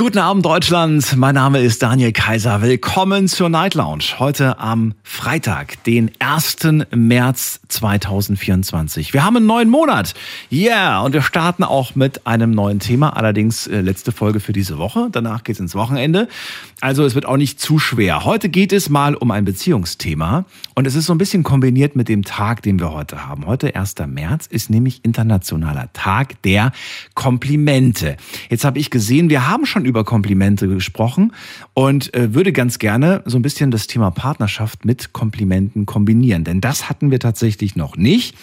Guten Abend Deutschland, mein Name ist Daniel Kaiser. Willkommen zur Night Lounge. Heute am Freitag, den 1. März 2024. Wir haben einen neuen Monat. Yeah, und wir starten auch mit einem neuen Thema. Allerdings äh, letzte Folge für diese Woche. Danach geht's ins Wochenende. Also es wird auch nicht zu schwer. Heute geht es mal um ein Beziehungsthema. Und es ist so ein bisschen kombiniert mit dem Tag, den wir heute haben. Heute, 1. März, ist nämlich Internationaler Tag der Komplimente. Jetzt habe ich gesehen, wir haben schon über Komplimente gesprochen und äh, würde ganz gerne so ein bisschen das Thema Partnerschaft mit Komplimenten kombinieren. Denn das hatten wir tatsächlich noch nicht.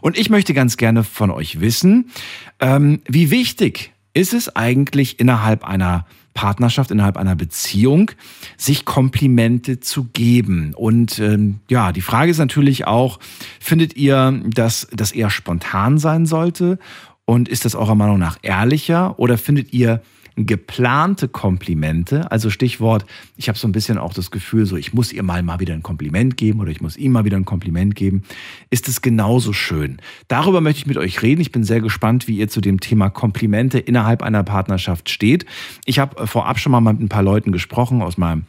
Und ich möchte ganz gerne von euch wissen, ähm, wie wichtig ist es eigentlich innerhalb einer Partnerschaft, innerhalb einer Beziehung, sich Komplimente zu geben. Und ähm, ja, die Frage ist natürlich auch, findet ihr, dass das eher spontan sein sollte? Und ist das eurer Meinung nach ehrlicher? Oder findet ihr, geplante Komplimente, also Stichwort, ich habe so ein bisschen auch das Gefühl, so ich muss ihr mal mal wieder ein Kompliment geben oder ich muss ihm mal wieder ein Kompliment geben, ist es genauso schön. Darüber möchte ich mit euch reden. Ich bin sehr gespannt, wie ihr zu dem Thema Komplimente innerhalb einer Partnerschaft steht. Ich habe äh, vorab schon mal mit ein paar Leuten gesprochen aus meinem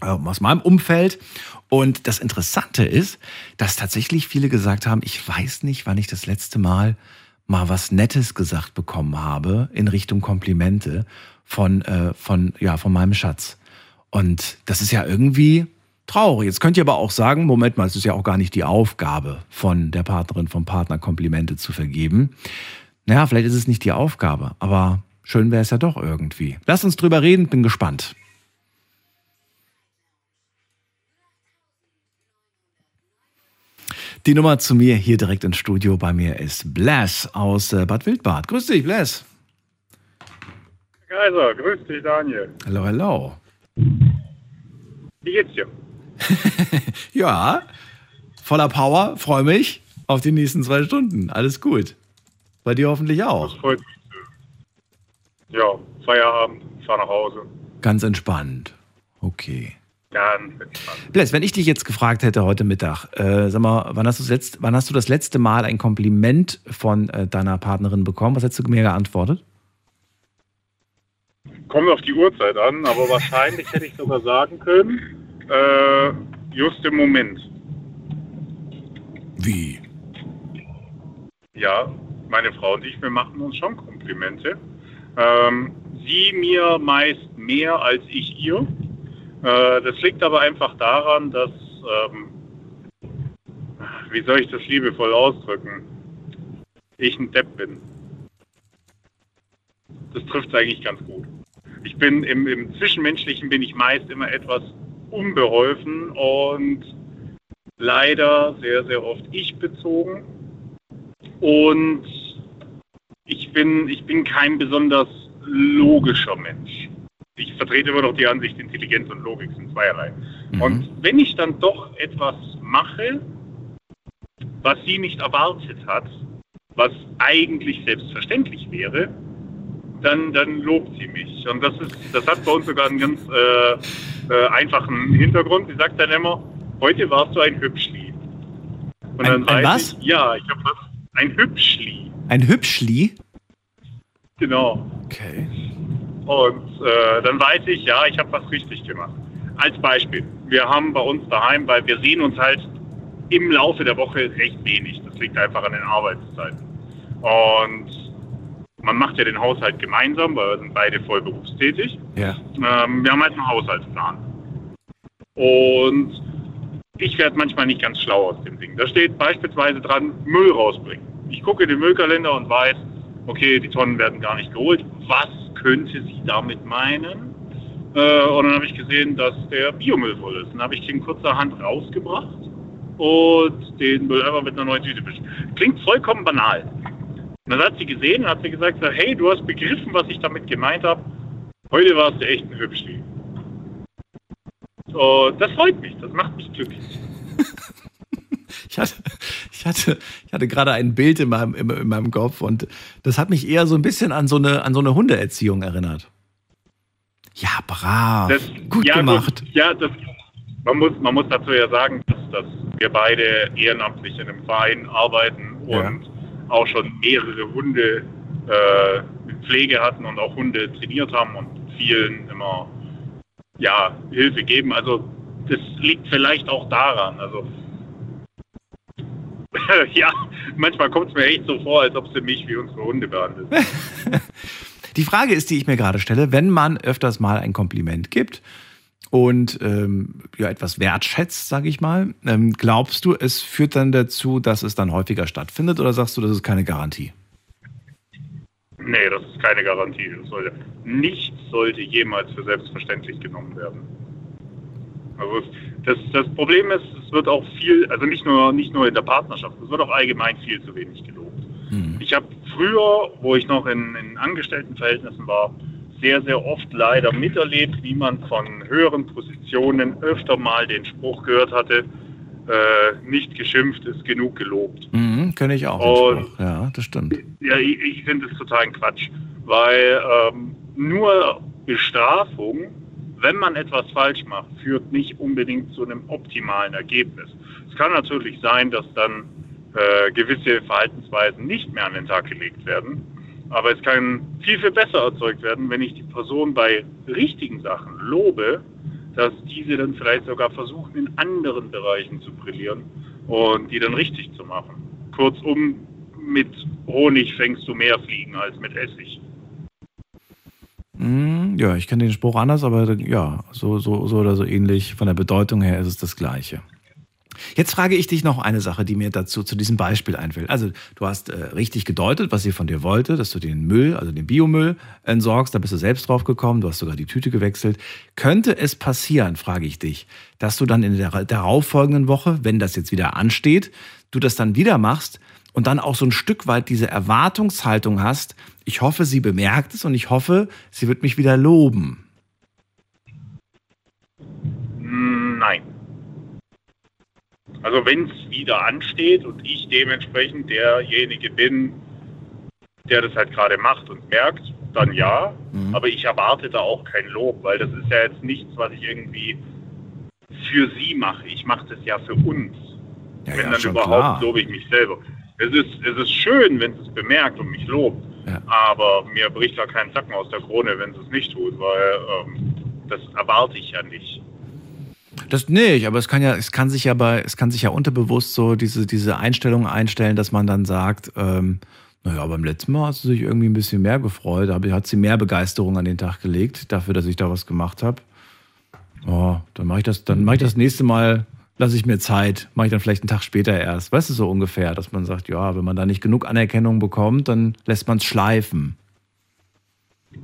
äh, aus meinem Umfeld. Und das Interessante ist, dass tatsächlich viele gesagt haben, ich weiß nicht, wann ich das letzte Mal mal was Nettes gesagt bekommen habe in Richtung Komplimente von, äh, von, ja, von meinem Schatz. Und das ist ja irgendwie traurig. Jetzt könnt ihr aber auch sagen, Moment mal, es ist ja auch gar nicht die Aufgabe von der Partnerin, vom Partner Komplimente zu vergeben. Naja, vielleicht ist es nicht die Aufgabe, aber schön wäre es ja doch irgendwie. Lasst uns drüber reden, bin gespannt. Die Nummer zu mir hier direkt ins Studio bei mir ist Bless aus äh, Bad Wildbad. Grüß dich, Bless. Kaiser, grüß dich, Daniel. Hallo, hallo. Wie geht's dir? ja, voller Power, freue mich auf die nächsten zwei Stunden. Alles gut. Bei dir hoffentlich auch. Das freut mich. Ja, Feierabend, fahr nach Hause. Ganz entspannt. Okay. Ganz entspannt. Bless, wenn ich dich jetzt gefragt hätte heute Mittag, äh, sag mal, wann hast, du das letzte, wann hast du das letzte Mal ein Kompliment von äh, deiner Partnerin bekommen? Was hättest du mir geantwortet? Kommt auf die Uhrzeit an, aber wahrscheinlich hätte ich sogar sagen können, äh, just im Moment. Wie? Ja, meine Frau und ich, wir machen uns schon Komplimente. Ähm, sie mir meist mehr als ich ihr. Äh, das liegt aber einfach daran, dass, ähm, wie soll ich das liebevoll ausdrücken, ich ein Depp bin. Das trifft es eigentlich ganz gut. Ich bin im, im Zwischenmenschlichen bin ich meist immer etwas unbeholfen und leider sehr, sehr oft ich bezogen. Und ich bin, ich bin kein besonders logischer Mensch ich vertrete immer noch die Ansicht, Intelligenz und Logik sind zweierlei. Mhm. Und wenn ich dann doch etwas mache, was sie nicht erwartet hat, was eigentlich selbstverständlich wäre, dann, dann lobt sie mich. Und das ist, das hat bei uns sogar einen ganz äh, äh, einfachen Hintergrund. Sie sagt dann immer, heute warst du ein Hübschli. Und ein, dann ein was? Ich, ja, ich habe was. Ein Hübschli. Ein Hübschli? Genau. Okay. Und äh, dann weiß ich, ja, ich habe was richtig gemacht. Als Beispiel, wir haben bei uns daheim, weil wir sehen uns halt im Laufe der Woche recht wenig. Das liegt einfach an den Arbeitszeiten. Und man macht ja den Haushalt gemeinsam, weil wir sind beide voll berufstätig. Ja. Ähm, wir haben halt einen Haushaltsplan. Und ich werde manchmal nicht ganz schlau aus dem Ding. Da steht beispielsweise dran, Müll rausbringen. Ich gucke in den Müllkalender und weiß, okay, die Tonnen werden gar nicht geholt. Was könnte sie damit meinen? Äh, und dann habe ich gesehen, dass der Biomüll voll ist. Dann habe ich den kurzerhand rausgebracht und den Müll einfach mit einer neuen Tüte beschrieben. Klingt vollkommen banal. Und dann hat sie gesehen und hat sie gesagt, hey, du hast begriffen, was ich damit gemeint habe. Heute warst du echt ein Hübschli. So, das freut mich, das macht mich glücklich. ich hatte, ich hatte, ich hatte gerade ein Bild in meinem, in, in, meinem Kopf und das hat mich eher so ein bisschen an so eine, an so eine Hundeerziehung erinnert. Ja, brav. Das, gut ja, gemacht. Gut, ja, das, man, muss, man muss dazu ja sagen, dass, dass wir beide ehrenamtlich in einem Verein arbeiten Ja. und auch schon mehrere Hunde äh, Pflege hatten und auch Hunde trainiert haben und vielen immer ja, Hilfe geben. Also das liegt vielleicht auch daran. Also ja, manchmal kommt es mir echt so vor, als ob sie mich wie unsere Hunde behandelt. Die Frage ist, die ich mir gerade stelle, wenn man öfters mal ein Kompliment gibt und ähm, ja, etwas wertschätzt, sage ich mal, ähm, glaubst du, es führt dann dazu, dass es dann häufiger stattfindet oder sagst du, das ist keine Garantie? Nee, das ist keine Garantie. Sollte, nichts sollte jemals für selbstverständlich genommen werden. Also das, das Problem ist, es wird auch viel, also nicht nur, nicht nur in der Partnerschaft, es wird auch allgemein viel zu wenig gelobt. Ich habe früher, wo ich noch in, in Angestelltenverhältnissen war, sehr, sehr oft leider miterlebt, wie man von höheren Positionen öfter mal den Spruch gehört hatte, äh, nicht geschimpft ist genug gelobt. Mhm, Kenne ich auch. Und- ja, das stimmt. Ja, ich, ich finde es total Quatsch, weil ähm, nur Bestrafung, wenn man etwas falsch macht, führt nicht unbedingt zu einem optimalen Ergebnis. Es kann natürlich sein, dass dann äh, gewisse Verhaltensweisen nicht mehr an den Tag gelegt werden, aber es kann viel, viel besser erzeugt werden, wenn ich die Person bei richtigen Sachen lobe, dass diese dann vielleicht sogar versuchen, in anderen Bereichen zu brillieren und die dann richtig zu machen. Kurzum, mit Honig fängst du mehr Fliegen als mit Essig. Mm, Ja, ich kenne den Spruch anders, aber ja, so, so, so oder so ähnlich. Von der Bedeutung her ist es das Gleiche. Jetzt frage ich dich noch eine Sache, die mir dazu zu diesem Beispiel einfällt. Also du hast äh, richtig gedeutet, was sie von dir wollte, dass du den Müll, also den Biomüll entsorgst. Da bist du selbst drauf gekommen. Du hast sogar die Tüte gewechselt. Könnte es passieren, frage ich dich, dass du dann in der darauffolgenden Woche, wenn das jetzt wieder ansteht, du das dann wieder machst und dann auch so ein Stück weit diese Erwartungshaltung hast. Ich hoffe, sie bemerkt es und ich hoffe, sie wird mich wieder loben. Nein. Also wenn es wieder ansteht und ich dementsprechend derjenige bin, der das halt gerade macht und merkt, dann ja. Mhm. Aber ich erwarte da auch kein Lob, weil das ist ja jetzt nichts, was ich irgendwie für sie mache. Ich mache das ja für uns. Ja, wenn ja, dann überhaupt klar. lobe ich mich selber. Es ist, es ist schön, wenn es bemerkt und mich lobt. Ja. Aber mir bricht da kein Zacken aus der Krone, wenn es es nicht tut, weil ähm, das erwarte ich ja nicht. Das nicht, aber es kann ja, es kann sich ja bei, es kann sich ja unterbewusst so diese, diese Einstellung einstellen, dass man dann sagt, ähm, naja, beim letzten Mal hast du dich irgendwie ein bisschen mehr gefreut, aber hat sie mehr Begeisterung an den Tag gelegt, dafür, dass ich da was gemacht habe. Oh, dann mache ich das, dann mache ich das nächste Mal, lasse ich mir Zeit, mache ich dann vielleicht einen Tag später erst. Weißt du, so ungefähr, dass man sagt, ja, wenn man da nicht genug Anerkennung bekommt, dann lässt man es schleifen.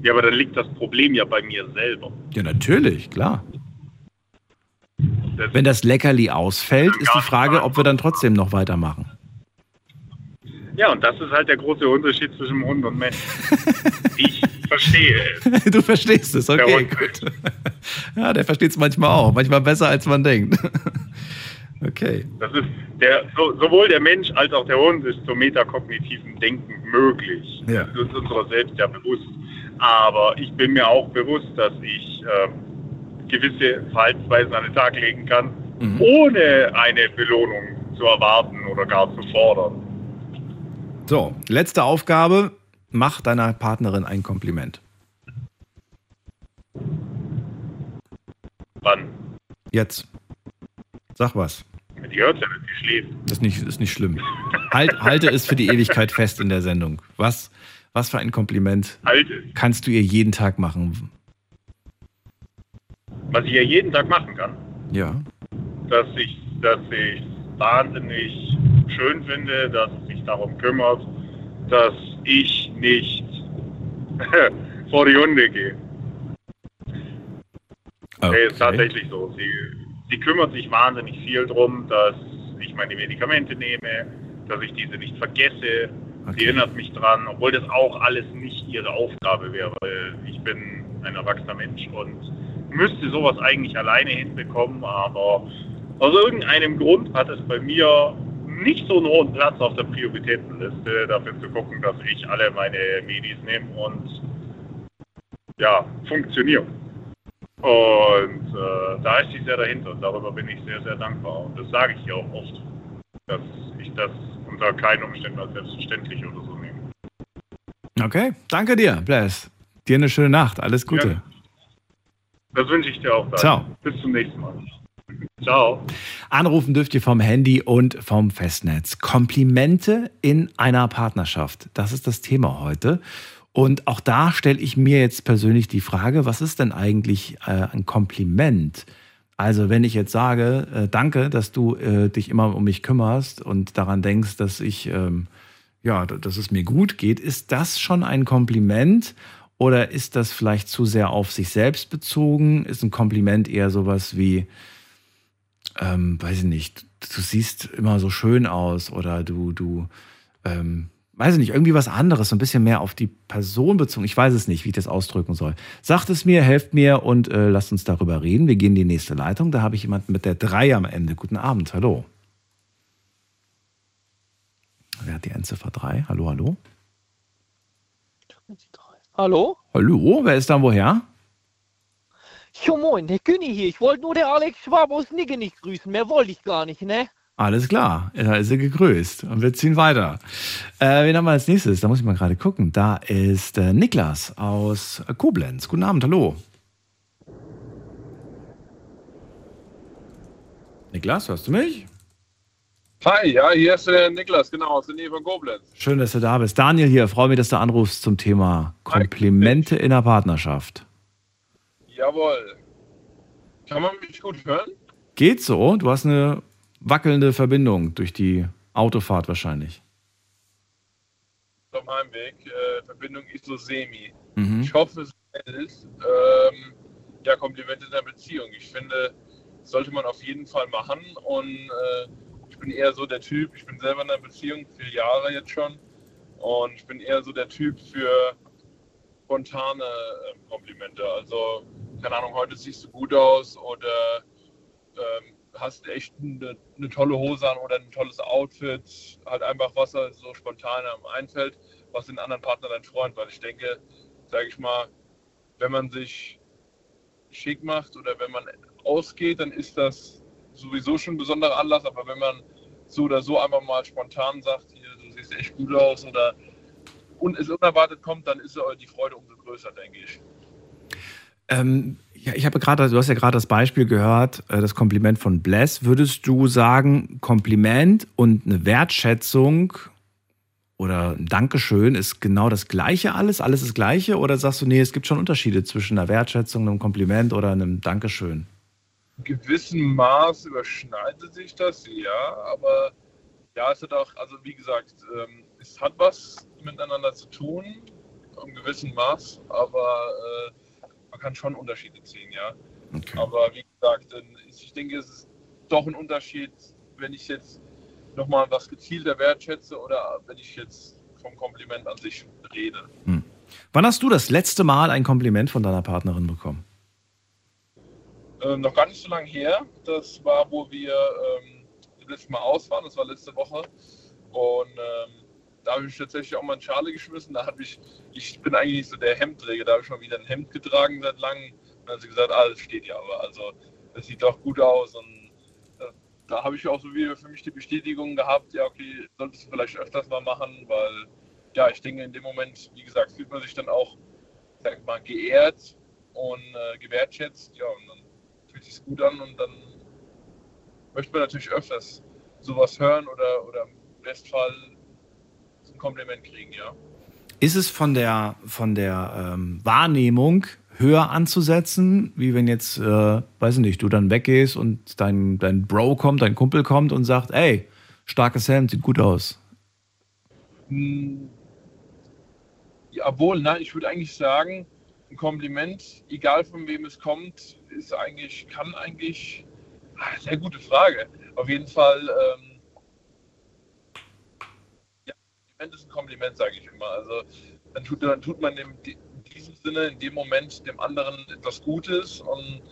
Ja, aber dann liegt das Problem ja bei mir selber. Ja, natürlich, klar. Wenn das Leckerli ausfällt, ist die Frage, ob wir dann trotzdem noch weitermachen. Ja, und das ist halt der große Unterschied zwischen Hund und Mensch. ich verstehe es. Du verstehst es, okay, Der Hund. gut. Ja, der versteht es manchmal auch, manchmal besser als man denkt. Okay. Das ist der, so, sowohl der Mensch als auch der Hund ist zum metakognitiven Denken möglich. Ja. Das ist unserer selbst ja bewusst. Aber ich bin mir auch bewusst, dass ich ähm, gewisse Verhaltensweisen an den Tag legen kann, Mhm. ohne eine Belohnung zu erwarten oder gar zu fordern. So, letzte Aufgabe. Mach deiner Partnerin ein Kompliment. Wann? Jetzt. Sag was. Die hört ja nicht, die schläft. Das ist nicht, ist nicht schlimm. Halt, halte es für die Ewigkeit fest in der Sendung. Was, was für ein Kompliment Alte. kannst du ihr jeden Tag machen? Was ich ja jeden Tag machen kann. Ja. dass ich dass ich wahnsinnig schön finde, dass es sich darum kümmert, dass ich nicht vor die Hunde gehe. Okay. ist tatsächlich so. Sie, sie kümmert sich wahnsinnig viel darum, dass ich meine Medikamente nehme, dass ich diese nicht vergesse. Okay. Sie erinnert mich dran, obwohl das auch alles nicht ihre Aufgabe wäre, weil ich bin ein erwachsener Mensch und müsste sowas eigentlich alleine hinbekommen, aber aus irgendeinem Grund hat es bei mir nicht so einen hohen Platz auf der Prioritätenliste, dafür zu gucken, dass ich alle meine Medis nehme und ja, funktioniere. Und äh, da ist sie sehr dahinter und darüber bin ich sehr, sehr dankbar. Und das sage ich ihr auch oft, dass ich das unter keinen Umständen als selbstverständlich oder so nehme. Okay, danke dir, Bless. Dir eine schöne Nacht, alles Gute. Ja. Das wünsche ich dir auch. Dann. Ciao. Bis zum nächsten Mal. Ciao. Anrufen dürft ihr vom Handy und vom Festnetz. Komplimente in einer Partnerschaft. Das ist das Thema heute. Und auch da stelle ich mir jetzt persönlich die Frage, was ist denn eigentlich äh, ein Kompliment? Also wenn ich jetzt sage, äh, danke, dass du äh, dich immer um mich kümmerst und daran denkst, dass ich, ähm, ja, dass es mir gut geht, ist das schon ein Kompliment oder ist das vielleicht zu sehr auf sich selbst bezogen? Ist ein Kompliment eher sowas wie, ähm, weiß ich nicht, du siehst immer so schön aus oder du, du, ähm, weiß ich nicht, irgendwie was anderes, so ein bisschen mehr auf die Person bezogen. Ich weiß es nicht, wie ich das ausdrücken soll. Sagt es mir, helft mir und äh, lasst uns darüber reden. Wir gehen in die nächste Leitung. Da habe ich jemanden mit der 3 am Ende. Guten Abend, hallo. Wer hat die Endziffer 3? Hallo, hallo. Hallo? Hallo, wer ist da woher? Jo moin, der Günni hier. Ich wollte nur der Alex Schwab aus Nigge nicht grüßen. Mehr wollte ich gar nicht, ne? Alles klar, da ist er gegrüßt und wir ziehen weiter. Äh, wen haben wir als nächstes? Da muss ich mal gerade gucken. Da ist äh, Niklas aus Koblenz. Guten Abend, hallo. Niklas, hörst du mich? Hi, ja, hier ist der Niklas, genau, aus der Nähe von Koblenz. Schön, dass du da bist. Daniel hier, freue mich, dass du anrufst zum Thema Komplimente in der Partnerschaft. Jawohl. Kann man mich gut hören? Geht so. Du hast eine wackelnde Verbindung durch die Autofahrt wahrscheinlich. Auf meinem Weg. Äh, Verbindung ist so semi. Mhm. Ich hoffe, es hält. Ähm, ja, Komplimente in der Beziehung. Ich finde, sollte man auf jeden Fall machen. Und äh, ich bin eher so der Typ, ich bin selber in einer Beziehung, vier Jahre jetzt schon. Und ich bin eher so der Typ für spontane äh, Komplimente. Also, keine Ahnung, heute siehst du gut aus oder ähm, hast echt eine, eine, tolle Hose an oder ein tolles Outfit, halt einfach was so spontan einfällt, was den anderen Partner dann freut, weil ich denke, sage ich mal, wenn man sich schick macht oder wenn man ausgeht, dann ist das sowieso schon ein besonderer Anlass, aber wenn man so oder so einfach mal spontan sagt, hier, du siehst echt gut aus oder und es unerwartet kommt, dann ist die Freude umso größer, denke ich. Ähm, ja, ich habe gerade, du hast ja gerade das Beispiel gehört, äh, das Kompliment von Bless. Würdest du sagen, Kompliment und eine Wertschätzung oder ein Dankeschön ist genau das Gleiche alles? Alles das Gleiche? Oder sagst du, nee, es gibt schon Unterschiede zwischen einer Wertschätzung, einem Kompliment oder einem Dankeschön? In gewissem Maß überschneidet sich das, ja, aber ja, es hat auch, also wie gesagt, ähm, es hat was miteinander zu tun, im gewissen Maß, aber äh, kann schon Unterschiede ziehen, ja. Okay. Aber wie gesagt, ich denke, es ist doch ein Unterschied, wenn ich jetzt nochmal was gezielter wertschätze oder wenn ich jetzt vom Kompliment an sich rede. Hm. Wann hast du das letzte Mal ein Kompliment von deiner Partnerin bekommen? Ähm, noch gar nicht so lange her. Das war, wo wir ähm, das letzte Mal aus waren. Das war letzte Woche. Und ähm, da habe ich tatsächlich auch mal in Schale geschmissen. Da habe ich, ich bin eigentlich so der Hemdträger, da habe ich mal wieder ein Hemd getragen seit langem. Und dann hat sie gesagt, ah, das steht ja aber. Also das sieht doch gut aus. Und äh, da habe ich auch so wieder für mich die Bestätigung gehabt, ja, okay, solltest du vielleicht öfters mal machen, weil ja, ich denke, in dem Moment, wie gesagt, fühlt man sich dann auch, sag mal, geehrt und äh, gewertschätzt. Ja, und dann fühlt sich gut an und dann möchte man natürlich öfters sowas hören oder, oder im Bestfall ein Kompliment kriegen, ja. Ist es von der, von der ähm, Wahrnehmung höher anzusetzen, wie wenn jetzt, äh, weiß ich nicht, du dann weggehst und dein, dein Bro kommt, dein Kumpel kommt und sagt, ey, starkes Hemd, sieht gut aus? Hm, jawohl, nein, ich würde eigentlich sagen, ein Kompliment, egal von wem es kommt, ist eigentlich, kann eigentlich, ah, sehr gute Frage. Auf jeden Fall, ähm, Kompliment ist ein Kompliment, sage ich immer. Also dann tut, dann tut man in diesem Sinne, in dem Moment dem anderen etwas Gutes und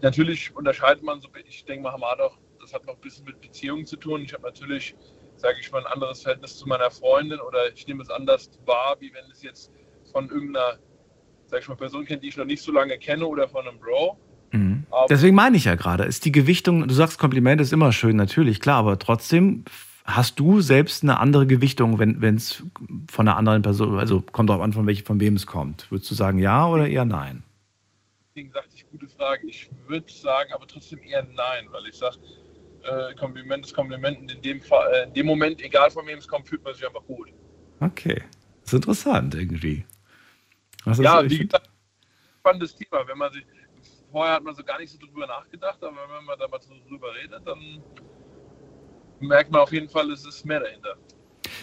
natürlich unterscheidet man so, ich denke mal, Hamad auch, das hat noch ein bisschen mit Beziehungen zu tun. Ich habe natürlich, sage ich mal, ein anderes Verhältnis zu meiner Freundin oder ich nehme es anders wahr, wie wenn es jetzt von irgendeiner sag ich mal, Person kennt, die ich noch nicht so lange kenne oder von einem Bro. Mhm. Deswegen meine ich ja gerade, ist die Gewichtung, du sagst Kompliment ist immer schön, natürlich, klar, aber trotzdem hast du selbst eine andere Gewichtung, wenn es von einer anderen Person, also kommt darauf an, von, welch, von wem es kommt. Würdest du sagen ja oder eher nein? Deswegen sagte ich, gute Frage. Ich würde sagen, aber trotzdem eher nein, weil ich sage, äh, Kompliment ist Kompliment und in dem, Fall, äh, in dem Moment, egal von wem es kommt, fühlt man sich einfach gut. Okay, das ist interessant irgendwie. Das ja, wie gesagt, spannendes Thema. Wenn man sich, vorher hat man so gar nicht so drüber nachgedacht, aber wenn man da mal so drüber redet, dann merkt man auf jeden Fall, es ist mehr dahinter.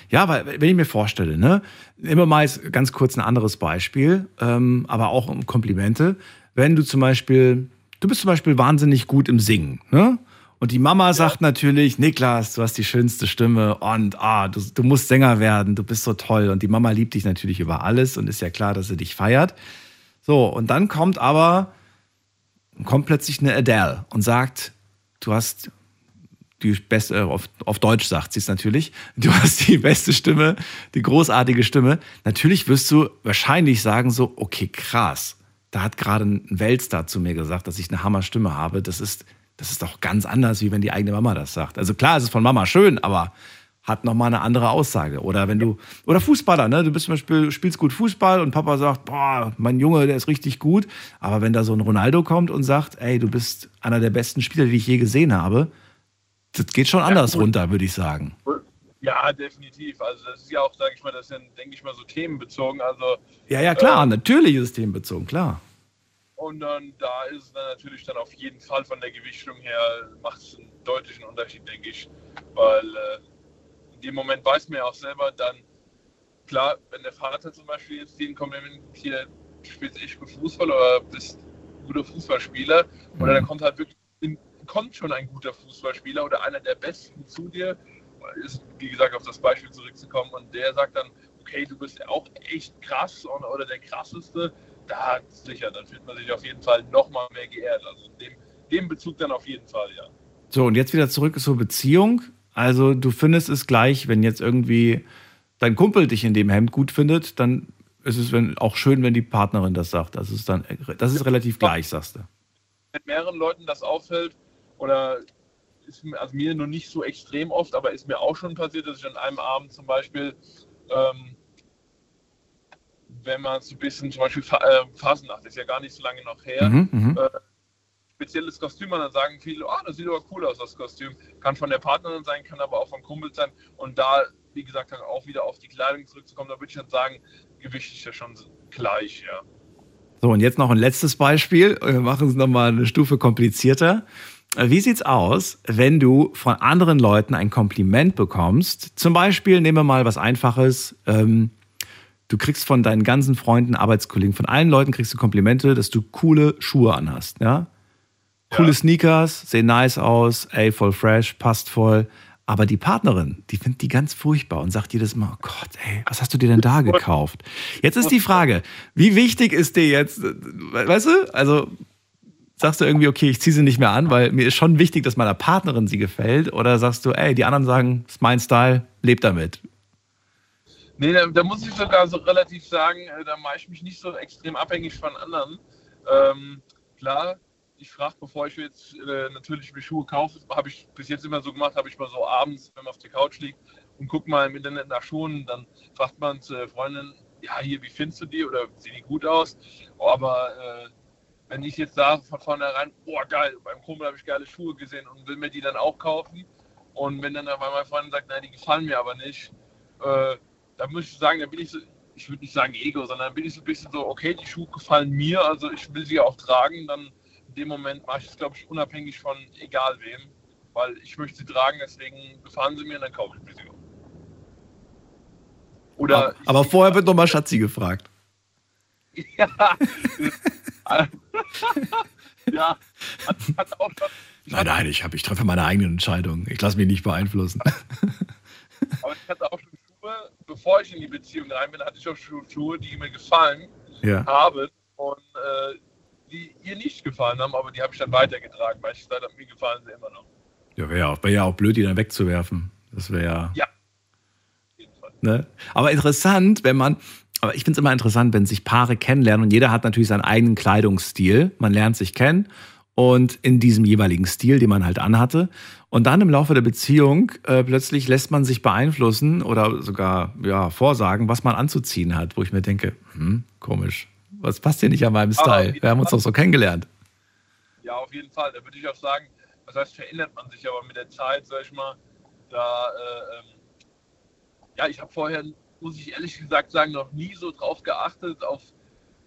Ja, weil wenn ich mir vorstelle, ne, immer mal ganz kurz ein anderes Beispiel, ähm, aber auch um Komplimente. Wenn du zum Beispiel, du bist zum Beispiel wahnsinnig gut im Singen, ne? Und die Mama ja. sagt natürlich, Niklas, du hast die schönste Stimme und ah, du, du musst Sänger werden, du bist so toll. Und die Mama liebt dich natürlich über alles und ist ja klar, dass sie dich feiert. So, und dann kommt aber, kommt plötzlich eine Adele und sagt, du hast die beste, äh, auf, auf Deutsch sagt sie es natürlich, du hast die beste Stimme, die großartige Stimme. Natürlich wirst du wahrscheinlich sagen so, okay, krass, da hat gerade ein Weltstar zu mir gesagt, dass ich eine Hammerstimme habe. Das ist, das ist doch ganz anders, wie wenn die eigene Mama das sagt. Also klar, es ist von Mama schön, aber hat nochmal eine andere Aussage. Oder wenn du, oder Fußballer, ne? Du bist zum Beispiel, spielst gut Fußball und Papa sagt, boah, mein Junge, der ist richtig gut. Aber wenn da so ein Ronaldo kommt und sagt, ey, du bist einer der besten Spieler, die ich je gesehen habe, das geht schon anders ja, runter, würde ich sagen. Ja, definitiv. Also das ist ja auch, sage ich mal, das sind, denke ich mal, so themenbezogen. Also, ja, ja, klar, äh, natürlich ist es themenbezogen, klar. Und dann da ist es dann natürlich dann auf jeden Fall von der Gewichtung her, macht es einen deutlichen Unterschied, denke ich. Weil äh, in dem Moment weiß man ja auch selber dann, klar, wenn der Vater zum Beispiel jetzt den Kompliment hier spielt echt gut Fußball oder bist guter Fußballspieler, mhm. oder dann kommt halt wirklich kommt schon ein guter Fußballspieler oder einer der besten zu dir, ist, wie gesagt, auf das Beispiel zurückzukommen und der sagt dann, okay, du bist ja auch echt krass oder der krasseste, da sicher, dann fühlt man sich auf jeden Fall nochmal mehr geehrt. Also in dem, dem Bezug dann auf jeden Fall, ja. So, und jetzt wieder zurück zur Beziehung. Also du findest es gleich, wenn jetzt irgendwie dein Kumpel dich in dem Hemd gut findet, dann ist es wenn, auch schön, wenn die Partnerin das sagt. Das ist dann, das ist relativ gleich, sagst du. Wenn mehreren Leuten das auffällt, oder ist mir, also mir nur nicht so extrem oft, aber ist mir auch schon passiert, dass ich an einem Abend zum Beispiel, ähm, wenn man so ein bisschen, zum Beispiel äh, Phasennacht, ist ja gar nicht so lange noch her, mhm, mhm, äh, spezielles Kostüm und dann sagen viele, oh, das sieht aber cool aus, das Kostüm. Kann von der Partnerin sein, kann aber auch von Kumpel sein. Und da, wie gesagt, dann auch wieder auf die Kleidung zurückzukommen, da würde ich dann sagen, Gewicht ist ja schon gleich, ja. So, und jetzt noch ein letztes Beispiel. Wir machen es nochmal eine Stufe komplizierter. Wie sieht's aus, wenn du von anderen Leuten ein Kompliment bekommst? Zum Beispiel, nehmen wir mal was Einfaches. Ähm, du kriegst von deinen ganzen Freunden, Arbeitskollegen, von allen Leuten kriegst du Komplimente, dass du coole Schuhe anhast. Ja? Coole ja. Sneakers, sehen nice aus, ey, voll fresh, passt voll. Aber die Partnerin, die findet die ganz furchtbar und sagt jedes Mal, oh Gott, ey, was hast du dir denn da gekauft? Jetzt ist die Frage, wie wichtig ist dir jetzt, weißt du, also sagst du irgendwie, okay, ich ziehe sie nicht mehr an, weil mir ist schon wichtig, dass meiner Partnerin sie gefällt? Oder sagst du, ey, die anderen sagen, ist mein Style, leb damit? Nee, da, da, muss ich sogar so relativ sagen, äh, da mache ich mich nicht so extrem abhängig von anderen. Ähm, klar, ich frage, bevor ich jetzt äh, natürlich mir Schuhe kaufe, habe ich bis jetzt immer so gemacht, habe ich mal so abends, wenn man auf der Couch liegt und guckt mal im Internet nach Schuhen, dann fragt man zur Freundin, ja, hier, wie findest du die oder sehen die gut aus? Oh, aber äh, wenn ich jetzt sage von vornherein, boah geil, beim Kumpel habe ich geile Schuhe gesehen und will mir die dann auch kaufen und wenn dann aber mein Freund sagt, nein, die gefallen mir aber nicht, äh, dann muss ich sagen, dann bin ich so, ich würde nicht sagen Ego, sondern bin ich so ein bisschen so, okay, die Schuhe gefallen mir, also ich will sie auch tragen, dann in dem Moment mache ich es, glaube ich, unabhängig von egal wem, weil ich möchte sie tragen, deswegen gefallen sie mir und dann kaufe ich mir sie auch. Oder aber, aber vorher wird nochmal Schatzi gefragt. Ja. ja. Hat, auch schon, nein, nein, ich, hab, ich treffe meine eigenen Entscheidungen. Ich lasse mich nicht beeinflussen. Aber ich hatte auch schon Schuhe, bevor ich in die Beziehung rein bin, hatte ich auch schon Schuhe, die mir gefallen ja. haben und äh, die ihr nicht gefallen haben, aber die habe ich dann weitergetragen, weil ich gesagt habe, mir gefallen sie immer noch. Ja, wäre ja, wär ja auch blöd, die dann wegzuwerfen. Das wäre ja. Ja. Ne? Aber interessant, wenn man, Aber ich finde es immer interessant, wenn sich Paare kennenlernen und jeder hat natürlich seinen eigenen Kleidungsstil. Man lernt sich kennen und in diesem jeweiligen Stil, den man halt anhatte. Und dann im Laufe der Beziehung äh, plötzlich lässt man sich beeinflussen oder sogar ja, vorsagen, was man anzuziehen hat, wo ich mir denke, hm, komisch, was passt hier nicht an meinem Style? Wir haben uns doch so kennengelernt. Ja, auf jeden Fall. Da würde ich auch sagen, das heißt, verändert man sich aber mit der Zeit, sag ich mal, da, äh, ähm, ja, ich habe vorher muss ich ehrlich gesagt sagen, noch nie so drauf geachtet, auf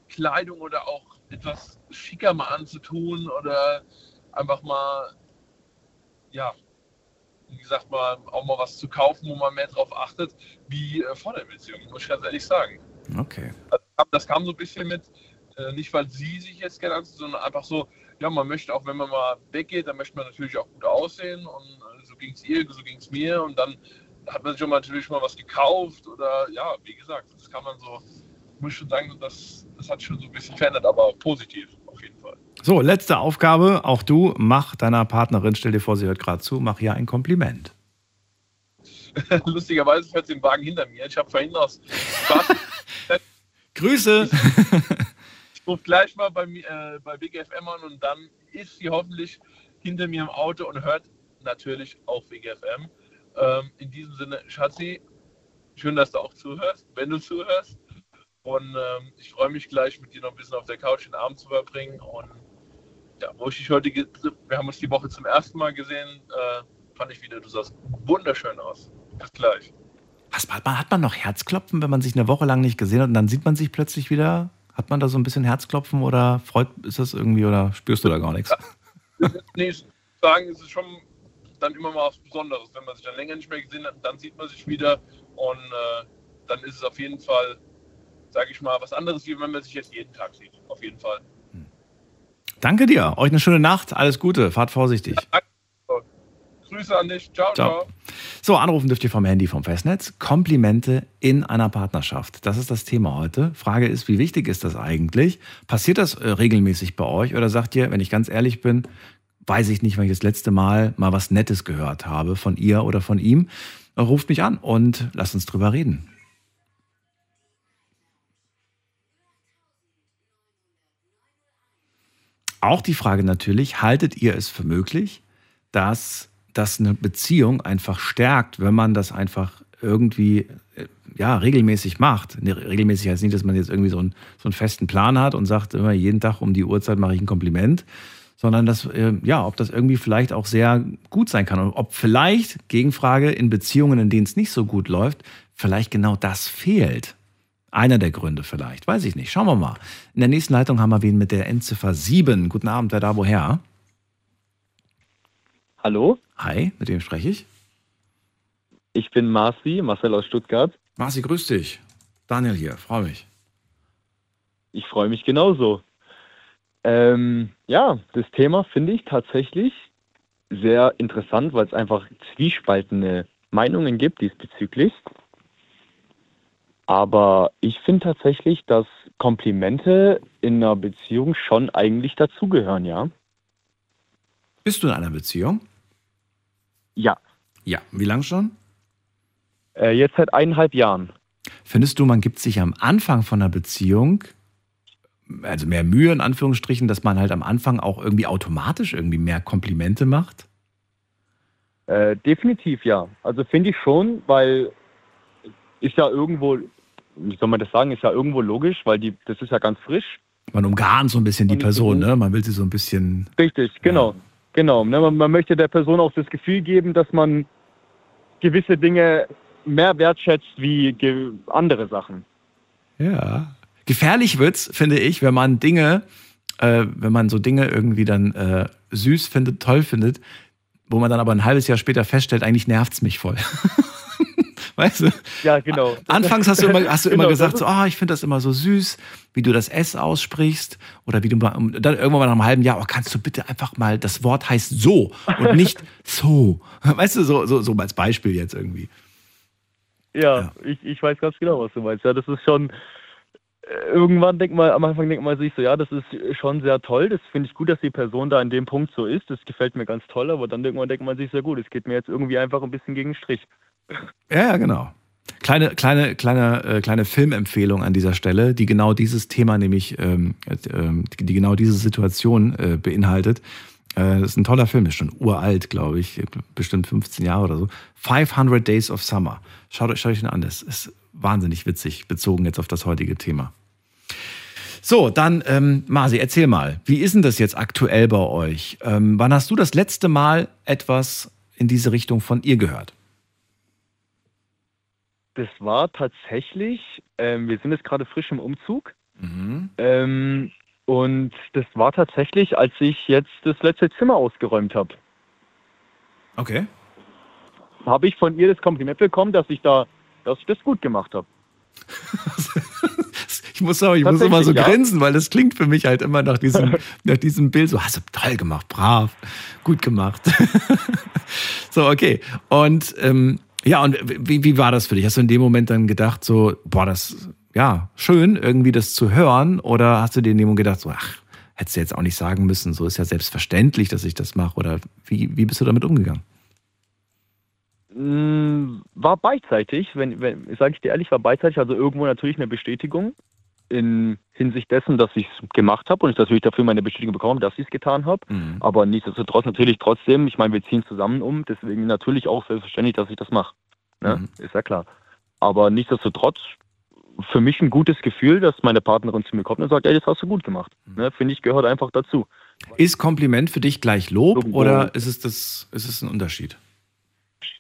Kleidung oder auch etwas schicker mal anzutun oder einfach mal, ja, wie gesagt, mal auch mal was zu kaufen, wo man mehr drauf achtet, wie äh, vor der Beziehung, muss ich ganz ehrlich sagen. Okay. Also, das kam so ein bisschen mit, äh, nicht weil sie sich jetzt gerne anzieht, sondern einfach so, ja, man möchte auch, wenn man mal weggeht, dann möchte man natürlich auch gut aussehen und äh, so ging es ihr, so ging es mir und dann hat man sich schon mal natürlich mal was gekauft oder ja, wie gesagt, das kann man so, muss ich schon sagen, das, das hat schon so ein bisschen verändert, aber positiv auf jeden Fall. So, letzte Aufgabe, auch du, mach deiner Partnerin, stell dir vor, sie hört gerade zu, mach ihr ein Kompliment. Lustigerweise fährt sie den Wagen hinter mir. Ich habe vorhin aus Grüße! ich rufe gleich mal bei, äh, bei Big FM an und dann ist sie hoffentlich hinter mir im Auto und hört natürlich auch Big FM. Ähm, in diesem Sinne, Schatzi, schön, dass du auch zuhörst, wenn du zuhörst. Und ähm, ich freue mich gleich, mit dir noch ein bisschen auf der Couch den Abend zu verbringen. Und ja, wo ich dich heute, wir haben uns die Woche zum ersten Mal gesehen, äh, fand ich wieder, du sahst wunderschön aus. Bis gleich. Was, hat, man, hat man noch Herzklopfen, wenn man sich eine Woche lang nicht gesehen hat und dann sieht man sich plötzlich wieder? Hat man da so ein bisschen Herzklopfen oder freut ist das irgendwie oder spürst du da gar nichts? Ja, nee, sagen, es ist schon dann immer mal was Besonderes. Wenn man sich dann länger nicht mehr gesehen hat, dann sieht man sich wieder und äh, dann ist es auf jeden Fall, sage ich mal, was anderes, wie wenn man sich jetzt jeden Tag sieht. Auf jeden Fall. Danke dir. Euch eine schöne Nacht. Alles Gute. Fahrt vorsichtig. Ja, Grüße an dich. Ciao, ciao, ciao. So, anrufen dürft ihr vom Handy vom Festnetz. Komplimente in einer Partnerschaft. Das ist das Thema heute. Frage ist, wie wichtig ist das eigentlich? Passiert das äh, regelmäßig bei euch oder sagt ihr, wenn ich ganz ehrlich bin, weiß ich nicht, wann ich das letzte Mal mal was Nettes gehört habe von ihr oder von ihm. Ruft mich an und lasst uns drüber reden. Auch die Frage natürlich, haltet ihr es für möglich, dass das eine Beziehung einfach stärkt, wenn man das einfach irgendwie äh, ja, regelmäßig macht. Regelmäßig heißt nicht, dass man jetzt irgendwie so einen, so einen festen Plan hat und sagt, immer jeden Tag um die Uhrzeit mache ich ein Kompliment, sondern dass, äh, ja, ob das irgendwie vielleicht auch sehr gut sein kann und ob vielleicht, Gegenfrage, in Beziehungen, in denen es nicht so gut läuft, vielleicht genau das fehlt. Einer der Gründe vielleicht, weiß ich nicht. Schauen wir mal. In der nächsten Leitung haben wir wen mit der Endziffer 7. Guten Abend, wer da woher? Hallo? Hi, mit wem spreche ich? Ich bin Marci, Marcel aus Stuttgart. Marci, grüß dich. Daniel hier, freue mich. Ich freue mich genauso. Ähm, ja, das Thema finde ich tatsächlich sehr interessant, weil es einfach zwiespaltene Meinungen gibt diesbezüglich. Aber ich finde tatsächlich, dass Komplimente in einer Beziehung schon eigentlich dazugehören, ja. Bist du in einer Beziehung? Ja. Ja. Wie lange schon? Äh, jetzt seit eineinhalb Jahren. Findest du, man gibt sich am Anfang von einer Beziehung also mehr Mühe in Anführungsstrichen, dass man halt am Anfang auch irgendwie automatisch irgendwie mehr Komplimente macht? Äh, definitiv ja. Also finde ich schon, weil ist ja irgendwo, wie soll man das sagen, ist ja irgendwo logisch, weil die, das ist ja ganz frisch. Man umgarnt so ein bisschen die Person, ne? Man will sie so ein bisschen. Richtig, genau. Ja. Genau. Ne? Man, man möchte der Person auch das Gefühl geben, dass man gewisse Dinge mehr wertschätzt wie andere Sachen. Ja, Gefährlich wird's, finde ich, wenn man Dinge, äh, wenn man so Dinge irgendwie dann äh, süß findet, toll findet, wo man dann aber ein halbes Jahr später feststellt, eigentlich nervt's mich voll. weißt du? Ja, genau. Anfangs hast du immer, hast du genau, immer gesagt, so, oh, ich finde das immer so süß, wie du das S aussprichst. Oder wie du mal, dann irgendwann mal nach einem halben Jahr, oh, kannst du bitte einfach mal, das Wort heißt so und nicht so. Weißt du, so, so, so als Beispiel jetzt irgendwie. Ja, ja. Ich, ich weiß ganz genau, was du meinst. Ja, das ist schon, irgendwann denkt man, am Anfang denkt man sich so, ja, das ist schon sehr toll, das finde ich gut, dass die Person da in dem Punkt so ist, das gefällt mir ganz toll, aber dann irgendwann denkt man sich, sehr gut, es geht mir jetzt irgendwie einfach ein bisschen gegen den Strich. Ja, ja, genau. Kleine, kleine, kleine, äh, kleine Filmempfehlung an dieser Stelle, die genau dieses Thema, nämlich ähm, äh, die genau diese Situation äh, beinhaltet. Äh, das ist ein toller Film, ist schon uralt, glaube ich, bestimmt 15 Jahre oder so. 500 Days of Summer. Schaut, schaut euch den an, das ist wahnsinnig witzig, bezogen jetzt auf das heutige Thema. So, dann, ähm, Marci, erzähl mal, wie ist denn das jetzt aktuell bei euch? Ähm, wann hast du das letzte Mal etwas in diese Richtung von ihr gehört? Das war tatsächlich, ähm, wir sind jetzt gerade frisch im Umzug. Mhm. Ähm, und das war tatsächlich, als ich jetzt das letzte Zimmer ausgeräumt habe. Okay. Habe ich von ihr das Kompliment bekommen, dass ich da, dass ich das gut gemacht habe. ich muss auch, ich muss immer so ja. grinsen, weil das klingt für mich halt immer nach diesem, nach diesem Bild so, hast du toll gemacht, brav, gut gemacht. so, okay. Und ähm, ja, und wie, wie war das für dich? Hast du in dem Moment dann gedacht, so, boah, das, ja, schön, irgendwie das zu hören? Oder hast du dir in dem Moment gedacht, so, ach, hättest du jetzt auch nicht sagen müssen, so ist ja selbstverständlich, dass ich das mache? Oder wie, wie bist du damit umgegangen? Mm, war beidseitig, wenn, wenn sage ich dir ehrlich, war beidseitig, also irgendwo natürlich eine Bestätigung in Hinsicht dessen, dass ich es gemacht habe und ich natürlich dafür meine Bestätigung bekomme, dass ich es getan habe. Mhm. Aber nichtsdestotrotz natürlich trotzdem, ich meine, wir ziehen zusammen um, deswegen natürlich auch selbstverständlich, dass ich das mache. Ne? Mhm. Ist ja klar. Aber nichtsdestotrotz für mich ein gutes Gefühl, dass meine Partnerin zu mir kommt und sagt, ey, das hast du gut gemacht. Mhm. Ne? Finde ich, gehört einfach dazu. Ist Kompliment für dich gleich Lob Irgendwo oder ist es, das, ist es ein Unterschied?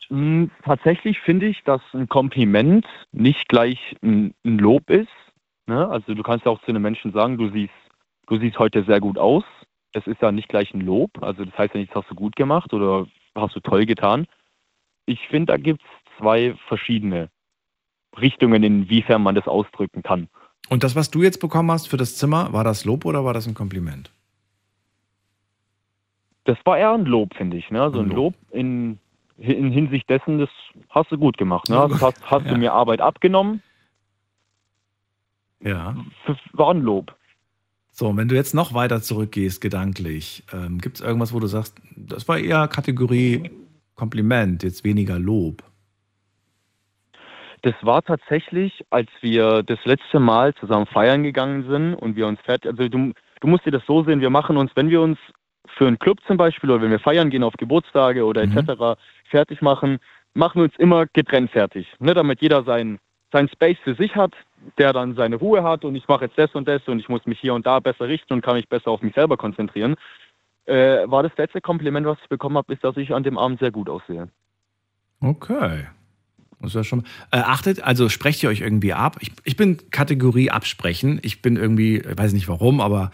Hm, tatsächlich finde ich, dass ein Kompliment nicht gleich ein, ein Lob ist. Ne? Also du kannst auch zu einem Menschen sagen, du siehst, du siehst heute sehr gut aus. Das ist ja nicht gleich ein Lob. Also das heißt ja nicht, das hast du gut gemacht oder hast du toll getan. Ich finde, da gibt es zwei verschiedene Richtungen, inwiefern man das ausdrücken kann. Und das, was du jetzt bekommen hast für das Zimmer, war das Lob oder war das ein Kompliment? Das war eher ein Lob, finde ich. Ne? Also ein Lob in, in Hinsicht dessen, das hast du gut gemacht. Ne? Also hast, hast ja. du mir Arbeit abgenommen. Ja. War ein Lob. So, und wenn du jetzt noch weiter zurückgehst, gedanklich, ähm, gibt es irgendwas, wo du sagst, das war eher Kategorie Kompliment, jetzt weniger Lob? Das war tatsächlich, als wir das letzte Mal zusammen feiern gegangen sind und wir uns fertig, also du, du musst dir das so sehen, wir machen uns, wenn wir uns für einen Club zum Beispiel oder wenn wir feiern gehen auf Geburtstage oder mhm. etc. fertig machen, machen wir uns immer getrennt fertig, ne, damit jeder seinen sein Space für sich hat, der dann seine Ruhe hat und ich mache jetzt das und das und ich muss mich hier und da besser richten und kann mich besser auf mich selber konzentrieren. Äh, war das letzte Kompliment, was ich bekommen habe, ist, dass ich an dem Abend sehr gut aussehe. Okay. Das ist ja schon. Äh, achtet, also sprecht ihr euch irgendwie ab. Ich, ich bin Kategorie absprechen. Ich bin irgendwie, weiß nicht warum, aber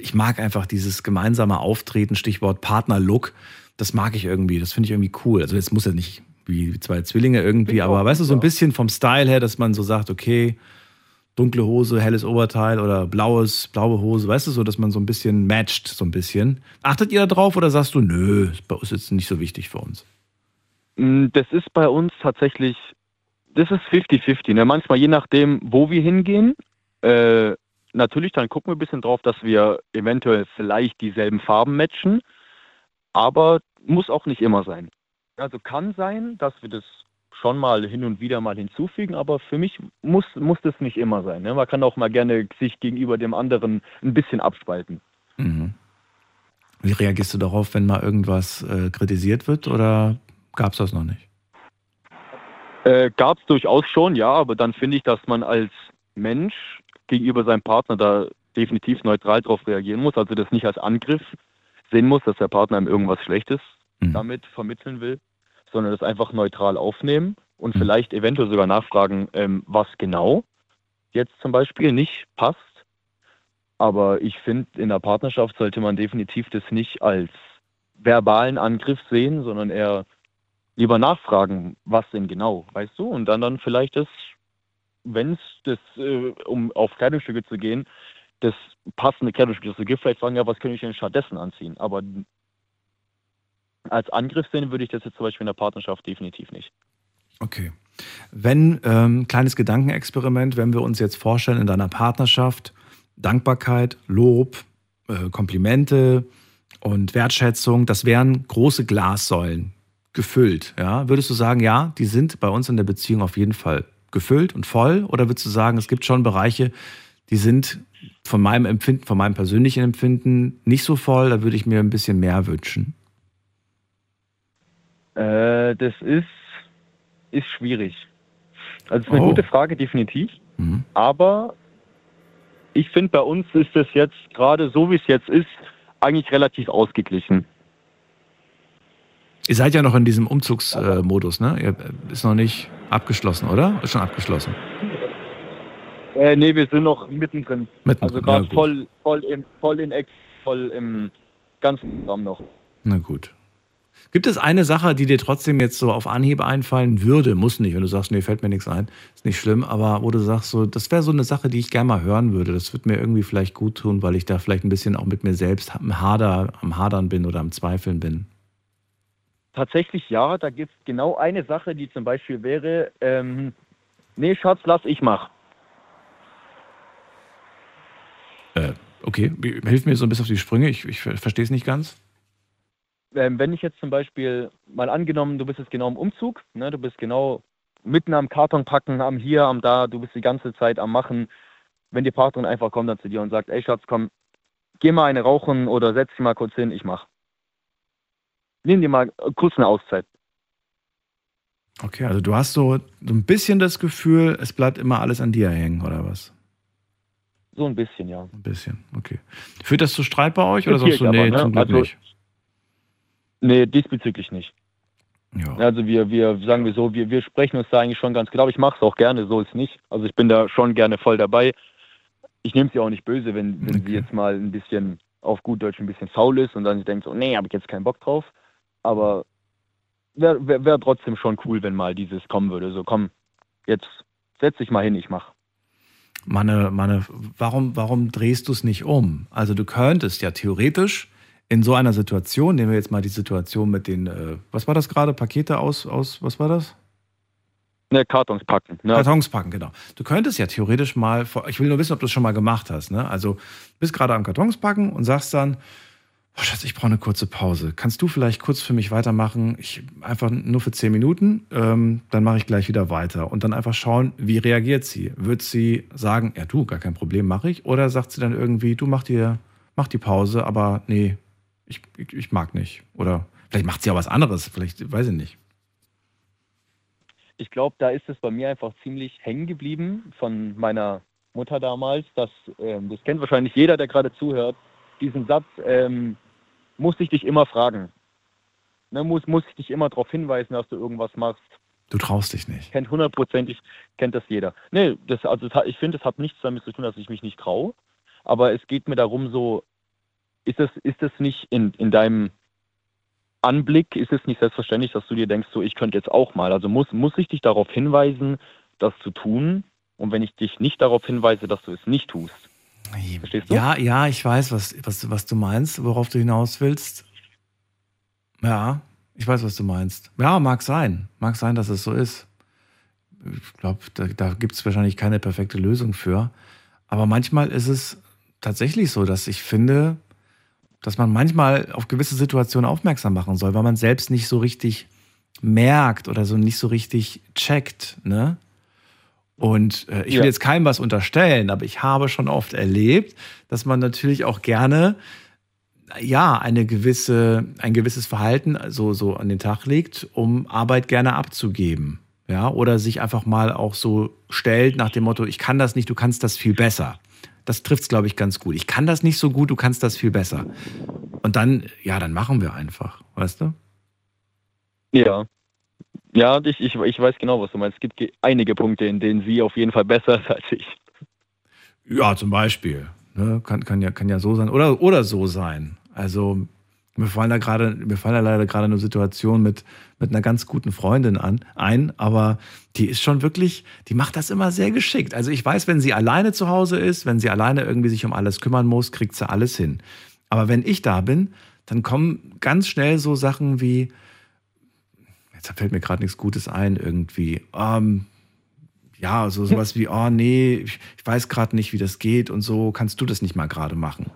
ich mag einfach dieses gemeinsame Auftreten, Stichwort Partner-Look. Das mag ich irgendwie. Das finde ich irgendwie cool. Also jetzt muss ja nicht wie zwei Zwillinge irgendwie, aber weißt du, so ein bisschen vom Style her, dass man so sagt, okay, dunkle Hose, helles Oberteil oder blaues, blaue Hose, weißt du, so, dass man so ein bisschen matcht, so ein bisschen. Achtet ihr da drauf oder sagst du, nö, ist jetzt nicht so wichtig für uns? Mm, das ist bei uns tatsächlich, das ist 50-50. Ne? Manchmal je nachdem, wo wir hingehen. Äh, natürlich, dann gucken wir ein bisschen drauf, dass wir eventuell vielleicht dieselben Farben matchen. Aber muss auch nicht immer sein. Also kann sein, dass wir das schon mal hin und wieder mal hinzufügen, aber für mich muss, muss das nicht immer sein. Ne? Man kann auch mal gerne sich gegenüber dem anderen ein bisschen abspalten. Mhm. Wie reagierst du darauf, wenn mal irgendwas äh, kritisiert wird oder Gab es das noch nicht? Äh, Gab es durchaus schon, ja, aber dann finde ich, dass man als Mensch gegenüber seinem Partner da definitiv neutral darauf reagieren muss, also das nicht als Angriff sehen muss, dass der Partner ihm irgendwas Schlechtes mhm. damit vermitteln will, sondern das einfach neutral aufnehmen und mhm. vielleicht eventuell sogar nachfragen, ähm, was genau jetzt zum Beispiel nicht passt. Aber ich finde, in der Partnerschaft sollte man definitiv das nicht als verbalen Angriff sehen, sondern eher lieber nachfragen, was denn genau, weißt du? Und dann dann vielleicht das, wenn es das, äh, um auf Kleidungsstücke zu gehen, das passende Kleidungsstück gibt, vielleicht sagen, ja, was könnte ich denn stattdessen anziehen? Aber als Angriff sehen würde ich das jetzt zum Beispiel in der Partnerschaft definitiv nicht. Okay. Wenn, ähm, kleines Gedankenexperiment, wenn wir uns jetzt vorstellen in deiner Partnerschaft, Dankbarkeit, Lob, äh, Komplimente und Wertschätzung, das wären große Glassäulen, gefüllt? Ja? Würdest du sagen, ja, die sind bei uns in der Beziehung auf jeden Fall gefüllt und voll? Oder würdest du sagen, es gibt schon Bereiche, die sind von meinem Empfinden, von meinem persönlichen Empfinden nicht so voll, da würde ich mir ein bisschen mehr wünschen? Äh, das ist, ist schwierig. Also es ist eine Oh. gute Frage, definitiv. Mhm. Aber ich finde, bei uns ist es jetzt gerade so, wie es jetzt ist, eigentlich relativ ausgeglichen. Ihr seid ja noch in diesem Umzugsmodus, ne? Ihr ist noch nicht abgeschlossen, oder? Ist schon abgeschlossen. Äh, nee, wir sind noch mittendrin. Mittendrin, Also ja, gerade gut. voll, voll, im, voll in Ex, voll im ganzen Raum noch. Na gut. Gibt es eine Sache, die dir trotzdem jetzt so auf Anhieb einfallen würde? Muss nicht, wenn du sagst, nee, fällt mir nichts ein, ist nicht schlimm, aber wo du sagst, so, das wäre so eine Sache, die ich gerne mal hören würde. Das wird mir irgendwie vielleicht gut tun, weil ich da vielleicht ein bisschen auch mit mir selbst am, Hader, am Hadern bin oder am Zweifeln bin. Tatsächlich ja, da gibt es genau eine Sache, die zum Beispiel wäre, ähm, nee, Schatz, lass ich mach. Äh, okay, hilf mir so ein bisschen auf die Sprünge, ich, ich verstehe es nicht ganz. ähm, wenn ich jetzt zum Beispiel mal angenommen, du bist jetzt genau im Umzug, ne, du bist genau mitten am Karton packen, am hier, am da, du bist die ganze Zeit am Machen. Wenn die Partnerin einfach kommt dann zu dir und sagt, ey Schatz, komm, geh mal eine rauchen oder setz dich mal kurz hin, ich mach. Nimm dir mal äh, kurz eine Auszeit. Okay, also du hast so, so ein bisschen das Gefühl, es bleibt immer alles an dir hängen, oder was? So ein bisschen, ja. Ein bisschen, okay. Führt das zu Streit bei euch oder sagst du, nee, aber, ne? zum Glück Also- nicht? Nee, diesbezüglich nicht. Ja. Also wir, wir sagen wir so, wir, wir sprechen uns da eigentlich schon ganz klar. Ich mache es auch gerne, so ist nicht. Also ich bin da schon gerne voll dabei. Ich nehme sie auch nicht böse, wenn, wenn Okay. sie jetzt mal ein bisschen auf gut Deutsch ein bisschen faul ist und dann denkt so, nee, habe ich jetzt keinen Bock drauf. Aber wäre wär, wär trotzdem schon cool, wenn mal dieses kommen würde. So, komm, jetzt setz dich mal hin, ich mach. Meine, meine, warum, warum drehst du es nicht um? Also du könntest ja theoretisch in so einer Situation, nehmen wir jetzt mal die Situation mit den, äh, was war das gerade, Pakete aus, aus, was war das? Ne, Kartons packen. Ne? Kartons packen, genau. Du könntest ja theoretisch mal, ich will nur wissen, ob du das schon mal gemacht hast. Ne? Also du bist gerade am Kartons packen und sagst dann, oh Schatz, ich brauche eine kurze Pause. Kannst du vielleicht kurz für mich weitermachen? Ich einfach nur für zehn Minuten, ähm, dann mache ich gleich wieder weiter. Und dann einfach schauen, wie reagiert sie? Wird sie sagen, ja du, gar kein Problem, mache ich? Oder sagt sie dann irgendwie, du mach dir, mach die Pause, aber nee, ich, ich, ich mag nicht. Oder vielleicht macht sie ja was anderes, vielleicht, weiß ich nicht. ich glaube, da ist es bei mir einfach ziemlich hängen geblieben von meiner Mutter damals. Das, ähm, das kennt wahrscheinlich jeder, der gerade zuhört. Diesen Satz, ähm, muss ich dich immer fragen. Ne, muss, muss ich dich immer darauf hinweisen, dass du irgendwas machst. Du traust dich nicht. Kennt hundertprozentig, kennt das jeder. Nee, das, also das, ich finde, das hat nichts damit zu tun, dass ich mich nicht traue. Aber es geht mir darum, so, ist es, ist es nicht in, in deinem Anblick, ist es nicht selbstverständlich, dass du dir denkst, so, ich könnte jetzt auch mal. Also muss, muss ich dich darauf hinweisen, das zu tun? Und wenn ich dich nicht darauf hinweise, dass du es nicht tust, Verstehst du? Ja, ja, ich weiß, was, was, was du meinst, worauf du hinaus willst. Ja, ich weiß, was du meinst. Ja, mag sein. Mag sein, dass es so ist. Ich glaube, da, da gibt es wahrscheinlich keine perfekte Lösung für. Aber manchmal ist es tatsächlich so, dass ich finde, dass man manchmal auf gewisse Situationen aufmerksam machen soll, weil man selbst nicht so richtig merkt oder so nicht so richtig checkt, ne? Und äh, ich will Ja. jetzt keinem was unterstellen, aber ich habe schon oft erlebt, dass man natürlich auch gerne ja eine gewisse ein gewisses Verhalten so so an den Tag legt, um Arbeit gerne abzugeben, ja oder sich einfach mal auch so stellt nach dem Motto, ich kann das nicht, du kannst das viel besser. Das trifft's glaube ich ganz gut. Ich kann das nicht so gut, du kannst das viel besser. Und dann ja, dann machen wir einfach, weißt du? Ja. Ja, ich, ich, ich weiß genau, was du meinst. Es gibt ge- einige Punkte, in denen sie auf jeden Fall besser ist als ich. Ja, zum Beispiel. Ne? Kann, kann, ja, kann ja so sein. Oder, oder so sein. Also, mir fallen da gerade, mir fallen da leider gerade eine Situation mit, mit einer ganz guten Freundin an, ein, aber die ist schon wirklich, die macht das immer sehr geschickt. Also ich weiß, wenn sie alleine zu Hause ist, wenn sie alleine irgendwie sich um alles kümmern muss, kriegt sie alles hin. Aber wenn ich da bin, dann kommen ganz schnell so Sachen wie, jetzt fällt mir gerade nichts Gutes ein, irgendwie. Ähm, ja, so sowas wie, oh nee, ich, ich weiß gerade nicht, wie das geht und so, kannst du das nicht mal gerade machen?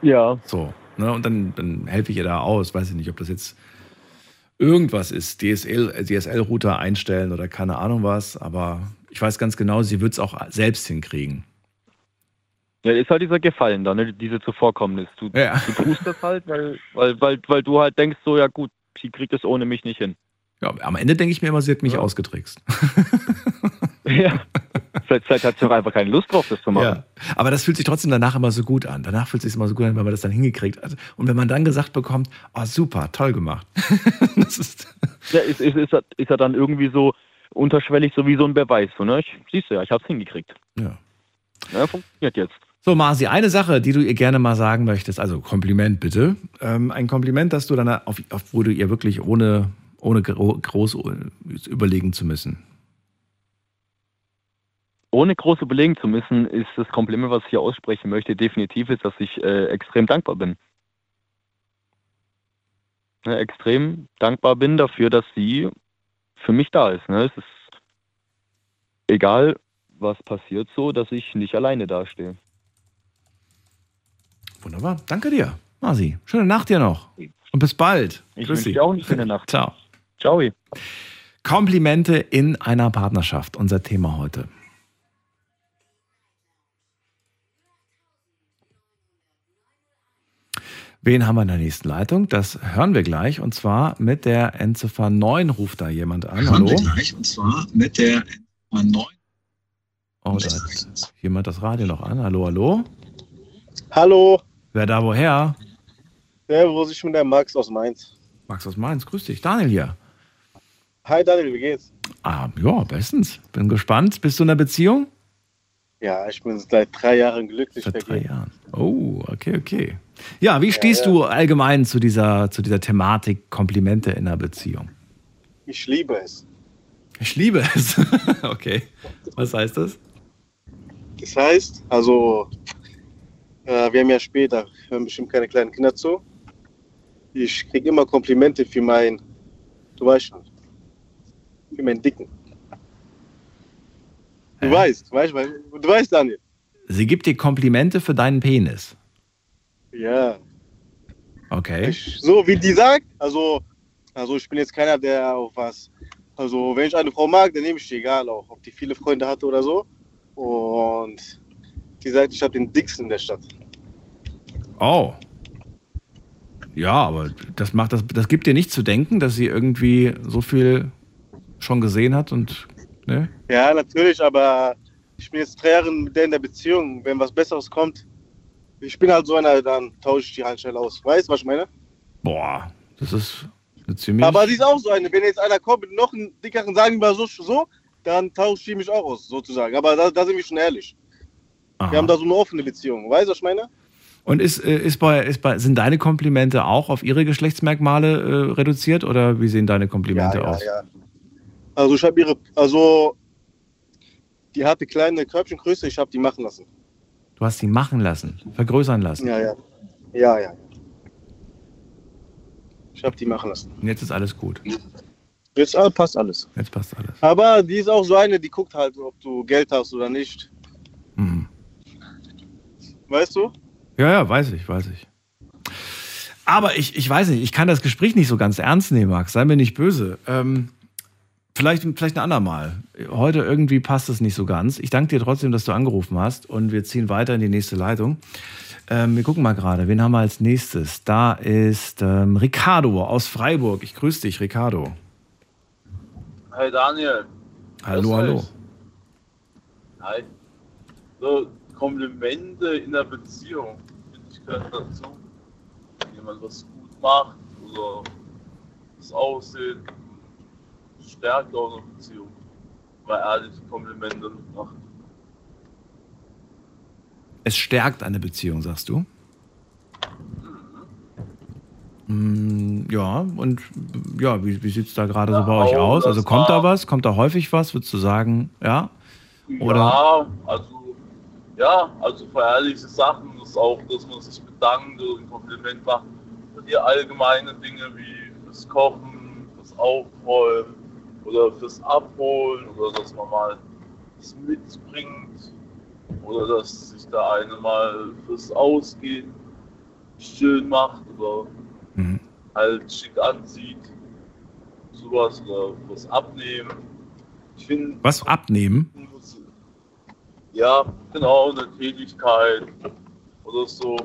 Ja. So, ne? Und dann, dann helfe ich ihr da aus. Weiß ich nicht, ob das jetzt irgendwas ist, DSL, DSL-Router einstellen oder keine Ahnung was, aber ich weiß ganz genau, sie wird es auch selbst hinkriegen. Ja, ist halt dieser Gefallen da, ne? diese Zuvorkommnis. Du, Ja. du tust das halt, weil, weil, weil, weil du halt denkst, so, ja gut, sie kriegt es ohne mich nicht hin. Ja, am Ende denke ich mir immer, sie hat mich Ja. ausgetrickst. Ja. Vielleicht, vielleicht hat sie auch einfach keine Lust drauf, das zu machen. Ja. Aber das fühlt sich trotzdem danach immer so gut an. Danach fühlt es sich immer so gut an, wenn man das dann hingekriegt hat. Und wenn man dann gesagt bekommt, oh super, toll gemacht. das ist, Ja, ist, ist, ist, er- ist er dann irgendwie so unterschwellig, so wie so ein Beweis. So, ne? ich, siehst du ja, ich hab's hingekriegt. ja. Ja, funktioniert jetzt. So, Marci, eine Sache, die du ihr gerne mal sagen möchtest, also Kompliment bitte. Ähm, ein Kompliment, das du dann auf, auf wo du ihr wirklich ohne, ohne gro groß überlegen zu müssen. Ohne groß überlegen zu müssen, ist das Kompliment, was ich hier aussprechen möchte, definitiv ist, dass ich äh, extrem dankbar bin. Ne, extrem dankbar bin dafür, dass sie für mich da ist. Ne? Es ist egal, was passiert, so, dass ich nicht alleine dastehe. Wunderbar. Danke dir, Marci. Schöne Nacht dir noch. Und bis bald. Ich Grüß wünsche dich. dir auch eine schöne Nacht. Ciao. Ciao. Komplimente in einer Partnerschaft, unser Thema heute. Wen haben wir in der nächsten Leitung? Das hören wir gleich. Und zwar mit der Endziffer 9 ruft da jemand an. Hören Hallo? wir gleich, und zwar mit der N9. Oh, da hat jemand das Radio noch an. Hallo, hallo? Hallo, Wer da woher? Servus, ich bin der Max aus Mainz. Max aus Mainz, grüß dich. Daniel hier. Hi Daniel, wie geht's? Ah, ja, bestens. Bin gespannt. Bist du in einer Beziehung? Ja, ich bin seit drei Jahren glücklich. Seit drei. Jahren. Oh, okay, okay. Ja, wie stehst ja. du allgemein zu dieser, zu dieser Thematik Komplimente in einer Beziehung? Ich liebe es. Ich liebe es. okay. Was heißt das? Das heißt, also, äh, wir haben ja später, hören bestimmt keine kleinen Kinder zu. Ich kriege immer Komplimente für mein, du weißt schon, für meinen Dicken. Du Hä? weißt, du weißt, du weißt, Daniel. Sie gibt dir Komplimente für deinen Penis. Ja, Okay. ich, so wie die sagt, also, also ich bin jetzt keiner, der auf was, also wenn ich eine Frau mag, dann nehme ich die, egal auch, ob die viele Freunde hatte oder so. Und die sagt, ich habe den dicksten in der Stadt. Oh. Ja, aber das macht das, das gibt dir nicht zu denken, dass sie irgendwie so viel schon gesehen hat und ne? Ja, natürlich, aber ich bin jetzt drei Jahre mit der in der Beziehung. Wenn was Besseres kommt, ich bin halt so einer, dann tausche ich die halt schnell aus. Weißt du, was ich meine? Boah, das ist eine ziemlich. Aber sie ist auch so eine. Wenn jetzt einer kommt mit noch einem dickeren, sagen wir mal so, so dann tauscht die mich auch aus, sozusagen. Aber da, da sind wir schon ehrlich. Aha. Wir haben da so eine offene Beziehung. Weißt du, was ich meine? Und ist, äh, ist bei, ist bei, sind deine Komplimente auch auf ihre Geschlechtsmerkmale äh, reduziert oder wie sehen deine Komplimente ja, aus? ja, ja. Also ich habe ihre, also die hatte kleine Körbchengröße, ich habe die machen lassen. Du hast sie machen lassen, vergrößern lassen. Ja, ja. Ja, ja. Ich habe die machen lassen. Und jetzt ist alles gut. Jetzt passt alles. Jetzt passt alles. Aber die ist auch so eine, die guckt halt, ob du Geld hast oder nicht. Mhm. Weißt du? Ja, ja, weiß ich, weiß ich. Aber ich, ich weiß nicht, ich kann das Gespräch nicht so ganz ernst nehmen, Max. Sei mir nicht böse. Ähm, vielleicht, vielleicht ein andermal. Heute irgendwie passt es nicht so ganz. Ich danke dir trotzdem, dass du angerufen hast und wir ziehen weiter in die nächste Leitung. Ähm, wir gucken mal gerade, wen haben wir als nächstes? Da ist ähm, Ricardo aus Freiburg. Ich grüße dich, Ricardo. Hi Daniel. Hallo, hallo. Hi. So, Komplimente in der Beziehung, finde ich, gehört dazu. Wenn jemand was gut macht oder das Aussehen, stärkt auch eine Beziehung. Weil ehrliche Komplimente macht. Es stärkt eine Beziehung, sagst du? Mm, Ja, und ja, wie, wie sieht es da gerade so bei euch Ja, aus? Also kommt da was? Kommt da häufig was? Würdest du sagen, ja? Oder? Ja, also, ja, also für ehrliche Sachen ist auch, dass man sich bedankt oder ein Kompliment macht für die allgemeinen Dinge wie fürs Kochen, fürs Aufräumen oder fürs Abholen oder dass man mal was mitbringt oder dass sich der eine mal fürs Ausgehen schön macht oder Mhm. halt schick anzieht. sowas oder was abnehmen. Ich finde. Was abnehmen? Ja, genau, eine Tätigkeit oder so.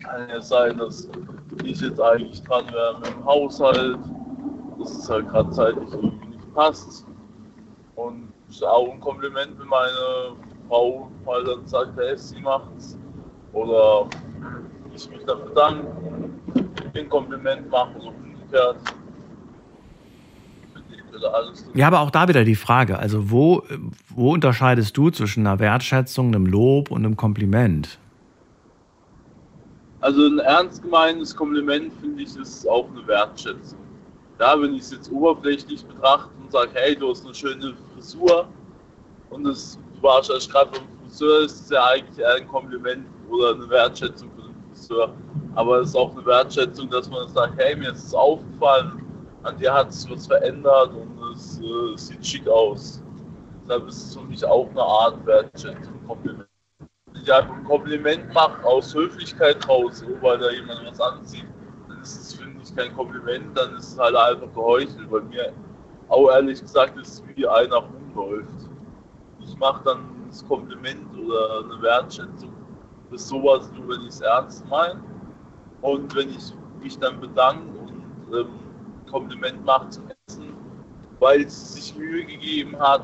Kann ja sein, dass ich jetzt eigentlich dran wäre mit dem Haushalt, dass es halt gerade zeitlich irgendwie nicht passt. Und ist auch ein Kompliment, wenn meine Frau mal dann sagt, hey, sie macht's. Oder ich mich dann bedanke, ein Kompliment mache, so umgekehrt. Ja, aber auch da wieder die Frage, also wo, wo unterscheidest du zwischen einer Wertschätzung, einem Lob und einem Kompliment? Also ein ernst gemeintes Kompliment finde ich ist auch eine Wertschätzung. Ja, wenn ich es jetzt oberflächlich betrachte und sage, hey, du hast eine schöne Frisur und das, du warst erst gerade beim Friseur, ist es ja eigentlich eher ein Kompliment oder eine Wertschätzung für den Friseur. Aber es ist auch eine Wertschätzung, dass man sagt, hey, mir ist es aufgefallen, an hat sich was verändert und es äh, sieht schick aus. Deshalb ist es für mich auch eine Art Wertschätzung, Kompliment. Wenn ich ein Kompliment mache aus Höflichkeit raus, weil da jemand was anzieht, dann ist es, finde ich, kein Kompliment, dann ist es halt einfach geheuchelt. Bei mir, auch ehrlich gesagt, ist es wie einer rumläuft. Ich mache dann das Kompliment oder eine Wertschätzung für sowas nur, wenn ich es ernst meine. Und wenn ich mich dann bedanke und ähm, Kompliment macht zum Essen, weil es sich Mühe gegeben hat.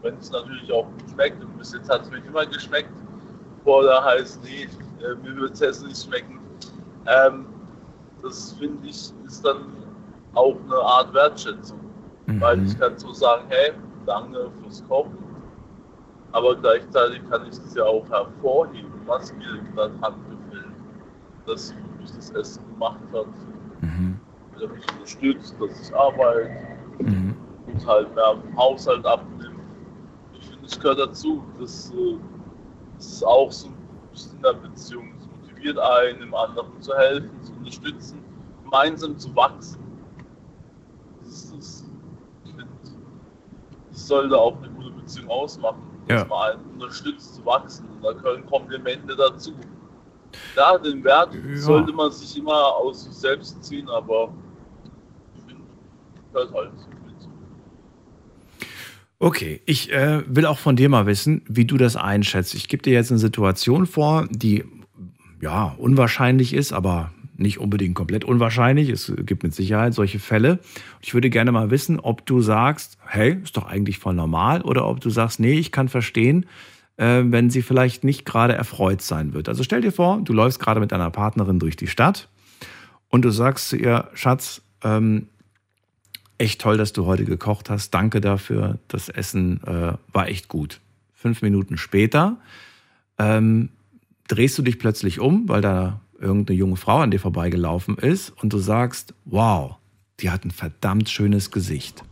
Wenn es natürlich auch gut schmeckt, und bis jetzt hat es mir immer geschmeckt, da heißt, nee, äh, mir wird das Essen nicht schmecken. Ähm, das finde ich ist dann auch eine Art Wertschätzung. Mhm. Weil ich kann so sagen, hey, danke fürs Kochen, aber gleichzeitig kann ich das ja auch hervorheben, was mir gerade gefällt, dass sie das Essen gemacht hat. Der mich unterstützt, dass ich arbeite mhm. und halt mehr vom Haushalt abnimmt. Ich finde, es gehört dazu. Das, äh, das ist auch so ein bisschen in der Beziehung. Es motiviert einen, dem anderen zu helfen, zu unterstützen, gemeinsam zu wachsen. Das, das, ich finde, das sollte auch eine gute Beziehung ausmachen, dass ja. man einen unterstützt zu wachsen. Und da gehören Komplimente dazu. Ja, den Wert ja. sollte man sich immer aus sich selbst ziehen, aber das halt Okay, ich äh, will auch von dir mal wissen, wie du das einschätzt. Ich gebe dir jetzt eine Situation vor, die ja unwahrscheinlich ist, aber nicht unbedingt komplett unwahrscheinlich. Es gibt mit Sicherheit solche Fälle. Ich würde gerne mal wissen, ob du sagst, hey, ist doch eigentlich voll normal, oder ob du sagst, nee, ich kann verstehen, äh, wenn sie vielleicht nicht gerade erfreut sein wird. Also stell dir vor, du läufst gerade mit deiner Partnerin durch die Stadt und du sagst zu ihr, Schatz, ähm, echt toll, dass du heute gekocht hast. Danke dafür. Das Essen äh, war echt gut. Fünf Minuten später ähm, drehst du dich plötzlich um, weil da irgendeine junge Frau an dir vorbeigelaufen ist und du sagst, wow, die hat ein verdammt schönes Gesicht.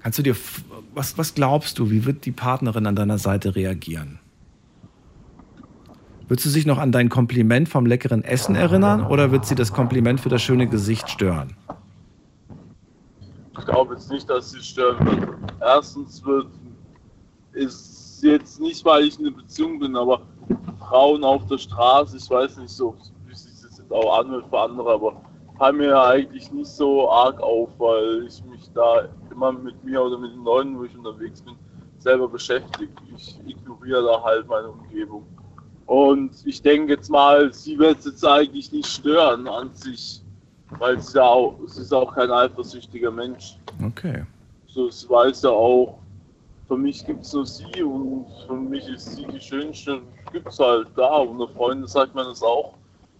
Kannst du dir, was, was glaubst du, wie wird die Partnerin an deiner Seite reagieren? Wird sie sich noch an dein Kompliment vom leckeren Essen erinnern oder wird sie das Kompliment für das schöne Gesicht stören? Ich glaube jetzt nicht, dass sie sterben wird. Erstens wird ist jetzt nicht, weil ich in einer Beziehung bin, aber Frauen auf der Straße, ich weiß nicht so, wie sich das jetzt auch anhört für andere, aber fallen mir eigentlich nicht so arg auf, weil ich mich da immer mit mir oder mit den Leuten, wo ich unterwegs bin, selber beschäftige. Ich ignoriere da halt meine Umgebung. Und ich denke jetzt mal, sie wird es jetzt eigentlich nicht stören an sich. Weil es ja auch, es ist auch kein eifersüchtiger Mensch. Okay. So, es weiß ja auch, für mich gibt es nur sie und für mich ist sie die schönste. Gibt es halt da. Und der Freunde sagt man das auch.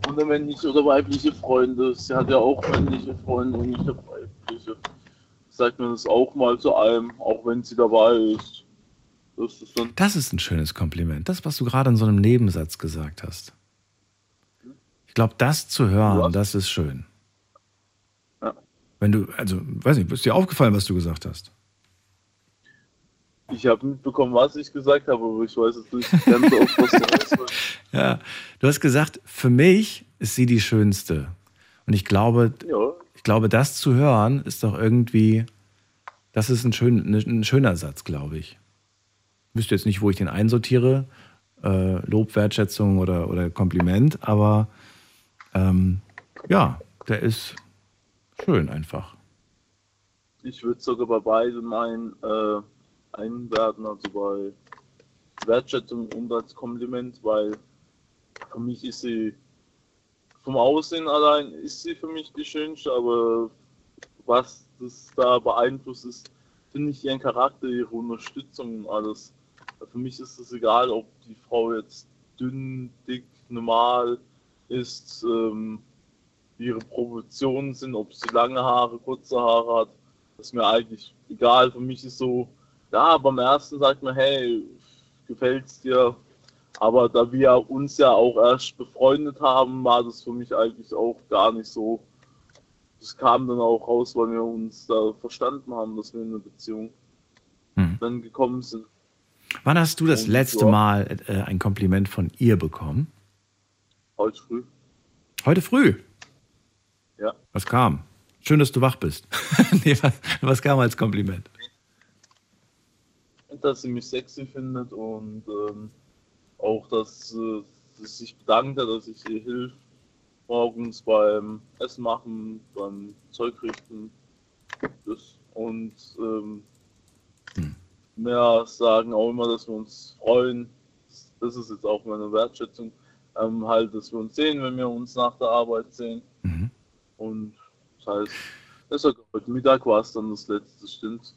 Und der männliche oder weibliche Freunde. Sie hat ja auch männliche Freunde und ich habe weibliche. Sagt man das auch mal zu allem, auch wenn sie dabei ist. Das ist, dann das ist ein schönes Kompliment. Das, was du gerade in so einem Nebensatz gesagt hast. Ich glaube, das zu hören, das ist schön. Wenn du, also, weiß nicht, ist dir aufgefallen, was du gesagt hast? Ich habe mitbekommen, was ich gesagt habe, aber ich weiß jetzt nicht ganz oft, was du hast. Ja, du hast gesagt, für mich ist sie die Schönste. Und ich glaube, ja. ich glaube, das zu hören ist doch irgendwie, das ist ein, schön, ein schöner Satz, glaube ich. Ich wüsste jetzt nicht, wo ich den einsortiere, äh, Lob, Wertschätzung oder, oder Kompliment, aber ähm, ja, der ist Schön einfach. ich würde sogar bei beiden ein, äh, einwerten, also bei Wertschätzung und als Kompliment, weil für mich ist sie vom Aussehen allein ist sie für mich die schönste, aber was das da beeinflusst ist, finde ich ihren Charakter, ihre Unterstützung und alles. Für mich ist es egal, ob die Frau jetzt dünn, dick, normal ist, ähm, wie ihre Proportionen sind, ob sie lange Haare, kurze Haare hat. Das ist mir eigentlich egal. Für mich ist so, ja, beim ersten sagt man, hey, gefällt's dir? Aber da wir uns ja auch erst befreundet haben, war das für mich eigentlich auch gar nicht so. Das kam dann auch raus, weil wir uns da verstanden haben, dass wir in eine Beziehung hm. dann gekommen sind. Wann hast du das Und, letzte ja. Mal äh, ein Kompliment von ihr bekommen? Heute früh. Heute früh? Was kam? Schön, dass du wach bist. nee, was, was, kam als Kompliment? Dass sie mich sexy findet und ähm, auch, dass äh, sie sich bedankt hat, dass ich ihr hilf morgens beim Essen machen, beim Zeug richten. Das. Und ähm, hm. mehr sagen auch immer, dass wir uns freuen. Das ist jetzt auch meine Wertschätzung. Ähm, halt, dass wir uns sehen, wenn wir uns nach der Arbeit sehen. Mhm. Und das heißt, das ist heute Mittag war es dann das letzte, stimmt.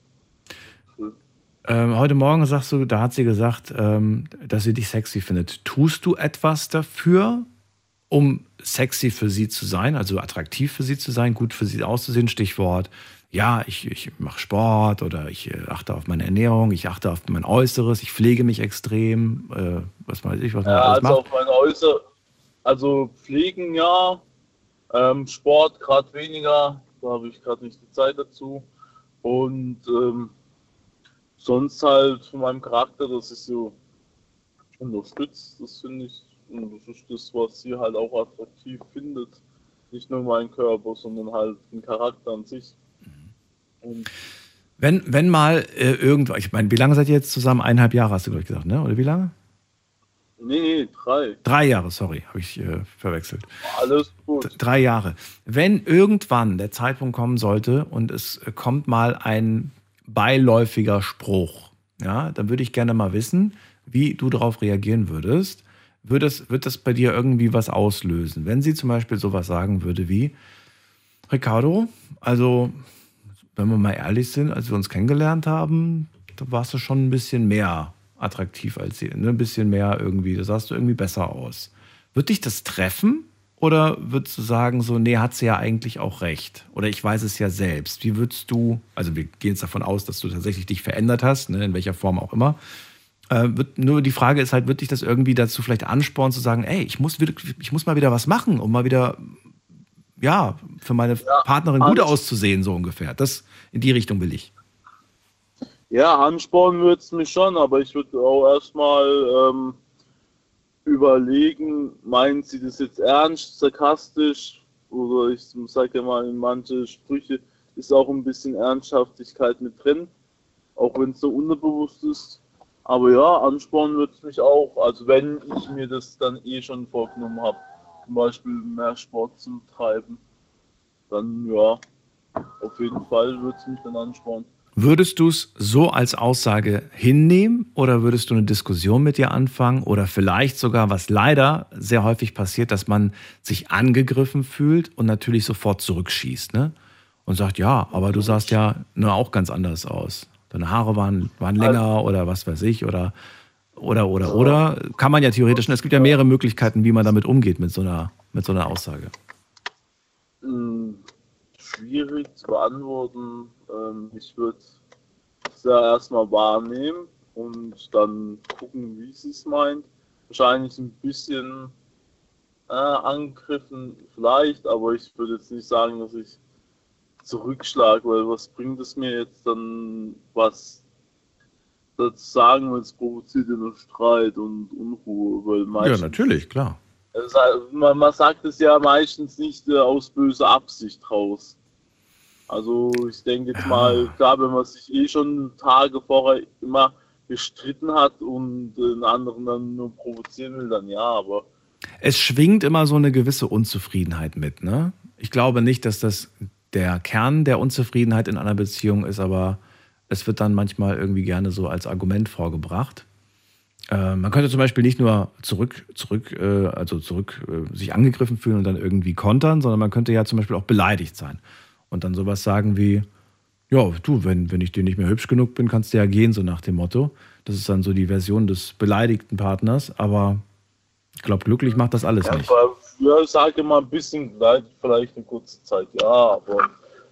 Ähm, heute Morgen sagst du, da hat sie gesagt, ähm, dass sie dich sexy findet. Tust du etwas dafür, um sexy für sie zu sein, also attraktiv für sie zu sein, gut für sie auszusehen? Stichwort, ja, ich, ich mache Sport oder ich äh, achte auf meine Ernährung, ich achte auf mein Äußeres, ich pflege mich extrem, äh, was weiß ich, was man ja, alles also macht. Auf mein Äußeres, also pflegen ja, ähm, Sport gerade weniger, da habe ich gerade nicht die Zeit dazu. Und ähm, sonst halt von meinem Charakter, dass ich so unterstützt, das finde ich, und das ist das, was sie halt auch attraktiv findet. Nicht nur mein Körper, sondern halt den Charakter an sich. Und wenn, wenn mal äh, irgendwann, ich meine, wie lange seid ihr jetzt zusammen? Eineinhalb Jahre hast du, glaube ich, gesagt, ne? Oder wie lange? Nee, nee, drei. Drei Jahre, sorry, habe ich äh, verwechselt. Alles gut. Drei Jahre. Wenn irgendwann der Zeitpunkt kommen sollte und es kommt mal ein beiläufiger Spruch, ja, dann würde ich gerne mal wissen, wie du darauf reagieren würdest. Wird das, wird das bei dir irgendwie was auslösen? Wenn sie zum Beispiel sowas sagen würde wie, Ricardo, also wenn wir mal ehrlich sind, als wir uns kennengelernt haben, da warst du schon ein bisschen mehr attraktiv als sie, ne? ein bisschen mehr irgendwie, da sahst du irgendwie besser aus. Wird dich das treffen? Oder würdest du sagen, so, nee, hat sie ja eigentlich auch recht? Oder ich weiß es ja selbst. Wie würdest du, also wir gehen jetzt davon aus, dass du tatsächlich dich verändert hast, ne, in welcher Form auch immer. Äh, wird, nur die Frage ist halt, wird dich das irgendwie dazu vielleicht anspornen, zu sagen, ey, ich muss, wieder, ich muss mal wieder was machen, um mal wieder, ja, für meine ja, Partnerin gut auszusehen, so ungefähr. Das, in die Richtung will ich. Ja, anspornen würde es mich schon, aber ich würde auch erstmal ähm, überlegen, meint sie das jetzt ernst, sarkastisch oder ich sage ja mal in manche Sprüche ist auch ein bisschen Ernsthaftigkeit mit drin, auch wenn es so unterbewusst ist. Aber ja, anspornen wird es mich auch. Also wenn ich mir das dann eh schon vorgenommen habe, zum Beispiel mehr Sport zu treiben, dann ja, auf jeden Fall wird es mich dann anspornen. Würdest du es so als Aussage hinnehmen oder würdest du eine Diskussion mit dir anfangen oder vielleicht sogar, was leider sehr häufig passiert, dass man sich angegriffen fühlt und natürlich sofort zurückschießt ne? und sagt, ja, aber du sahst ja nur auch ganz anders aus. Deine Haare waren, waren länger oder was weiß ich oder oder oder oder kann man ja theoretisch, es gibt ja mehrere Möglichkeiten, wie man damit umgeht mit so einer, mit so einer Aussage. Hm, schwierig zu beantworten ähm, ich würde es ja erstmal wahrnehmen und dann gucken, wie sie es meint. Wahrscheinlich ein bisschen äh, angriffen vielleicht, aber ich würde jetzt nicht sagen, dass ich zurückschlage, weil was bringt es mir jetzt dann, was dazu sagen, wenn es provoziert ja nur Streit und Unruhe. Weil meistens, ja, natürlich, klar. Man, man, sagt es ja meistens nicht äh, aus böser Absicht raus. Also ich denke jetzt mal, klar, wenn man sich eh schon Tage vorher immer gestritten hat und den anderen dann nur provozieren will, dann ja, aber. Es schwingt immer so eine gewisse Unzufriedenheit mit, ne? Ich glaube nicht, dass das der Kern der Unzufriedenheit in einer Beziehung ist aber, es wird dann manchmal irgendwie gerne so als Argument vorgebracht. Äh, man könnte zum Beispiel nicht nur zurück, zurück, äh, also zurück äh, sich angegriffen fühlen und dann irgendwie kontern, sondern man könnte ja zum Beispiel auch beleidigt sein und dann sowas sagen wie, ja, du, wenn, wenn ich dir nicht mehr hübsch genug bin, kannst du ja gehen, so nach dem Motto. Das ist dann so die Version des beleidigten Partners, aber ich glaube, glücklich macht das alles Ja, nicht. aber, ja, ich sage mal ein bisschen vielleicht eine kurze Zeit, ja, aber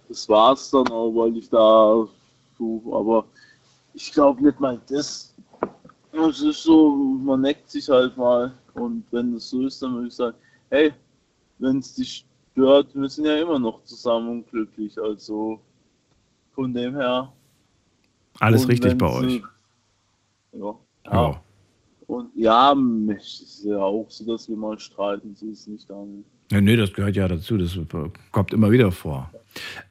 das war's dann auch, weil ich da so, aber ich glaube nicht mal das. Es ist so, man neckt sich halt mal und wenn das so ist, dann würde ich sagen, hey, wenn es dich stört, wir sind ja immer noch zusammen und glücklich, also von dem her. Alles Und richtig bei wenn's, euch. Ja. Ja. Und ja, es ist ja auch so, dass wir mal streiten, so ist es nicht dann. Ja, nee, das gehört ja dazu. Das kommt immer wieder vor.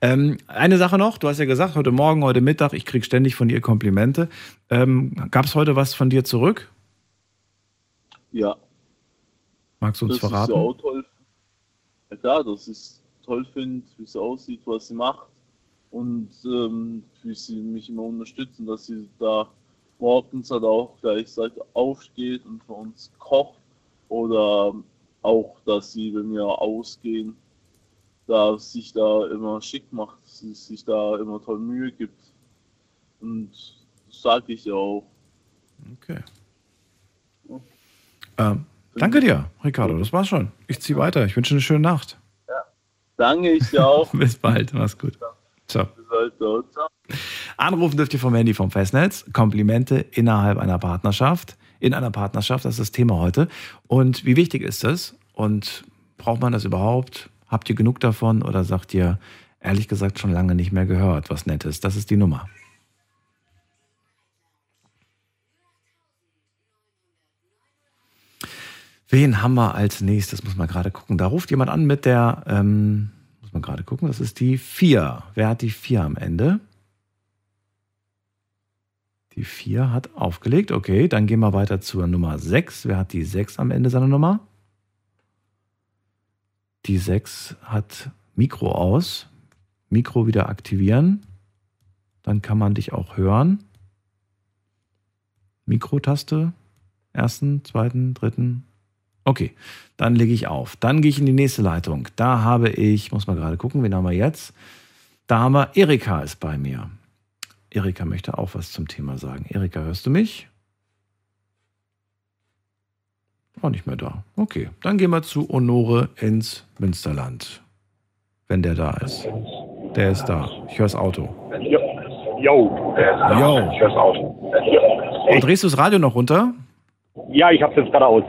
Ähm, eine Sache noch, du hast ja gesagt, heute Morgen, heute Mittag, ich kriege ständig von dir Komplimente. Ähm, Gab es heute was von dir zurück? Ja. Magst du uns das verraten? ist ja. Ja klar, dass ich es toll finde, wie sie aussieht, was sie macht und ähm, wie sie mich immer unterstützen, dass sie da morgens halt auch gleich sagt, aufsteht und für uns kocht oder auch, dass sie, wenn wir ausgehen, da sich da immer schick macht, sie sich da immer toll Mühe gibt. Und das sage ich ja auch. Okay. Ähm, danke dir, Ricardo. Das war's schon. Ich ziehe weiter. Ich wünsche eine schöne Nacht. Danke, ich dir auch. Bis bald. Mach's gut. Ciao. ciao. Anrufen dürft ihr vom Handy vom Festnetz. Komplimente innerhalb einer Partnerschaft. In einer Partnerschaft, das ist das Thema heute. Und wie wichtig ist das? Und braucht man das überhaupt? Habt ihr genug davon? Oder sagt ihr, ehrlich gesagt, schon lange nicht mehr gehört, was Nettes? Das ist die Nummer. Wen haben wir als nächstes? Muss man gerade gucken. Da ruft jemand an mit der, ähm, muss man gerade gucken, das ist die 4. Wer hat die 4 am Ende? Die 4 hat aufgelegt. Okay, dann gehen wir weiter zur Nummer 6. Wer hat die 6 am Ende seiner Nummer? Die 6 hat Mikro aus. Mikro wieder aktivieren. Dann kann man dich auch hören. Mikrotaste. Ersten, zweiten, dritten. Okay, dann lege ich auf. Dann gehe ich in die nächste Leitung. Da habe ich, muss mal gerade gucken, wen haben wir jetzt? Da haben wir Erika ist bei mir. Erika möchte auch was zum Thema sagen. Erika, hörst du mich? Auch nicht mehr da. Okay, dann gehen wir zu Honore ins Münsterland. Wenn der da ist. Der ist da. Ich höre das Auto. Jo. Jo. Jo. Ich hör's auf. Und drehst du das Radio noch runter? Ja, ich hab's jetzt gerade aus.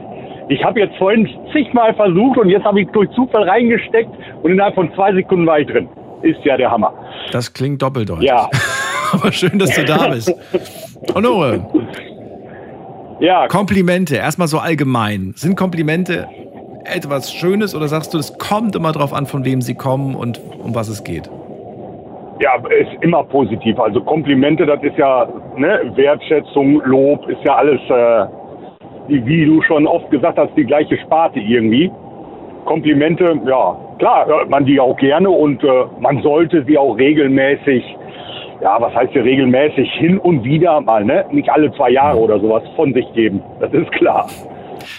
Ich habe jetzt vorhin zigmal versucht und jetzt habe ich durch Zufall reingesteckt und innerhalb von zwei Sekunden war ich drin. Ist ja der Hammer. Das klingt doppeldeutig. Ja. Aber schön, dass du da bist. Honore. Ja. Komplimente, erstmal so allgemein. Sind Komplimente etwas Schönes oder sagst du, es kommt immer drauf an, von wem sie kommen und um was es geht? Ja, ist immer positiv. Also Komplimente, das ist ja ne, Wertschätzung, Lob, ist ja alles, äh, die, wie du schon oft gesagt hast, die gleiche Sparte irgendwie. Komplimente, ja, klar, hört man die auch gerne und äh, man sollte sie auch regelmäßig, ja, was heißt hier regelmäßig, hin und wieder mal, ne? Nicht alle zwei Jahre oder sowas von sich geben. Das ist klar.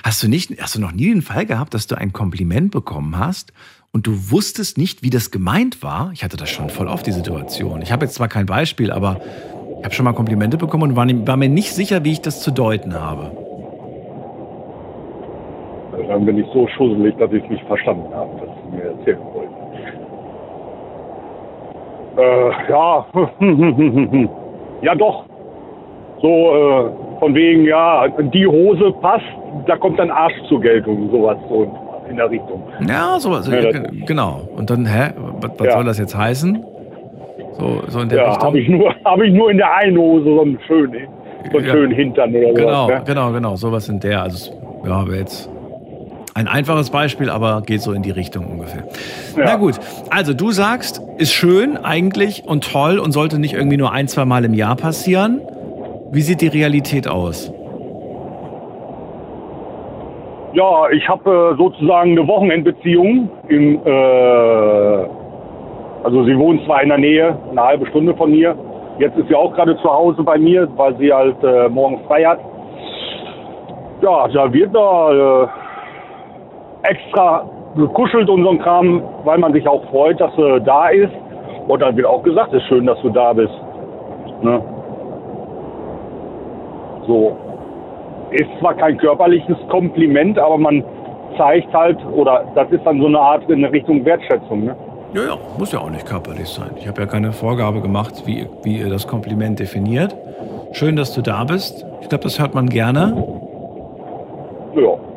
Hast du nicht, hast du noch nie den Fall gehabt, dass du ein Kompliment bekommen hast und du wusstest nicht, wie das gemeint war? Ich hatte das schon voll oft die Situation. Ich habe jetzt zwar kein Beispiel, aber ich habe schon mal Komplimente bekommen und war, war mir nicht sicher, wie ich das zu deuten habe. Dann bin ich so schusselig, dass ich es nicht verstanden habe, was Sie mir erzählen wollten. Äh, ja, ja doch. So äh, von wegen, ja, die Hose passt, da kommt dann Arsch zur Geltung, sowas so in der Richtung. Ja, so, so Ja, ge- genau. Und dann, hä, was, was Ja. soll das jetzt heißen? So, so in der Ja, Richtung. habe ich, nur- hab ich nur in der einen Hose so einen schönen, so einen Ja. schönen Hintern oder Genau, sowas. Ne? genau, genau. Sowas in der. Also, ja, wäre jetzt ein einfaches Beispiel, aber geht so in die Richtung ungefähr. Na gut, also du sagst, ist schön eigentlich und toll und sollte nicht irgendwie nur ein, zwei Mal im Jahr passieren. Wie sieht die Realität aus? Ja, ich habe äh, sozusagen eine Wochenendbeziehung im, äh, Also sie wohnt zwar in der Nähe, eine halbe Stunde von mir. Jetzt ist sie auch gerade zu Hause bei mir, weil sie halt äh, morgen frei hat. Ja, da wird da äh, extra gekuschelt und so ein Kram, weil man sich auch freut, dass sie da ist. Und dann wird auch gesagt, es ist schön, dass du da bist. Ne? So. Ist zwar kein körperliches Kompliment, aber man zeigt halt, oder das ist dann so eine Art in Richtung Wertschätzung. Ne? Ja, ja, muss ja auch nicht körperlich sein. Ich habe ja keine Vorgabe gemacht, wie, wie ihr das Kompliment definiert. Schön, dass du da bist. Ich glaube, das hört man gerne. Ja.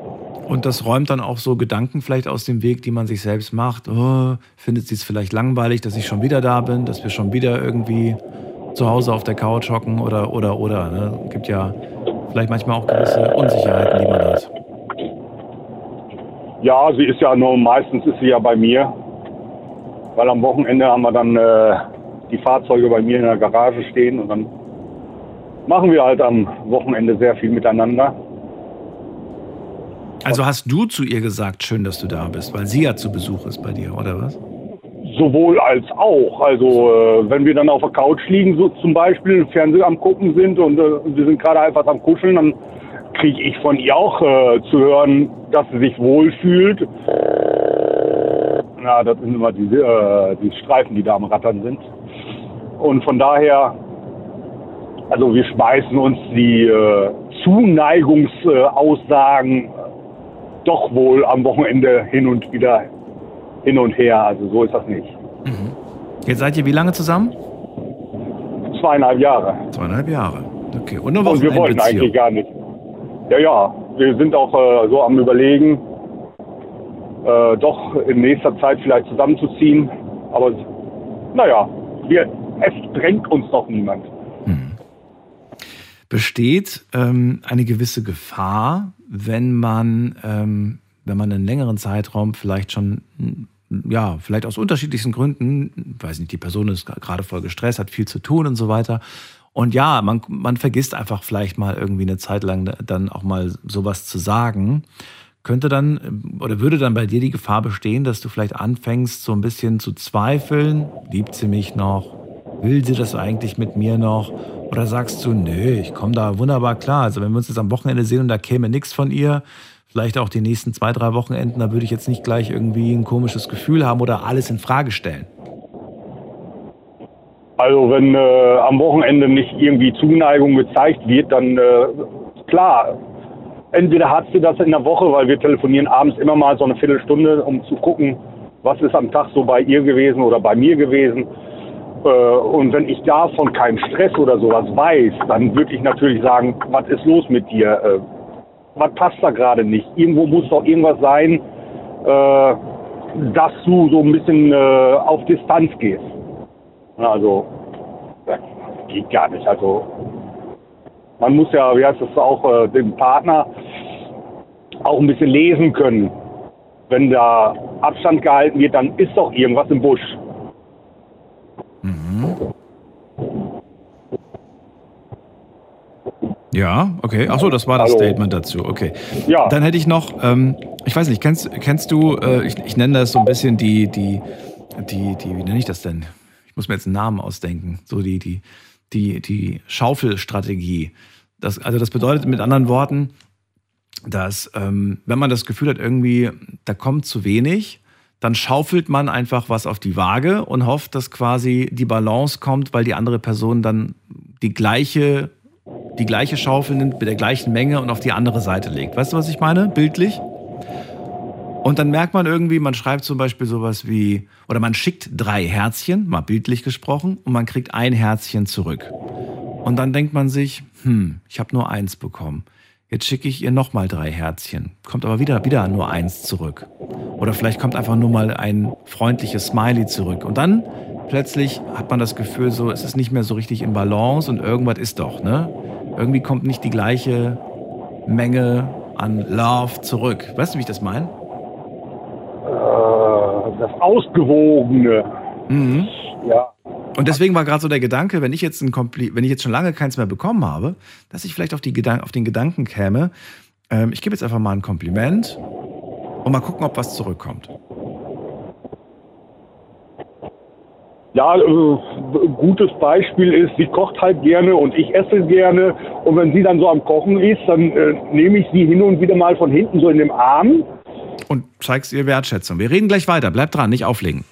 Und das räumt dann auch so Gedanken vielleicht aus dem Weg, die man sich selbst macht. Oh, findet sie es vielleicht langweilig, dass ich schon wieder da bin, dass wir schon wieder irgendwie zu Hause auf der Couch hocken oder, oder, oder. Ne? Gibt ja vielleicht manchmal auch gewisse Unsicherheiten, die man hat. Ja, sie ist ja nur, meistens ist sie ja bei mir. Weil am Wochenende haben wir dann äh, die Fahrzeuge bei mir in der Garage stehen und dann machen wir halt am Wochenende sehr viel miteinander. Also hast du zu ihr gesagt, schön, dass du da bist, weil sie ja zu Besuch ist bei dir, oder was? Sowohl als auch. Also äh, wenn wir dann auf der Couch liegen, so zum Beispiel Fernseher am gucken sind und äh, wir sind gerade einfach am Kuscheln, dann kriege ich von ihr auch äh, zu hören, dass sie sich wohlfühlt. Na, das sind immer die, äh, die Streifen, die da am Rattern sind. Und von daher, also wir schmeißen uns die äh, Zuneigungsaussagen doch wohl am Wochenende hin und wieder hin und her. Also so ist das nicht. Mhm. Jetzt seid ihr wie lange zusammen? Zweieinhalb Jahre. Zweieinhalb Jahre. Okay. Und, und wir wollten eigentlich gar nicht. Ja, ja. Wir sind auch äh, so am Überlegen, äh, doch in nächster Zeit vielleicht zusammenzuziehen. Aber naja, wir, es drängt uns doch niemand. Hm. Besteht ähm, eine gewisse Gefahr, wenn man, ähm, wenn man einen längeren Zeitraum vielleicht schon ja, vielleicht aus unterschiedlichsten Gründen, weiß nicht, die Person ist gerade voll gestresst, hat viel zu tun und so weiter. Und ja, man, man vergisst einfach vielleicht mal irgendwie eine Zeit lang dann auch mal sowas zu sagen könnte dann oder würde dann bei dir die Gefahr bestehen, dass du vielleicht anfängst, so ein bisschen zu zweifeln, liebt sie mich noch, will sie das eigentlich mit mir noch? Oder sagst du, nö, ich komme da wunderbar klar. Also wenn wir uns jetzt am Wochenende sehen und da käme nichts von ihr, vielleicht auch die nächsten zwei, drei Wochenenden, da würde ich jetzt nicht gleich irgendwie ein komisches Gefühl haben oder alles in Frage stellen. Also wenn äh, am Wochenende nicht irgendwie Zuneigung gezeigt wird, dann äh, klar, entweder hat sie das in der Woche, weil wir telefonieren abends immer mal so eine Viertelstunde, um zu gucken, was ist am Tag so bei ihr gewesen oder bei mir gewesen. Äh, und wenn ich davon keinen Stress oder sowas weiß, dann würde ich natürlich sagen, was ist los mit dir? Äh, was passt da gerade nicht? Irgendwo muss doch irgendwas sein, äh, dass du so ein bisschen auf Distanz gehst. Also, das geht gar nicht. Also, man muss ja, wie heißt das auch, den Partner auch ein bisschen lesen können. Wenn da Abstand gehalten wird, dann ist doch irgendwas im Busch. Mhm. Ja, okay. Achso, das war das Hallo. Statement dazu. Okay. Ja. Dann hätte ich noch, ähm, ich weiß nicht, kennst, kennst du, äh, ich, ich nenne das so ein bisschen die, die, die, die, wie nenne ich das denn? Ich muss mir jetzt einen Namen ausdenken. So die, die, die, die Schaufelstrategie. Das, also das bedeutet mit anderen Worten, dass ähm, wenn man das Gefühl hat, irgendwie, da kommt zu wenig, dann schaufelt man einfach was auf die Waage und hofft, dass quasi die Balance kommt, weil die andere Person dann die gleiche, die gleiche Schaufel nimmt mit der gleichen Menge und auf die andere Seite legt. Weißt du, was ich meine? Bildlich? Und dann merkt man irgendwie, man schreibt zum Beispiel sowas wie, oder man schickt drei Herzchen, mal bildlich gesprochen, und man kriegt ein Herzchen zurück. Und dann denkt man sich, hm, ich habe nur eins bekommen. Jetzt schicke ich ihr nochmal drei Herzchen. Kommt aber wieder, wieder nur eins zurück. Oder vielleicht kommt einfach nur mal ein freundliches Smiley zurück. Und dann plötzlich hat man das Gefühl, so, es ist nicht mehr so richtig in Balance und irgendwas ist doch, ne? Irgendwie kommt nicht die gleiche Menge an Love zurück. Weißt du, wie ich das meine? Äh, das Ausgewogene. Mhm. Ja. Und deswegen war gerade so der Gedanke, wenn ich jetzt ein Kompli wenn ich jetzt schon lange keins mehr bekommen habe, dass ich vielleicht auf, die Gedan auf den Gedanken käme, ähm, ich gebe jetzt einfach mal ein Kompliment und mal gucken, ob was zurückkommt. ja, äh, gutes Beispiel ist, sie kocht halt gerne und ich esse gerne. Und wenn sie dann so am Kochen ist, dann äh, nehme ich sie hin und wieder mal von hinten so in den Arm. Und zeigst ihr Wertschätzung. Wir reden gleich weiter. Bleib dran, nicht auflegen.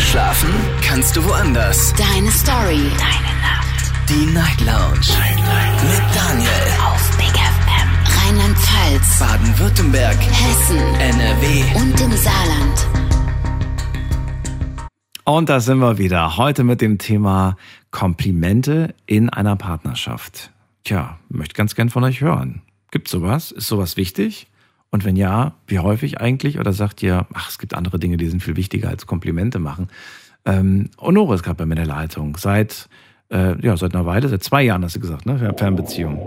Schlafen kannst du woanders. Deine Story. Deine Nacht. Die Night Lounge. Night, Night. Mit Daniel. Auf Big FM. Rheinland-Pfalz. Baden-Württemberg. Hessen. NRW. Und im Saarland. Und da sind wir wieder. Heute mit dem Thema Komplimente in einer Partnerschaft. Tja, möchte ganz gern von euch hören. Gibt sowas? Ist sowas wichtig? Und wenn ja, wie häufig eigentlich? Oder sagt ihr, ach, es gibt andere Dinge, die sind viel wichtiger als Komplimente machen? Ähm, Honore ist gerade bei mir in der Leitung. Seit, äh, ja, seit einer Weile, seit zwei Jahren hast du gesagt, ne? Fernbeziehung.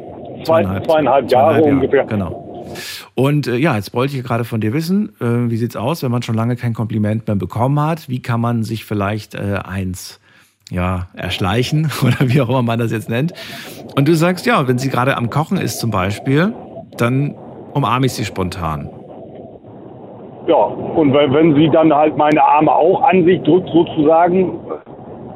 Zweieinhalb, zweieinhalb Jahre zweieinhalb ungefähr. Genau. Und äh, ja, jetzt wollte ich gerade von dir wissen, äh, wie sieht's aus, wenn man schon lange kein Kompliment mehr bekommen hat? Wie kann man sich vielleicht äh, eins ja, erschleichen oder wie auch immer man das jetzt nennt? Und du sagst, ja, wenn sie gerade am Kochen ist zum Beispiel, dann umarme ich sie spontan. Ja, und wenn, sie dann halt meine Arme auch an sich drückt sozusagen,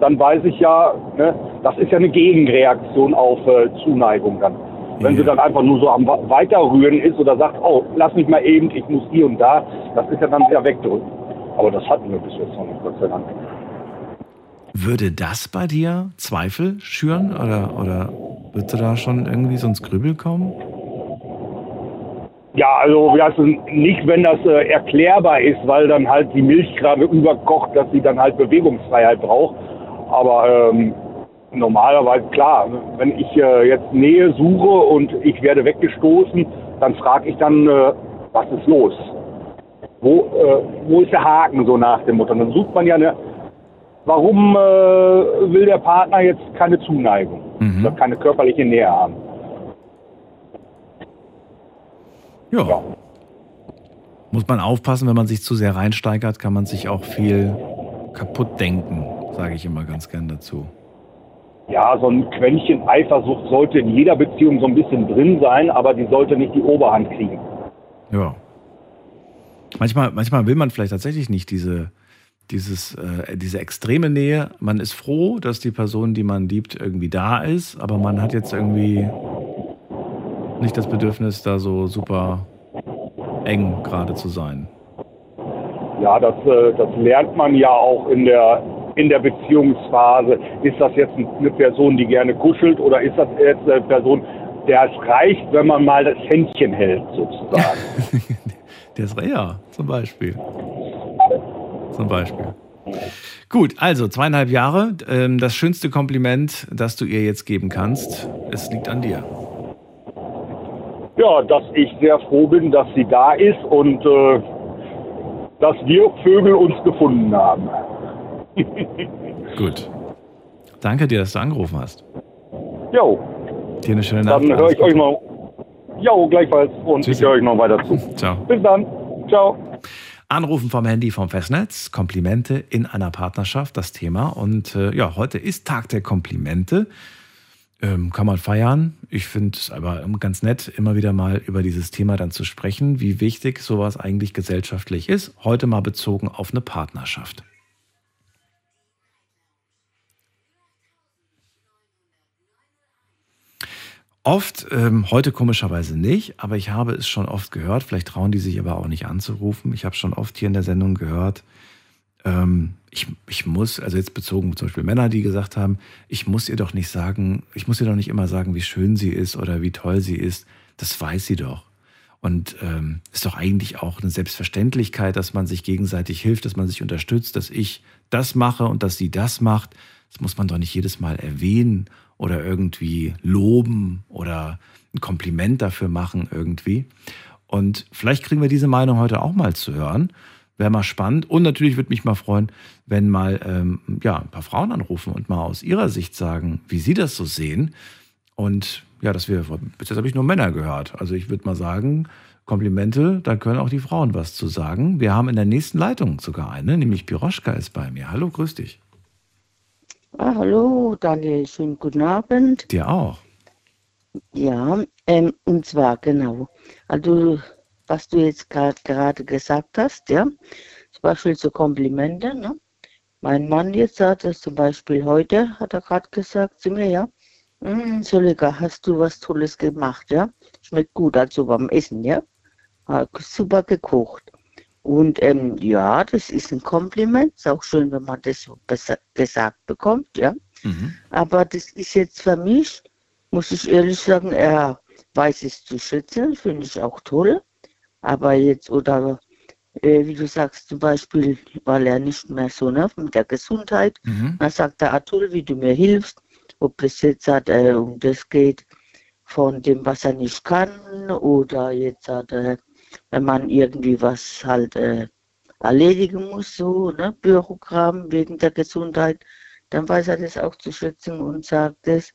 dann weiß ich ja, ne, das ist ja eine Gegenreaktion auf äh, Zuneigung dann. Wenn sie dann einfach nur so am Weiterrühren ist oder sagt, oh, lass mich mal eben, ich muss hier und da, das ist ja dann sehr wegdrücken. Aber das hatten wir bis jetzt noch nicht, Gott sei Dank. Würde das bei dir Zweifel schüren oder, oder würde da schon irgendwie so ins Grübel kommen? Ja, also nicht, wenn das äh, erklärbar ist, weil dann halt die Milch gerade überkocht, dass sie dann halt Bewegungsfreiheit braucht. Aber ähm, normalerweise klar, wenn ich äh, jetzt Nähe suche und ich werde weggestoßen, dann frage ich dann, äh, was ist los? Wo, äh, wo ist der Haken so nach dem Motto? Dann sucht man ja eine, warum äh, will der Partner jetzt keine Zuneigung oder keine körperliche Nähe haben? Ja. Muss man aufpassen, wenn man sich zu sehr reinsteigert, kann man sich auch viel kaputt denken, sage ich immer ganz gern dazu. Ja, so ein Quäntchen Eifersucht sollte in jeder Beziehung so ein bisschen drin sein, aber die sollte nicht die Oberhand kriegen. Ja. Manchmal, manchmal will man vielleicht tatsächlich nicht diese, dieses, äh, diese extreme Nähe. Man ist froh, dass die Person, die man liebt, irgendwie da ist, aber man hat jetzt irgendwie nicht das Bedürfnis, da so super eng gerade zu sein. Ja, das, äh, das lernt man ja auch in der, in der Beziehungsphase. Ist das jetzt eine Person, die gerne kuschelt oder ist das jetzt eine Person, der es reicht, wenn man mal das Händchen hält, sozusagen? Der ist ja, zum Beispiel. Zum Beispiel. Gut, also zweieinhalb Jahre. Ähm, das schönste Kompliment, das du ihr jetzt geben kannst, es liegt an dir. Ja, dass ich sehr froh bin, dass sie da ist und äh, dass wir Vögel uns gefunden haben. Gut. Danke dir, dass du angerufen hast. Jo, Dir eine schöne Nacht. dann höre ich euch noch. Jo, gleichfalls. Und ich höre euch noch weiter zu. Ciao. Bis dann. Ciao. Anrufen vom Handy vom Festnetz, Komplimente in einer Partnerschaft, das Thema. Und äh, ja, heute ist Tag der Komplimente. Ähm, kann man feiern. Ich finde es aber ganz nett, immer wieder mal über dieses Thema dann zu sprechen, wie wichtig sowas eigentlich gesellschaftlich ist. Heute mal bezogen auf eine Partnerschaft. Oft, ähm, heute komischerweise nicht, aber ich habe es schon oft gehört, vielleicht trauen die sich aber auch nicht anzurufen. Ich habe schon oft hier in der Sendung gehört, ähm, ich, ich muss, also jetzt bezogen zum Beispiel Männer, die gesagt haben, ich muss ihr doch nicht sagen, ich muss ihr doch nicht immer sagen, wie schön sie ist oder wie toll sie ist. Das weiß sie doch. Und ähm, ist doch eigentlich auch eine Selbstverständlichkeit, dass man sich gegenseitig hilft, dass man sich unterstützt, dass ich das mache und dass sie das macht. Das muss man doch nicht jedes Mal erwähnen oder irgendwie loben oder ein Kompliment dafür machen irgendwie. Und vielleicht kriegen wir diese Meinung heute auch mal zu hören. Wäre mal spannend. Und natürlich würde mich mal freuen, wenn mal ähm, ja, ein paar Frauen anrufen und mal aus ihrer Sicht sagen, wie sie das so sehen. Und ja, dass wir, bis jetzt habe ich nur Männer gehört. Also ich würde mal sagen, Komplimente, da können auch die Frauen was zu sagen. Wir haben in der nächsten Leitung sogar eine, nämlich Piroschka ist bei mir. Hallo, grüß dich. Ah, hallo, Daniel, schönen guten Abend. Dir auch. Ja, ähm, und zwar genau, also was du jetzt grad- gerade gesagt hast, ja, zum Beispiel so Komplimente, ne? mein Mann jetzt sagt das zum Beispiel heute, hat er gerade gesagt zu mir, ja, mm, Solika, hast du was Tolles gemacht, ja? Schmeckt gut, also beim Essen, ja? Hat super gekocht. Und ähm, ja, das ist ein Kompliment. Ist auch schön, wenn man das so gesagt bekommt, ja. Mhm. Aber das ist jetzt für mich, muss ich ehrlich sagen, er weiß es zu schätzen, finde ich auch toll. Aber jetzt, oder äh, wie du sagst, zum Beispiel, weil er nicht mehr so ne, mit der Gesundheit, mhm. dann sagt er, toll, wie du mir hilfst, ob das jetzt hat, äh, um das geht von dem, was er nicht kann, oder jetzt hat, äh, wenn man irgendwie was halt äh, erledigen muss, so, ne, Bürokram wegen der Gesundheit, dann weiß er das auch zu schätzen und sagt es.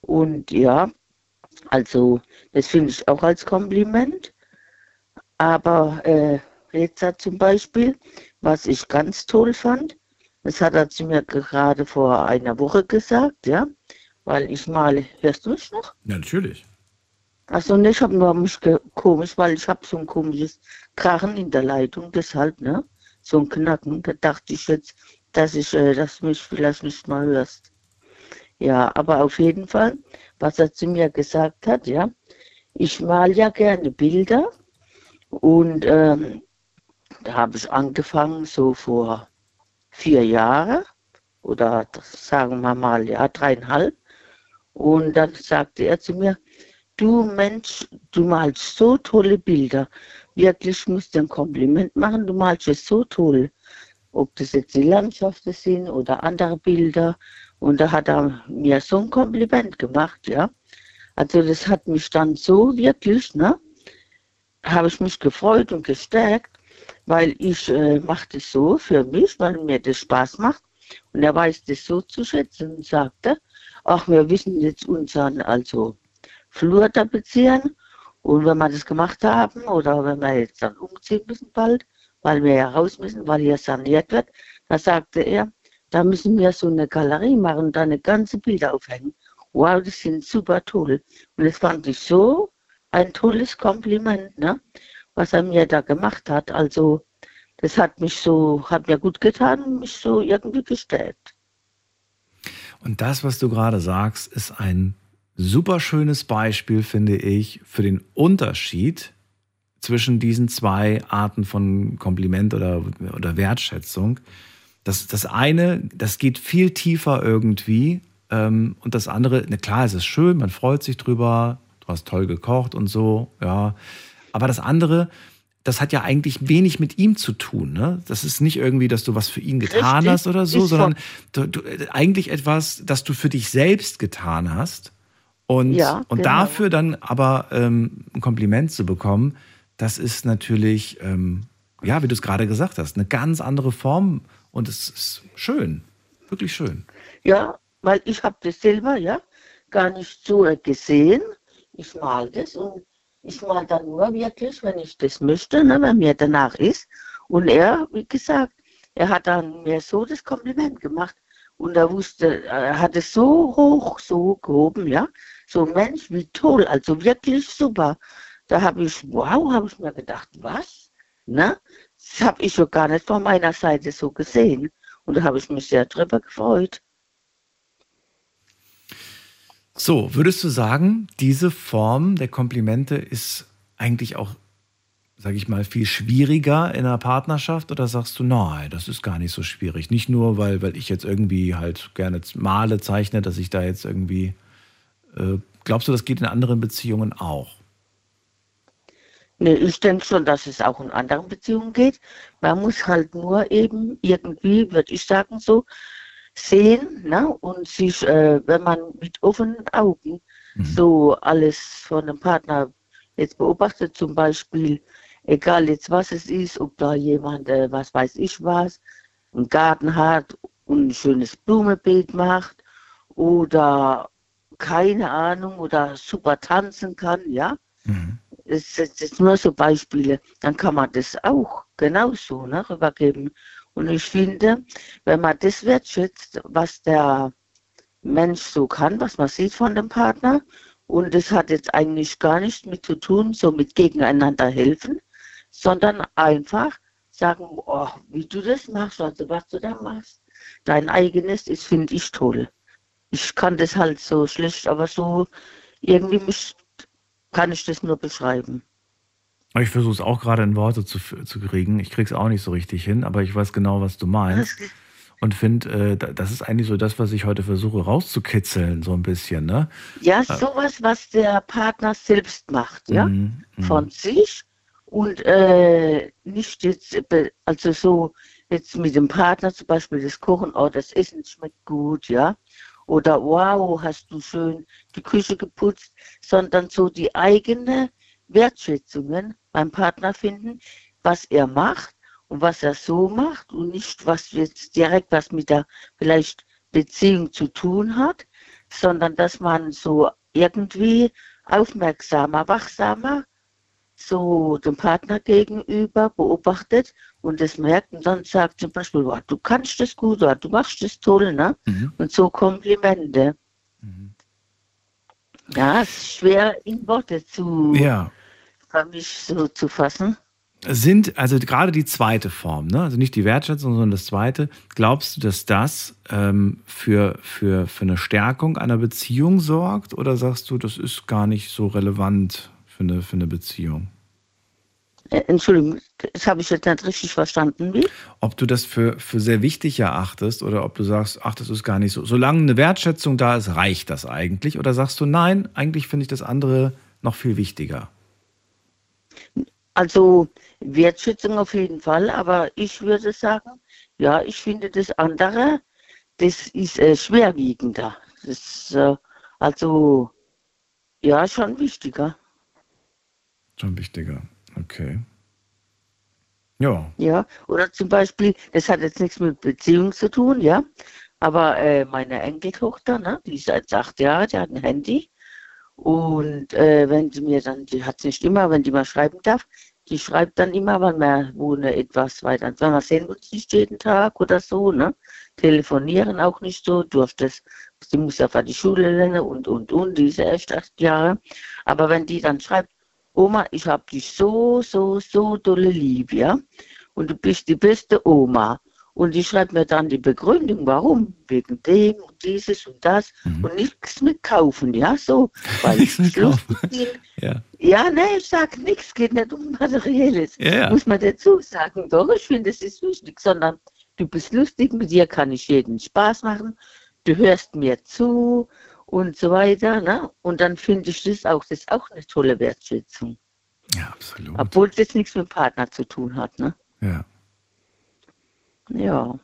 Und ja, also das finde ich auch als Kompliment. Aber äh, Reza zum Beispiel, was ich ganz toll fand, das hat er zu mir gerade vor einer Woche gesagt, ja, weil ich male, hörst du mich noch? Ja, natürlich. Also ne, ich habe nur mich komisch, weil ich habe so ein komisches Krachen in der Leitung, deshalb, ne, so ein Knacken, da dachte ich jetzt, dass ich, äh, dass du mich vielleicht nicht mal hörst. Ja, aber auf jeden Fall, was er zu mir gesagt hat, ja, ich male ja gerne Bilder und ähm, da habe ich angefangen, so vor vier Jahren oder sagen wir mal, ja, dreieinhalb. Und dann sagte er zu mir, du Mensch, du malst so tolle Bilder. Wirklich musst du ein Kompliment machen, du malst es so toll. Ob das jetzt die Landschaften sind oder andere Bilder. Und da hat er mir so ein Kompliment gemacht, ja. Also das hat mich dann so wirklich, ne, habe ich mich gefreut und gestärkt, weil ich äh, mache das so für mich, weil mir das Spaß macht. Und er weiß das so zu schätzen und sagte, ach, wir wissen jetzt unseren also Flur tapezieren. Und wenn wir das gemacht haben oder wenn wir jetzt dann umziehen müssen bald, weil wir ja raus müssen, weil hier saniert wird, da sagte er, da müssen wir so eine Galerie machen und da eine ganze Bilder aufhängen. Wow, das sind super toll. Und das fand ich so ein tolles Kompliment, ne? was er mir da gemacht hat. Also das hat mich so, hat mir gut getan mich so irgendwie gestärkt. Und das, was du gerade sagst, ist ein super schönes Beispiel, finde ich, für den Unterschied zwischen diesen zwei Arten von Kompliment oder, oder Wertschätzung. Das, das eine, das geht viel tiefer irgendwie. Ähm, und das andere, na klar, es ist schön, man freut sich drüber, hast toll gekocht und so, ja. Aber das andere, das hat ja eigentlich wenig mit ihm zu tun. Ne? Das ist nicht irgendwie, dass du was für ihn getan Richtig. hast oder so, sondern du, du, eigentlich etwas, das du für dich selbst getan hast. Und, ja, und genau. dafür dann aber ähm, ein Kompliment zu bekommen, das ist natürlich, ähm, ja, wie du es gerade gesagt hast, eine ganz andere Form und es ist schön, wirklich schön. Ja, weil ich habe das selber ja gar nicht so gesehen. Ich mal das und ich mal dann nur wirklich, wenn ich das möchte, ne, wenn mir danach ist. Und er, wie gesagt, er hat dann mir so das Kompliment gemacht. Und er wusste, er hat es so hoch, so gehoben, ja. So, Mensch, wie toll, also wirklich super. Da habe ich, wow, habe ich mir gedacht, was? Ne? Das habe ich so gar nicht von meiner Seite so gesehen. Und da habe ich mich sehr drüber gefreut. So, würdest du sagen, diese Form der Komplimente ist eigentlich auch, sage ich mal, viel schwieriger in einer Partnerschaft oder sagst du, nein, das ist gar nicht so schwierig? Nicht nur, weil, weil ich jetzt irgendwie halt gerne male, zeichne, dass ich da jetzt irgendwie. Äh, glaubst du, das geht in anderen Beziehungen auch? Nee, ich denke schon, dass es auch in anderen Beziehungen geht. Man muss halt nur eben irgendwie, würde ich sagen, so sehen ne? und sich, äh, wenn man mit offenen Augen mhm. so alles von einem Partner jetzt beobachtet, zum Beispiel, egal jetzt was es ist, ob da jemand, äh, was weiß ich was, einen Garten hat und ein schönes Blumenbeet macht oder keine Ahnung oder super tanzen kann, ja. Mhm. Das, sind nur so Beispiele. Dann kann man das auch genauso ne, rübergeben. Und ich finde, wenn man das wertschätzt, was der Mensch so kann, was man sieht von dem Partner, und das hat jetzt eigentlich gar nichts mit zu tun, so mit gegeneinander helfen, sondern einfach sagen, oh, wie du das machst, also was du da machst, dein eigenes ist, finde ich toll. Ich kann das halt so schlecht, aber so irgendwie mich, kann ich das nur beschreiben. Ich versuche es auch gerade in Worte zu, zu kriegen. Ich kriege es auch nicht so richtig hin, aber ich weiß genau, was du meinst. Und finde, äh, das ist eigentlich so das, was ich heute versuche rauszukitzeln, so ein bisschen. Ne? Ja, sowas, was der Partner selbst macht, ja, Mhm, mhm. von sich und äh, nicht jetzt, äh, also so jetzt mit dem Partner zum Beispiel das Kochen, oh, das Essen schmeckt gut, ja, oder wow, hast du schön die Küche geputzt, sondern so die eigene Wertschätzungen beim Partner finden, was er macht und was er so macht und nicht, was jetzt direkt was mit der vielleicht Beziehung zu tun hat, sondern dass man so irgendwie aufmerksamer, wachsamer so dem Partner gegenüber beobachtet und das merkt und dann sagt zum Beispiel, "Wow, du kannst das gut oder du machst das toll, ne? Und so Komplimente. Ja, es ist schwer in Worte zu, Ja. Für mich so zu fassen. Sind, also gerade die zweite Form, ne? also nicht die Wertschätzung, sondern das zweite, glaubst du, dass das ähm, für, für, für eine Stärkung einer Beziehung sorgt oder sagst du, das ist gar nicht so relevant für eine, für eine Beziehung? Äh, Entschuldigung, das habe ich jetzt nicht richtig verstanden. Wie? Ob du das für, für sehr wichtig erachtest oder ob du sagst, ach, das ist gar nicht so. Solange eine Wertschätzung da ist, reicht das eigentlich? Oder sagst du, nein, eigentlich finde ich das andere noch viel wichtiger? Also Wertschätzung auf jeden Fall, aber ich würde sagen, ja, ich finde das andere, das ist äh, schwerwiegender. Das ist, äh, also ja, schon wichtiger. Schon wichtiger. Okay. Ja. Ja, oder zum Beispiel, das hat jetzt nichts mit Beziehung zu tun, ja, aber äh, meine Enkeltochter, ne, die ist jetzt acht Jahre, die hat ein Handy und äh, wenn sie mir dann, die hat es nicht immer, wenn die mal schreiben darf, die schreibt dann immer, wenn wir wohnen etwas weiter, wenn wir sehen uns nicht jeden Tag oder so, ne, telefonieren auch nicht so, durfte es, sie muss ja für die Schule lernen und, und, und, die ist ja erst acht Jahre, aber wenn die dann schreibt, Oma, ich hab dich so, so, so dolle lieb, ja. Und du bist die beste Oma. Und die schreibt mir dann die Begründung, warum, wegen dem und dieses und das und nichts mit kaufen, ja, so. Weil Nichts mit Schluss kaufen. ihnen- Ja. ja, ne, ich sag nichts, geht nicht um Materielles. Ja. Muss man dazu sagen. Doch, ich finde, es ist wichtig, sondern du bist lustig, mit dir kann ich jeden Spaß machen, du hörst mir zu und so weiter, ne? Und dann finde ich das auch, das ist auch eine tolle Wertschätzung. Ja, absolut. Obwohl jetzt nichts mit dem Partner zu tun hat, ne? Ja. Ja.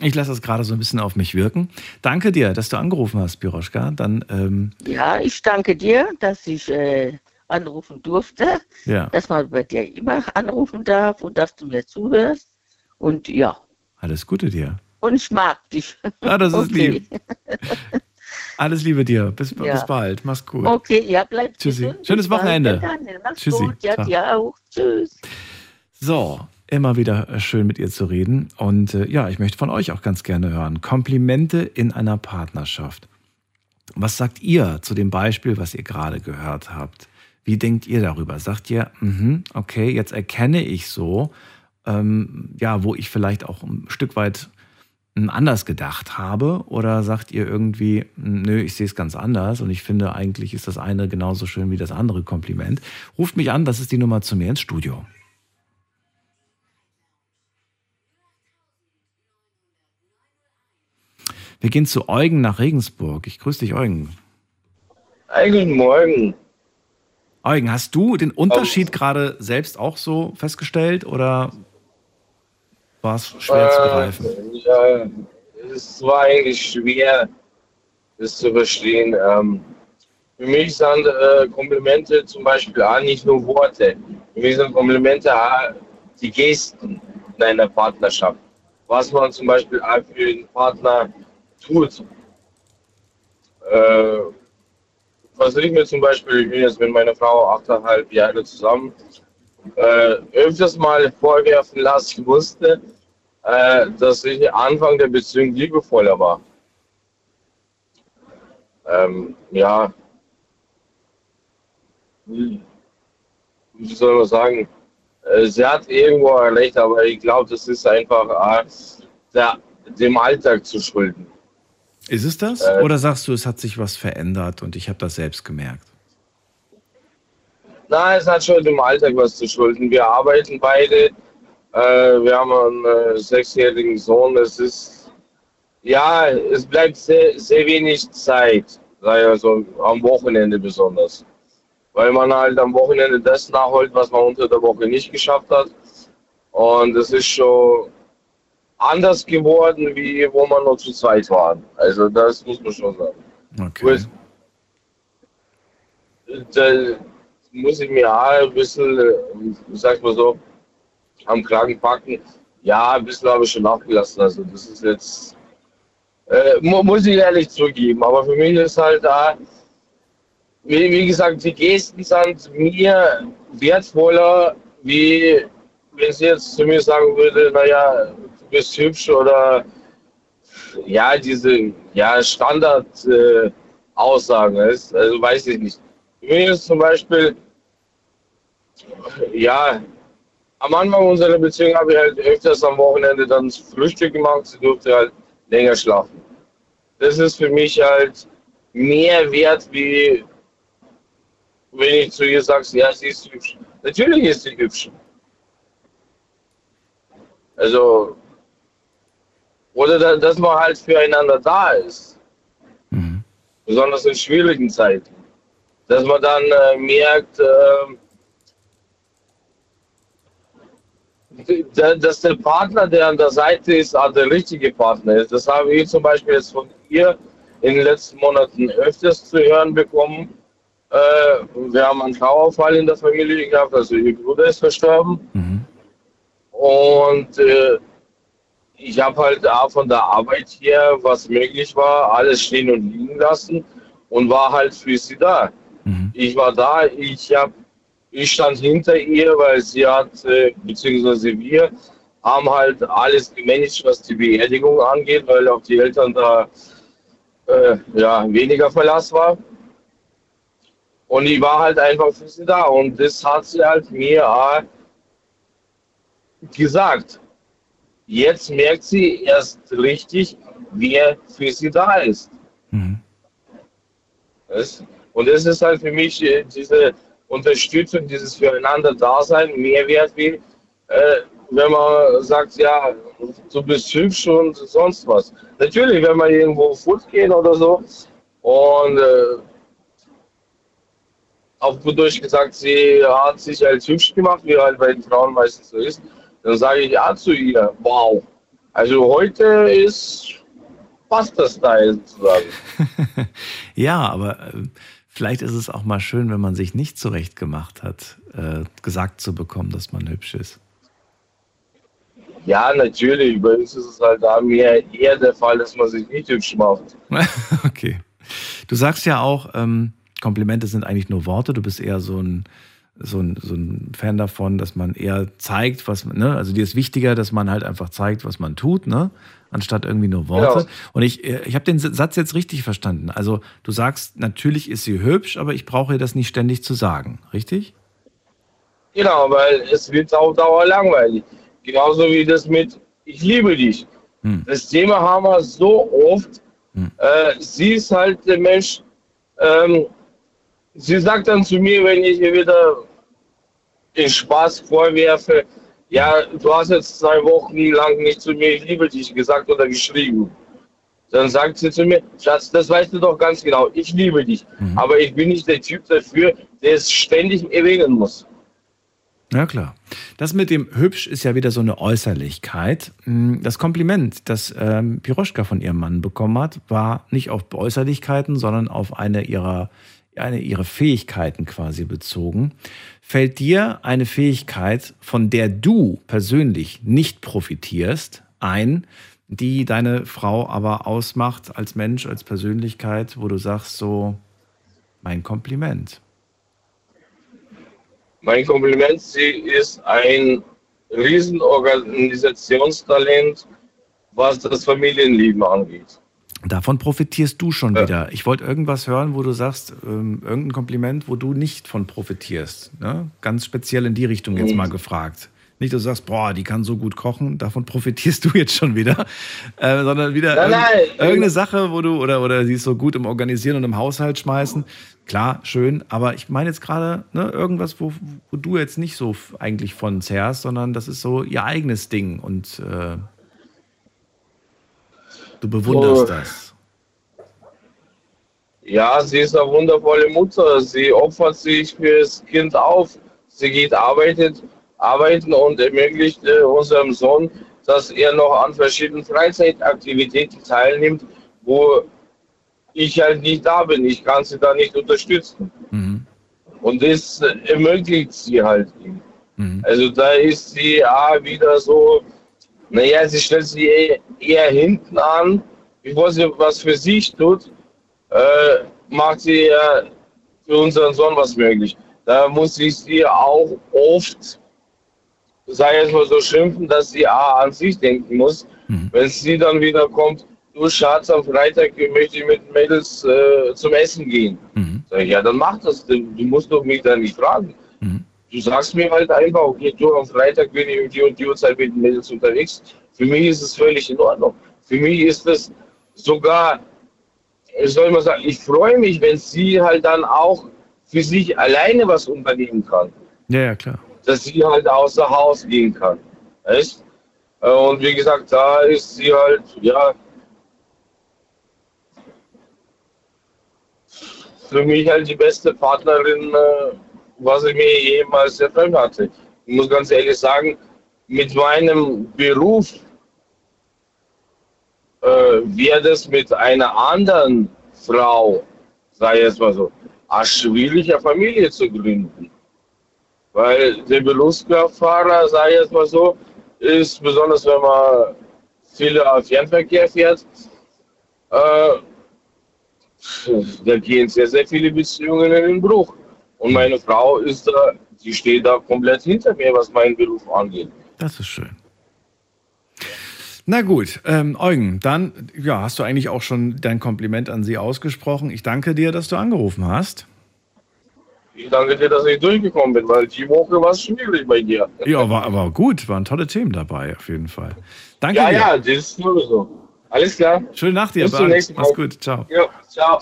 Ich lasse das gerade so ein bisschen auf mich wirken. Danke dir, dass du angerufen hast, Piroschka. Dann, ähm, Ja, ich danke dir, dass ich äh, anrufen durfte, ja, dass man bei dir immer anrufen darf und dass du mir zuhörst. Und ja, alles Gute dir. und ich mag dich. Ah, das ist okay. lieb. Alles Liebe dir. Bis, Ja. bis bald. Mach's gut. Okay, ja, bleib Tschüssi. gesund. Schönes. Wochenende. Tschüssi. gut. Ja, Ciao. dir auch. Tschüss. So, immer wieder äh, schön mit ihr zu reden. Und äh, ja, ich möchte von euch auch ganz gerne hören. Komplimente in einer Partnerschaft. Was sagt ihr zu dem Beispiel, was ihr gerade gehört habt? Wie denkt ihr darüber? Sagt ihr, mhm, okay, jetzt erkenne ich so, ähm, ja, wo ich vielleicht auch ein Stück weit ähm, anders gedacht habe? Oder sagt ihr irgendwie, nö, ich sehe es ganz anders und ich finde eigentlich ist das eine genauso schön wie das andere Kompliment? Ruft mich an, das ist die Nummer zu mir ins Studio. Wir gehen zu Eugen nach Regensburg. Ich grüße dich, Eugen. Guten Morgen. Eugen, hast du den Unterschied gerade selbst auch so festgestellt oder war es schwer zu greifen? Äh, ja, es war eigentlich schwer, das zu verstehen. Ähm, für mich sind äh, Komplimente zum Beispiel auch nicht nur Worte. Für mich sind Komplimente auch die Gesten in einer Partnerschaft. Was man zum Beispiel auch für den Partner tut. Äh, was ich mir zum Beispiel, ich bin jetzt mit meiner Frau achteinhalb Jahre zusammen, äh, öfters mal vorwerfen lassen musste, äh, dass ich Anfang der Beziehung liebevoller war. Ähm, ja, wie soll man sagen, äh, sie hat irgendwo recht, aber ich glaube, das ist einfach äh, der, dem Alltag zu schulden. Ist es das? Äh, Oder sagst du, es hat sich was verändert und ich habe das selbst gemerkt? Nein, es hat schon dem Alltag was zu schulden. Wir arbeiten beide. Äh, wir haben einen äh, sechsjährigen Sohn. Es ist, ja, es bleibt sehr, sehr wenig Zeit, also am Wochenende besonders. Weil man halt am Wochenende das nachholt, was man unter der Woche nicht geschafft hat. Und es ist schon anders geworden, wie wo man nur zu zweit waren. Also das muss man schon sagen. Okay. Da muss ich mir auch ein bisschen, äh, sag mal so, am Kragen packen. Ja, ein bisschen habe ich schon nachgelassen. Also das ist jetzt, äh, muss ich ehrlich zugeben. Aber für mich ist halt da, wie, wie gesagt, die Gesten sind mir wertvoller, wie wenn sie jetzt zu mir sagen würde, naja, bist hübsch oder ja, diese ja, Standard-Aussagen, äh, also weiß ich nicht. Mich ist zum Beispiel, ja, am Anfang unserer Beziehung habe ich halt öfters am Wochenende dann Frühstück gemacht, sie durfte halt länger schlafen. Das ist für mich halt mehr wert, wie wenn ich zu ihr sage, ja, sie ist hübsch. Natürlich ist sie hübsch. Also, oder dass man halt füreinander da ist. Mhm. Besonders in schwierigen Zeiten. Dass man dann äh, merkt, äh, dass der Partner, der an der Seite ist, auch der richtige Partner ist. Das habe ich zum Beispiel jetzt von ihr in den letzten Monaten öfters zu hören bekommen. Äh, wir haben einen Trauerfall in der Familie gehabt, also ihr Bruder ist verstorben. Mhm. Und äh, ich habe halt auch von der Arbeit her, was möglich war, alles stehen und liegen lassen und war halt für sie da. Mhm. Ich war da, ich habe ich stand hinter ihr, weil sie hat, äh, beziehungsweise wir, haben halt alles gemanagt, was die Beerdigung angeht, weil auch die Eltern da äh, ja, weniger Verlass war. Und ich war halt einfach für sie da. Und das hat sie halt mir auch gesagt. Jetzt merkt sie erst richtig, wer für sie da ist. Mhm. Und das ist halt für mich äh, diese Unterstützung, dieses Füreinander-Dasein mehr wert wie, äh, wenn man sagt, ja, du bist hübsch und sonst was. Natürlich, wenn man irgendwo Foot gehen oder so und äh, auf gut Deutsch gesagt, sie hat sich als hübsch gemacht, wie halt bei den Frauen meistens so ist, dann sage ich ja zu ihr, wow. Also heute ist passt das Style sozusagen. ja, aber äh, Vielleicht ist es auch mal schön, wenn man sich nicht zurecht gemacht hat, äh, gesagt zu bekommen, dass man hübsch ist. Ja, natürlich. Bei uns ist es halt da mehr eher der Fall, dass man sich nicht hübsch macht. okay. Du sagst ja auch, ähm, Komplimente sind eigentlich nur Worte. Du bist eher so ein, so ein, so ein Fan davon, dass man eher zeigt, was, ne? Also dir ist wichtiger, dass man halt einfach zeigt, was man tut, ne? anstatt irgendwie nur Worte. Genau. Und ich, äh, ich habe den Satz jetzt richtig verstanden. Also du sagst, natürlich ist sie hübsch, aber ich brauche ihr das nicht ständig zu sagen, richtig? Genau, weil es wird auf Dauer langweilig. Genauso wie das mit Ich liebe dich. Hm. Das Thema haben wir so oft. Hm. Äh, sie ist halt der Mensch, ähm, sie sagt dann zu mir, wenn ich ihr wieder den Spaß vorwerfe, ja, du hast jetzt zwei Wochen lang nicht zu mir, ich liebe dich gesagt oder geschrieben. Dann sagt sie zu mir, Schatz, das weißt du doch ganz genau, ich liebe dich. Mhm. Aber ich bin nicht der Typ dafür, der es ständig erwähnen muss. Ja, klar. Das mit dem hübsch ist ja wieder so eine Äußerlichkeit. Hm, das Kompliment, das ähm, Piroschka von ihrem Mann bekommen hat, war nicht auf Äußerlichkeiten, sondern auf eine ihrer, eine ihrer Fähigkeiten quasi bezogen. Fällt dir eine Fähigkeit, von der du persönlich nicht profitierst, ein, die deine Frau aber ausmacht als Mensch, als Persönlichkeit, wo du sagst so, mein Kompliment? Mein Kompliment, sie ist ein Riesenorganisationstalent, was das Familienleben angeht. Davon profitierst du schon ja. wieder. Ich wollte irgendwas hören, wo du sagst, ähm, irgendein Kompliment, wo du nicht von profitierst. Ne? Ganz speziell in die Richtung jetzt mhm. mal gefragt. Nicht, dass du sagst, boah, die kann so gut kochen, davon profitierst du jetzt schon wieder, äh, sondern wieder nein, nein. irgendeine Sache, wo du, oder, oder sie ist so gut im Organisieren und im Haushalt schmeißen. Klar, schön, aber ich meine jetzt gerade ne, irgendwas, wo, wo du jetzt nicht so eigentlich von zehrst, sondern das ist so ihr eigenes Ding und äh, du bewunderst oh. das. Ja, sie ist eine wundervolle Mutter. Sie opfert sich fürs Kind auf. Sie geht arbeitet arbeiten und ermöglicht äh, unserem Sohn, dass er noch an verschiedenen Freizeitaktivitäten teilnimmt, wo ich halt nicht da bin. Ich kann sie da nicht unterstützen. Mhm. Und das ermöglicht sie halt ihm. Mhm. Also da ist sie ah, wieder so, naja, sie stellt sich eher, eher, hinten an, bevor sie was für sich tut, äh, macht sie ja für unseren Sohn was möglich. Da muss ich sie auch oft sei es mal so schimpfen, dass sie A an sich denken muss. Mhm. Wenn sie dann wieder kommt, du Schatz, am Freitag möchte ich mit Mädels äh, zum Essen gehen. Mhm. Sag ich, ja, dann mach das. Du musst doch mich da nicht fragen. Mhm. Du sagst mir halt einfach, okay, du, am Freitag bin ich um die und die Uhrzeit mit den Mädels unterwegs. Für mich ist es völlig in Ordnung. Für mich ist es sogar, soll ich mal sagen, ich freue mich, wenn sie halt dann auch für sich alleine was unternehmen kann. Ja, ja, klar dass sie halt außer Haus gehen kann. Äh, und wie gesagt, da ist sie halt, ja, für mich halt die beste Partnerin, äh, was ich mir jemals erträumt hatte. Ich muss ganz ehrlich sagen, mit meinem Beruf äh, wäre das mit einer anderen Frau, sei es mal so, eine schwierige Familie zu gründen. Weil der Berufskraftfahrer, sage ich jetzt mal so, ist besonders, wenn man viele Fernverkehr fährt, äh, da gehen sehr, sehr viele Beziehungen in den Bruch. Und meine Frau ist da, die steht da komplett hinter mir, was meinen Beruf angeht. Das ist schön. Na gut, ähm, Eugen, dann ja, hast du eigentlich auch schon dein Kompliment an sie ausgesprochen. Ich danke dir, dass du angerufen hast. Ich danke dir, dass ich durchgekommen bin, weil die Woche war es schwierig bei dir. Ja, war aber gut, waren tolle Themen dabei, auf jeden Fall. Danke ja, dir. Ja, das ist nur so. Alles klar. Schöne Nacht dir, Bis zum nächsten Mal. Mach's gut, ciao. Ja, ciao.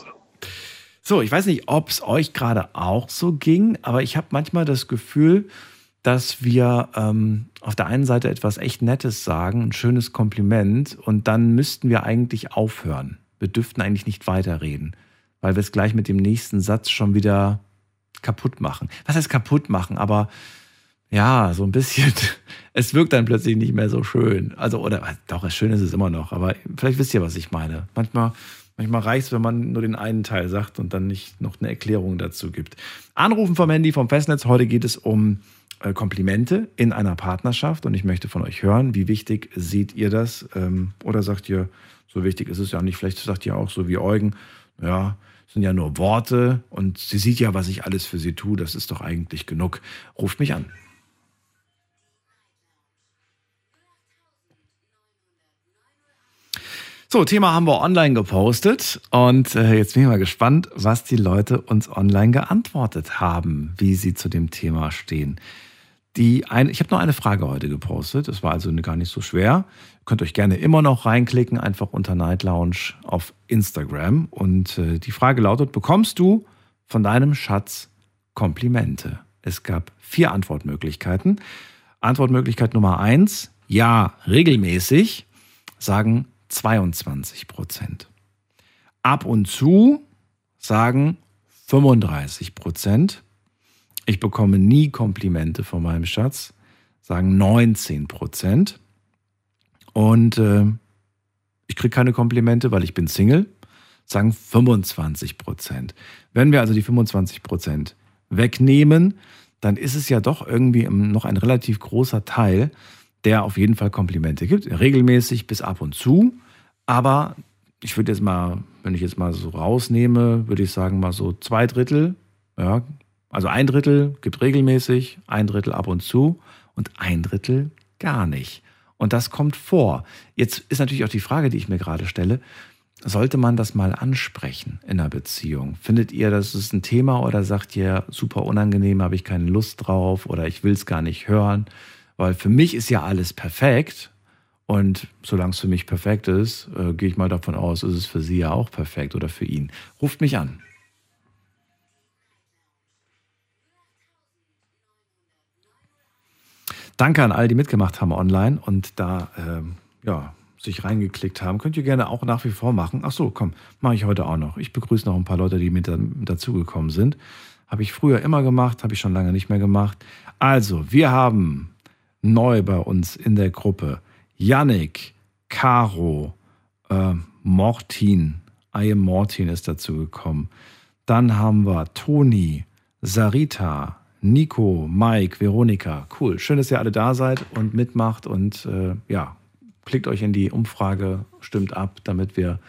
So, ich weiß nicht, ob es euch gerade auch so ging, aber ich habe manchmal das Gefühl, dass wir ähm, auf der einen Seite etwas echt Nettes sagen, ein schönes Kompliment, und dann müssten wir eigentlich aufhören. Wir dürften eigentlich nicht weiterreden, weil wir es gleich mit dem nächsten Satz schon wieder kaputt machen. Was heißt kaputt machen? Aber ja, so ein bisschen, es wirkt dann plötzlich nicht mehr so schön. Also, oder doch, schön ist es immer noch, aber vielleicht wisst ihr, was ich meine. Manchmal, manchmal reicht es, wenn man nur den einen Teil sagt und dann nicht noch eine Erklärung dazu gibt. Anrufen vom Handy vom Festnetz. Heute geht es um äh, Komplimente in einer Partnerschaft und ich möchte von euch hören, wie wichtig seht ihr das? Ähm, oder sagt ihr, so wichtig ist es ja nicht. Vielleicht sagt ihr auch so wie Eugen, ja, sind ja nur Worte und sie sieht ja, was ich alles für sie tue. Das ist doch eigentlich genug. Ruft mich an. So, Thema haben wir online gepostet und äh, jetzt bin ich mal gespannt, was die Leute uns online geantwortet haben, wie sie zu dem Thema stehen. Die ein, ich habe noch eine Frage heute gepostet. Das war also gar nicht so schwer. Ihr könnt euch gerne immer noch reinklicken, einfach unter Night Lounge auf Instagram. Und äh, die Frage lautet: Bekommst du von deinem Schatz Komplimente? Es gab vier Antwortmöglichkeiten. Antwortmöglichkeit Nummer eins: Ja, regelmäßig, sagen 22 Prozent. Ab und zu sagen 35 Prozent. Ich bekomme nie Komplimente von meinem Schatz, sagen 19 Prozent. Und äh, ich kriege keine Komplimente, weil ich bin Single, sagen 25 Prozent. Wenn wir also die 25 Prozent wegnehmen, dann ist es ja doch irgendwie noch ein relativ großer Teil, der auf jeden Fall Komplimente gibt, regelmäßig bis ab und zu. Aber ich würde jetzt mal, wenn ich jetzt mal so rausnehme, würde ich sagen mal so zwei Drittel, ja, also ein Drittel gibt regelmäßig, ein Drittel ab und zu und ein Drittel gar nicht. Und das kommt vor. Jetzt ist natürlich auch die Frage, die ich mir gerade stelle, sollte man das mal ansprechen in einer Beziehung? Findet ihr, das ist ein Thema oder sagt ihr, super unangenehm, habe ich keine Lust drauf oder ich will es gar nicht hören? Weil für mich ist ja alles perfekt und solange es für mich perfekt ist, äh, gehe ich mal davon aus, ist es für sie ja auch perfekt oder für ihn. Ruft mich an. Danke an all die mitgemacht haben online und da ähm, ja, sich reingeklickt haben. Könnt ihr gerne auch nach wie vor machen. Ach so, komm, mache ich heute auch noch. Ich begrüße noch ein paar Leute, die mit dazugekommen sind. Habe ich früher immer gemacht, habe ich schon lange nicht mehr gemacht. Also, wir haben neu bei uns in der Gruppe Yannick, Caro, äh, Mortin, I am Mortin ist dazugekommen. Dann haben wir Toni, Sarita, Nico, Mike, Veronika. Cool. Schön, dass ihr alle da seid und mitmacht und äh, ja, klickt euch in die Umfrage, stimmt ab, damit wir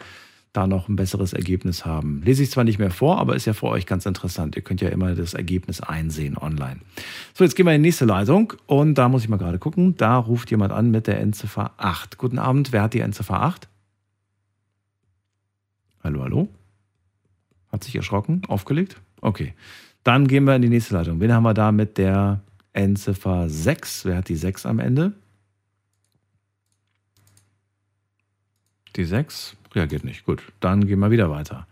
da noch ein besseres Ergebnis haben. Lese ich zwar nicht mehr vor, aber ist ja für euch ganz interessant. Ihr könnt ja immer das Ergebnis einsehen online. So, jetzt gehen wir in die nächste Leitung und da muss ich mal gerade gucken. Da ruft jemand an mit der Endziffer 8. Guten Abend, wer hat die Endziffer 8? Hallo, hallo? Hat sich erschrocken? Aufgelegt? Okay. Dann gehen wir in die nächste Leitung. Wen haben wir da mit der Endziffer 6? Wer hat die 6 am Ende? Die 6 reagiert nicht. Gut, dann gehen wir wieder weiter.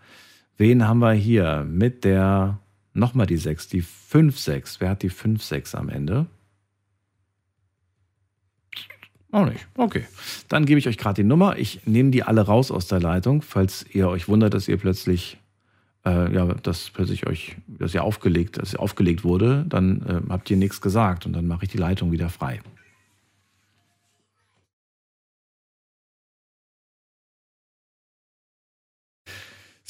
Wen haben wir hier mit der, nochmal die 6, die 5-6? Wer hat die 5-6 am Ende? Auch nicht. Okay. Dann gebe ich euch gerade die Nummer. Ich nehme die alle raus aus der Leitung, falls ihr euch wundert, dass ihr plötzlich äh, ja, dass plötzlich euch, dass ihr aufgelegt, dass ihr aufgelegt wurde, dann äh, habt ihr nichts gesagt und dann mache ich die Leitung wieder frei.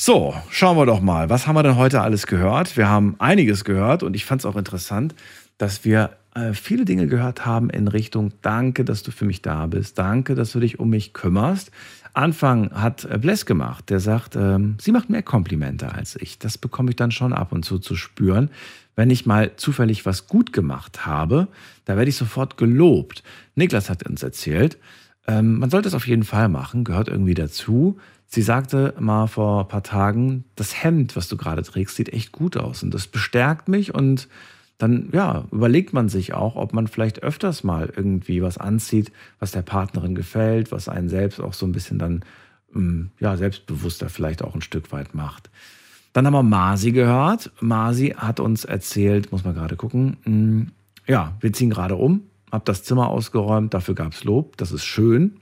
So, schauen wir doch mal. Was haben wir denn heute alles gehört? Wir haben einiges gehört und ich fand es auch interessant, dass wir äh, viele Dinge gehört haben in Richtung Danke, dass du für mich da bist. Danke, dass du dich um mich kümmerst. Anfang hat äh, Bless gemacht, der sagt, ähm, sie macht mehr Komplimente als ich. Das bekomme ich dann schon ab und zu zu spüren. Wenn ich mal zufällig was gut gemacht habe, da werde ich sofort gelobt. Niklas hat uns erzählt, ähm, man sollte es auf jeden Fall machen, gehört irgendwie dazu. Sie sagte mal vor ein paar Tagen, das Hemd, was du gerade trägst, sieht echt gut aus. Und das bestärkt mich und dann ja, überlegt man sich auch, ob man vielleicht öfters mal irgendwie was anzieht, was der Partnerin gefällt, was einen selbst auch so ein bisschen dann ähm, ja, selbstbewusster vielleicht auch ein Stück weit macht. Dann haben wir Masi gehört. Masi hat uns erzählt, muss man gerade gucken, mm, ja, wir ziehen gerade um, hab das Zimmer ausgeräumt, dafür gab es Lob, das ist schön.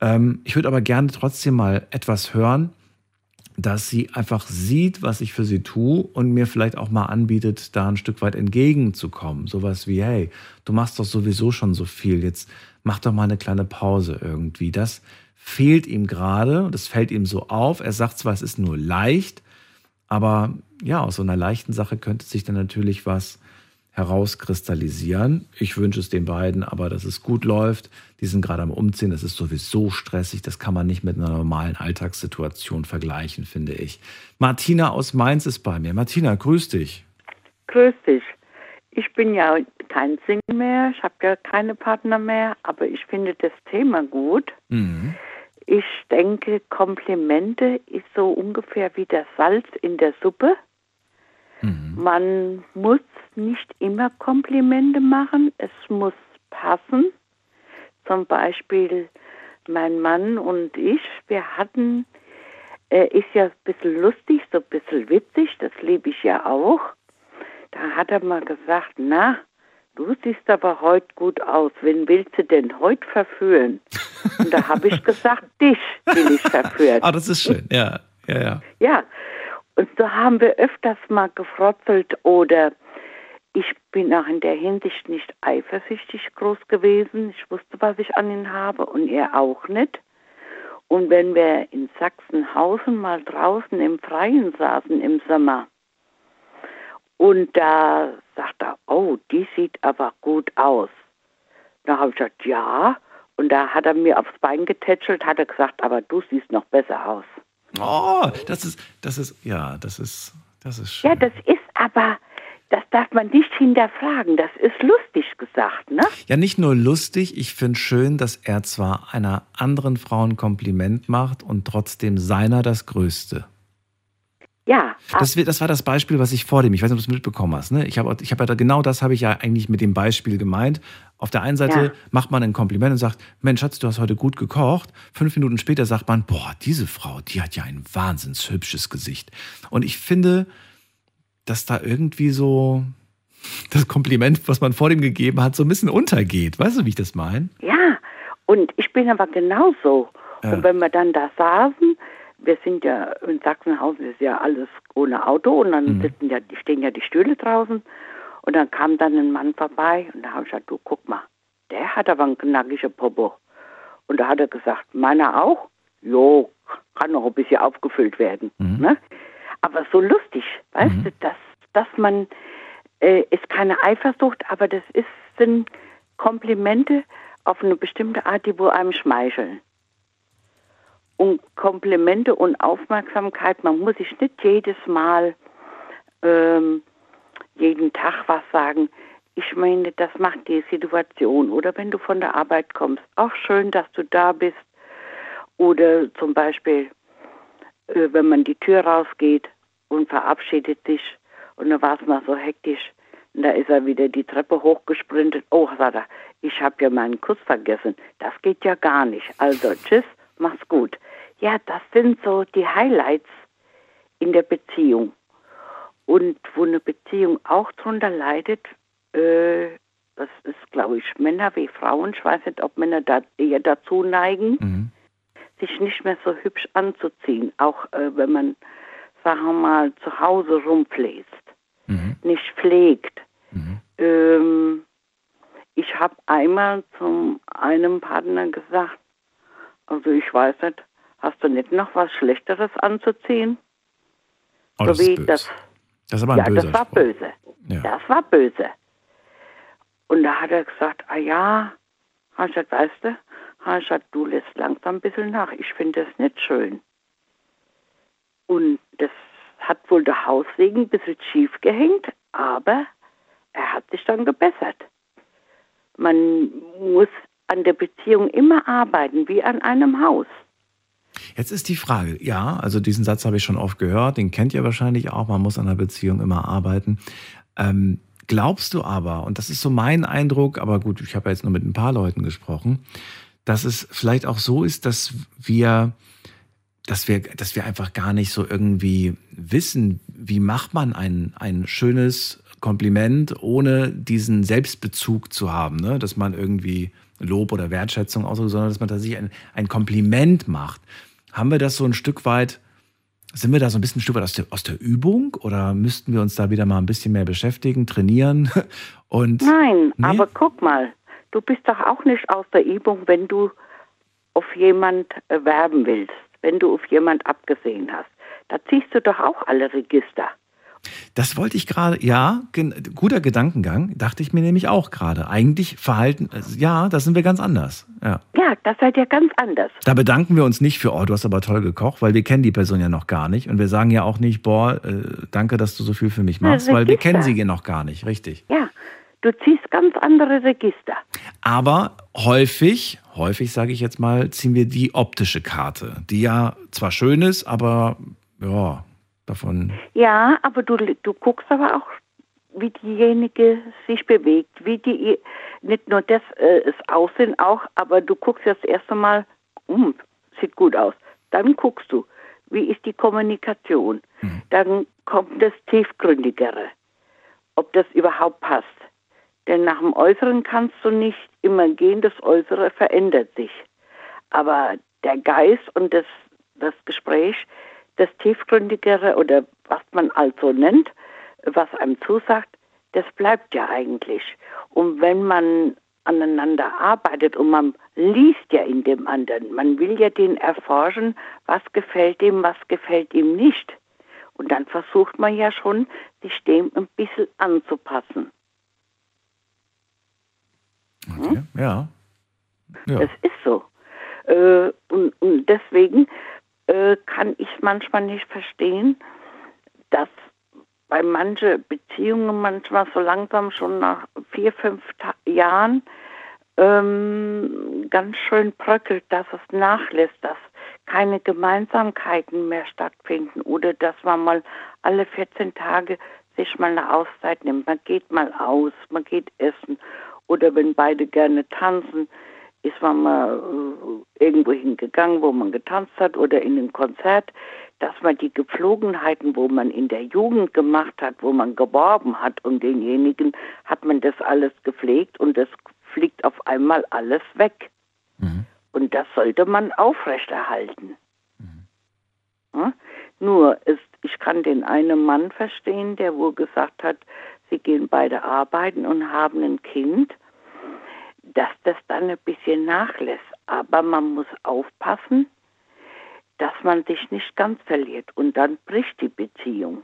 Ähm, ich würde aber gerne trotzdem mal etwas hören, dass sie einfach sieht, was ich für sie tue und mir vielleicht auch mal anbietet, da ein Stück weit entgegenzukommen. Sowas wie, hey, du machst doch sowieso schon so viel, jetzt mach doch mal eine kleine Pause irgendwie. Das fehlt ihm gerade und es fällt ihm so auf. Er sagt zwar, es ist nur leicht, aber ja, aus so einer leichten Sache könnte sich dann natürlich was herauskristallisieren. Ich wünsche es den beiden, aber dass es gut läuft. Die sind gerade am Umziehen. Es ist sowieso stressig. Das kann man nicht mit einer normalen Alltagssituation vergleichen, finde ich. Martina aus Mainz ist bei mir. Martina, grüß dich. Grüß dich. Ich bin ja kein Single mehr. Ich habe ja keine Partner mehr. Aber ich finde das Thema gut. Mhm. Ich denke, Komplimente ist so ungefähr wie das Salz in der Suppe. Mhm. Man muss nicht immer Komplimente machen, es muss passen. Zum Beispiel mein Mann und ich, wir hatten, er ist ja ein bisschen lustig, so ein bisschen witzig, das liebe ich ja auch. Da hat er mal gesagt, na, du siehst aber heute gut aus, wen willst du denn heute verführen? Und da habe ich gesagt, dich will ich verführen. ah, das ist schön, ja, ja, ja. Ja, und so haben wir öfters mal gefrotzelt oder ich bin auch in der Hinsicht nicht eifersüchtig groß gewesen. Ich wusste, was ich an ihn habe und er auch nicht. Und wenn wir in Sachsenhausen mal draußen im Freien saßen im Sommer und da sagt er, oh, die sieht aber gut aus. Da habe ich gesagt, ja. Und da hat er mir aufs Bein getätschelt, hat er gesagt, aber du siehst noch besser aus. Oh, das ist, das ist, ja, das ist, das ist schön. Ja, das ist aber, das darf man nicht hinterfragen. Das ist lustig gesagt, ne? Ja, nicht nur lustig. Ich finde schön, dass er zwar einer anderen Frau ein Kompliment macht und trotzdem seiner das Größte. Ja. Das, das, war das Beispiel, was ich vor dem, ich weiß nicht, ob du es mitbekommen hast. Ne? Ich habe ich hab ja genau das habe ich ja eigentlich mit dem Beispiel gemeint. Auf der einen Seite ja. macht man ein Kompliment und sagt, Mensch, Schatz, du hast heute gut gekocht. Fünf Minuten später sagt man, boah, diese Frau, die hat ja ein wahnsinns hübsches Gesicht. Und ich finde, dass da irgendwie so das Kompliment, was man vor dem gegeben hat, so ein bisschen untergeht. Weißt du, wie ich das meine? Ja, und ich bin aber genauso. Ja. Und wenn wir dann da saßen, wir sind ja in Sachsenhausen ist ja alles ohne Auto und dann mhm. sitzen ja, stehen ja die Stühle draußen und dann kam dann ein Mann vorbei und da habe ich gesagt, du guck mal, der hat aber einen knackigen Popo. Und da hat er gesagt, meiner auch? Jo, kann noch ein bisschen aufgefüllt werden. Mhm. Ne? Aber so lustig, weißt mhm. du, dass, dass man, äh, ist keine Eifersucht, aber das ist, sind Komplimente auf eine bestimmte Art, die wo einem schmeicheln und Komplimente und Aufmerksamkeit. Man muss sich nicht jedes Mal ähm, jeden Tag was sagen. Ich meine, das macht die Situation. Oder wenn du von der Arbeit kommst, auch schön, dass du da bist. Oder zum Beispiel, äh, wenn man die Tür rausgeht und verabschiedet sich und dann war es mal so hektisch. Und da ist er wieder die Treppe hochgesprintet. Oh, sagt er, ich habe ja meinen Kuss vergessen. Das geht ja gar nicht. Also, tschüss, mach's gut. Ja, das sind so die Highlights in der Beziehung. Und wo eine Beziehung auch drunter leidet, äh, das ist, glaube ich, Männer wie Frauen. Ich weiß nicht, ob Männer da eher dazu neigen, mhm. sich nicht mehr so hübsch anzuziehen. Auch äh, wenn man, sagen wir mal, zu Hause rumpfläst, mhm. nicht pflegt. Mhm. Ähm, ich habe einmal zu einem Partner gesagt, also ich weiß nicht, Hast du nicht noch was Schlechteres anzuziehen? Oh, so ist das, das ist aber ein ja, böser das war Spruch. böse. Ja. Das war böse. Und da hat er gesagt, ah ja, hat gesagt, weißt du, hat gesagt, du lässt langsam ein bisschen nach. Ich finde das nicht schön. Und das hat wohl der Haussegen ein bisschen schief gehängt, aber er hat sich dann gebessert. Man muss an der Beziehung immer arbeiten, wie an einem Haus. Jetzt ist die Frage, ja, also diesen Satz habe ich schon oft gehört, den kennt ihr wahrscheinlich auch, man muss an einer Beziehung immer arbeiten. Ähm, glaubst du aber, und das ist so mein Eindruck, aber gut, ich habe ja jetzt nur mit ein paar Leuten gesprochen, dass es vielleicht auch so ist, dass wir, dass wir, dass wir einfach gar nicht so irgendwie wissen, wie macht man ein, ein schönes Kompliment, ohne diesen Selbstbezug zu haben, ne? dass man irgendwie Lob oder Wertschätzung ausdrückt, sondern dass man tatsächlich ein, ein Kompliment macht. Haben wir das so ein Stück weit, sind wir da so ein bisschen ein Stück weit aus der, aus der Übung oder müssten wir uns da wieder mal ein bisschen mehr beschäftigen, trainieren? Und, Nein, nee? aber guck mal, du bist doch auch nicht aus der Übung, wenn du auf jemand werben willst, wenn du auf jemand abgesehen hast. Da ziehst du doch auch alle Register. Das wollte ich gerade, ja, guter Gedankengang, dachte ich mir nämlich auch gerade. Eigentlich verhalten, also ja, da sind wir ganz anders. Ja. ja, das seid ihr ganz anders. Da bedanken wir uns nicht für, oh, du hast aber toll gekocht, weil wir kennen die Person ja noch gar nicht. Und wir sagen ja auch nicht, boah, äh, danke, dass du so viel für mich machst, weil wir kennen sie ja noch gar nicht, richtig. Ja, du ziehst ganz andere Register. Aber häufig, häufig sage ich jetzt mal, ziehen wir die optische Karte, die ja zwar schön ist, aber ja, davon. Ja, aber du, du guckst aber auch, wie diejenige sich bewegt, wie die, nicht nur das, äh, das Aussehen auch, aber du guckst jetzt erst einmal, um, sieht gut aus. Dann guckst du, wie ist die Kommunikation. Mhm. Dann kommt das Tiefgründigere, ob das überhaupt passt. Denn nach dem Äußeren kannst du nicht immer gehen, das Äußere verändert sich. Aber der Geist und das, das Gespräch, das Tiefgründigere oder was man also nennt, was einem zusagt, das bleibt ja eigentlich. Und wenn man aneinander arbeitet und man liest ja in dem anderen, man will ja den erforschen, was gefällt ihm, was gefällt ihm nicht. Und dann versucht man ja schon, sich dem ein bisschen anzupassen. Okay, hm? ja. ja. Das ist so. Äh, und, und deswegen äh, kann ich manchmal nicht verstehen, dass bei manchen Beziehungen manchmal so langsam schon nach vier, fünf Ta Jahren ähm, ganz schön bröckelt, dass es nachlässt, dass keine Gemeinsamkeiten mehr stattfinden oder dass man mal alle 14 Tage sich mal eine Auszeit nimmt. Man geht mal aus, man geht essen oder wenn beide gerne tanzen, ist man mal äh, irgendwo hingegangen, wo man getanzt hat oder in ein Konzert, dass man die Gepflogenheiten, wo man in der Jugend gemacht hat, wo man geworben hat um denjenigen, hat man das alles gepflegt und das fliegt auf einmal alles weg. Mhm. Und das sollte man aufrechterhalten. Mhm. Ja? Nur, ist, ich kann den einen Mann verstehen, der wohl gesagt hat, sie gehen beide arbeiten und haben ein Kind dass das dann ein bisschen nachlässt. Aber man muss aufpassen, dass man sich nicht ganz verliert und dann bricht die Beziehung.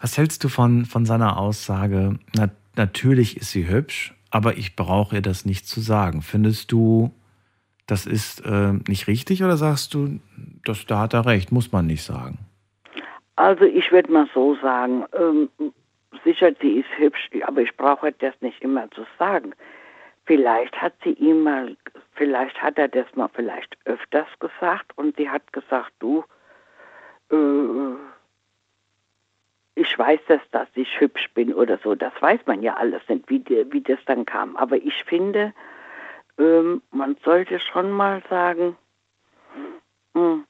Was hältst du von, von seiner Aussage, na, natürlich ist sie hübsch, aber ich brauche ihr das nicht zu sagen. Findest du, das ist äh, nicht richtig oder sagst du, das, da hat er recht, muss man nicht sagen? Also ich würde mal so sagen, ähm, sicher, sie ist hübsch, aber ich brauche das nicht immer zu sagen. Vielleicht hat sie ihm mal, vielleicht hat er das mal vielleicht öfters gesagt und sie hat gesagt, du, äh, ich weiß, dass, dass ich hübsch bin oder so. Das weiß man ja alles nicht, wie, wie das dann kam. Aber ich finde, ähm, man sollte schon mal sagen, hm,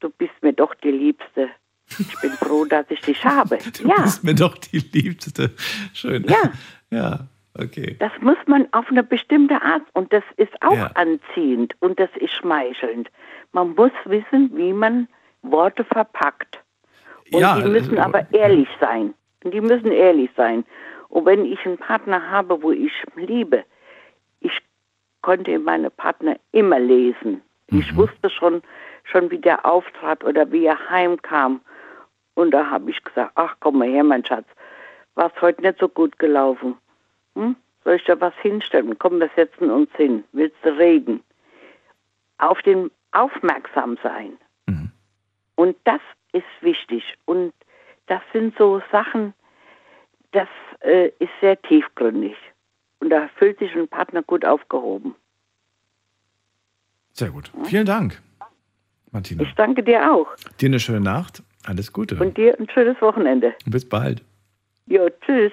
du bist mir doch die Liebste. Ich bin froh, dass ich dich habe. Du ja. bist mir doch die Liebste. Schön. Ja. Ja. Okay. Das muss man auf eine bestimmte Art und das ist auch ja. anziehend und das ist schmeichelnd. Man muss wissen, wie man Worte verpackt. Und ja, die müssen äh, aber ehrlich sein. Die müssen ehrlich sein. Und wenn ich einen Partner habe, wo ich liebe, ich konnte meine Partner immer lesen. Mhm. Ich wusste schon, schon, wie der auftrat oder wie er heimkam. Und da habe ich gesagt, ach komm mal her, mein Schatz, war es heute nicht so gut gelaufen. Hm? Soll ich da was hinstellen? Komm, wir setzen uns hin. Willst du reden? Auf den aufmerksam sein. Mhm. Und das ist wichtig. Und das sind so Sachen, das äh, ist sehr tiefgründig. Und da fühlt sich ein Partner gut aufgehoben. Sehr gut. Vielen Dank, Martina. Ich danke dir auch. Dir eine schöne Nacht. Alles Gute. Und dir ein schönes Wochenende. Bis bald. Jo, tschüss.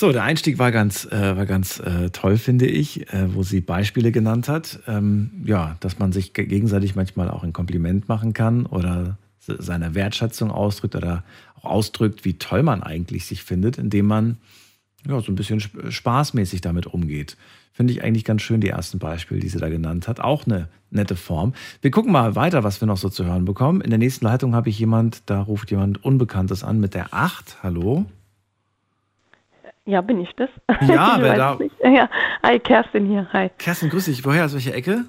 So, der Einstieg war ganz, äh, war ganz äh, toll, finde ich, äh, wo sie Beispiele genannt hat. Ähm, ja, dass man sich gegenseitig manchmal auch ein Kompliment machen kann oder seine Wertschätzung ausdrückt oder auch ausdrückt, wie toll man eigentlich sich findet, indem man ja, so ein bisschen spaßmäßig damit umgeht. Finde ich eigentlich ganz schön, die ersten Beispiele, die sie da genannt hat. Auch eine nette Form. Wir gucken mal weiter, was wir noch so zu hören bekommen. In der nächsten Leitung habe ich jemand, da ruft jemand Unbekanntes an mit der 8. Hallo? Ja, bin ich das? Ja, ich wer da? Nicht. Ja, hi, Kerstin hier, hi. Kerstin, grüß dich. Woher, aus welcher Ecke?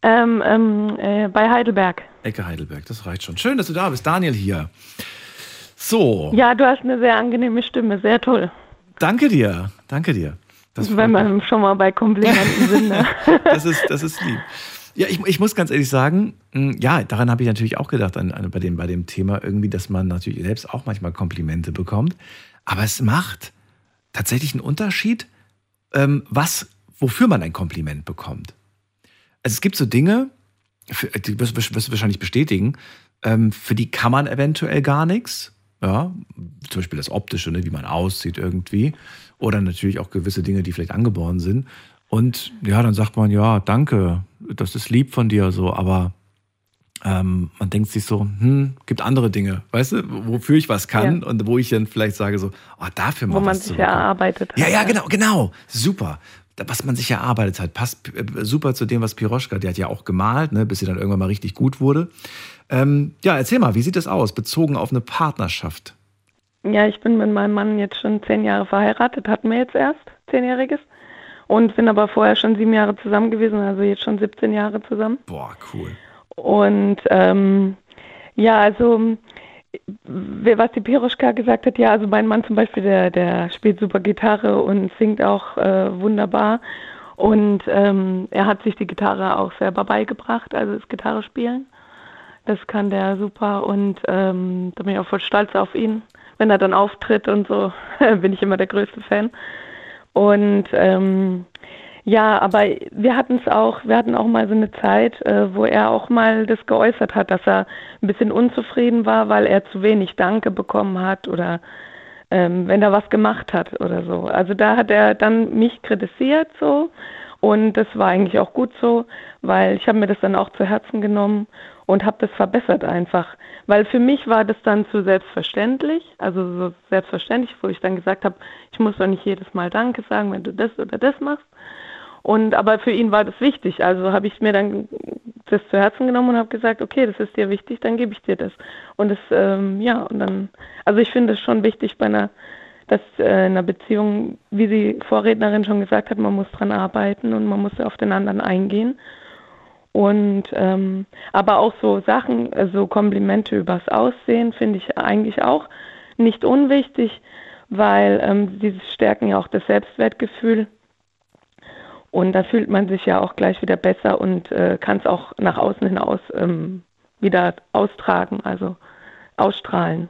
Ähm, ähm, äh, bei Heidelberg. Ecke Heidelberg, das reicht schon. Schön, dass du da bist. Daniel hier. So. Ja, du hast eine sehr angenehme Stimme, sehr toll. Danke dir, danke dir. Das Wenn wir schon mal bei Komplimenten sind. Ne? das, ist, das ist lieb. Ja, ich, ich muss ganz ehrlich sagen, hm, ja, daran habe ich natürlich auch gedacht, an, an, bei, dem, bei dem Thema irgendwie, dass man natürlich selbst auch manchmal Komplimente bekommt. Aber es macht tatsächlich einen Unterschied, ähm, was, wofür man ein Kompliment bekommt. Also es gibt so Dinge, die wirst du wahrscheinlich bestätigen, ähm, für die kann man eventuell gar nichts. Ja, zum Beispiel das Optische, ne, wie man aussieht irgendwie. Oder natürlich auch gewisse Dinge, die vielleicht angeboren sind. Und ja, dann sagt man, ja, danke, das ist lieb von dir, so, aber ähm, man denkt sich so, hm, gibt andere Dinge, weißt du, wofür ich was kann ja. und wo ich dann vielleicht sage so, oh, dafür mal Wo man sich ja erarbeitet hat. Ja, ja, genau, genau, super. Was man sich erarbeitet hat, passt äh, super zu dem, was Piroschka, die hat ja auch gemalt, ne, bis sie dann irgendwann mal richtig gut wurde. Ähm, ja, erzähl mal, wie sieht das aus, bezogen auf eine Partnerschaft? Ja, ich bin mit meinem Mann jetzt schon zehn Jahre verheiratet, hatten wir jetzt erst, zehnjähriges. Und sind aber vorher schon sieben Jahre zusammen gewesen, also jetzt schon 17 Jahre zusammen. Boah, cool. Und ähm, ja, also was die Piroschka gesagt hat, ja, also mein Mann zum Beispiel, der, der spielt super Gitarre und singt auch äh, wunderbar. Und ähm, er hat sich die Gitarre auch selber beigebracht, also das Gitarre spielen. Das kann der super und ähm, da bin ich auch voll stolz auf ihn. Wenn er dann auftritt und so, bin ich immer der größte Fan. Und ähm, ja, aber wir hatten es auch, wir hatten auch mal so eine Zeit, äh, wo er auch mal das geäußert hat, dass er ein bisschen unzufrieden war, weil er zu wenig Danke bekommen hat oder ähm, wenn er was gemacht hat oder so. Also da hat er dann mich kritisiert so und das war eigentlich auch gut so, weil ich habe mir das dann auch zu Herzen genommen und habe das verbessert einfach. Weil für mich war das dann zu selbstverständlich, also so selbstverständlich, wo ich dann gesagt habe, ich muss doch nicht jedes Mal Danke sagen, wenn du das oder das machst. Und aber für ihn war das wichtig. Also habe ich mir dann das zu Herzen genommen und habe gesagt, okay, das ist dir wichtig, dann gebe ich dir das. Und das, ähm, ja, und dann, also ich finde es schon wichtig bei einer, dass äh, in einer Beziehung, wie die Vorrednerin schon gesagt hat, man muss dran arbeiten und man muss auf den anderen eingehen. Und ähm, aber auch so Sachen, so also Komplimente übers Aussehen finde ich eigentlich auch nicht unwichtig, weil ähm, sie stärken ja auch das Selbstwertgefühl und da fühlt man sich ja auch gleich wieder besser und äh, kann es auch nach außen hinaus ähm, wieder austragen, also ausstrahlen.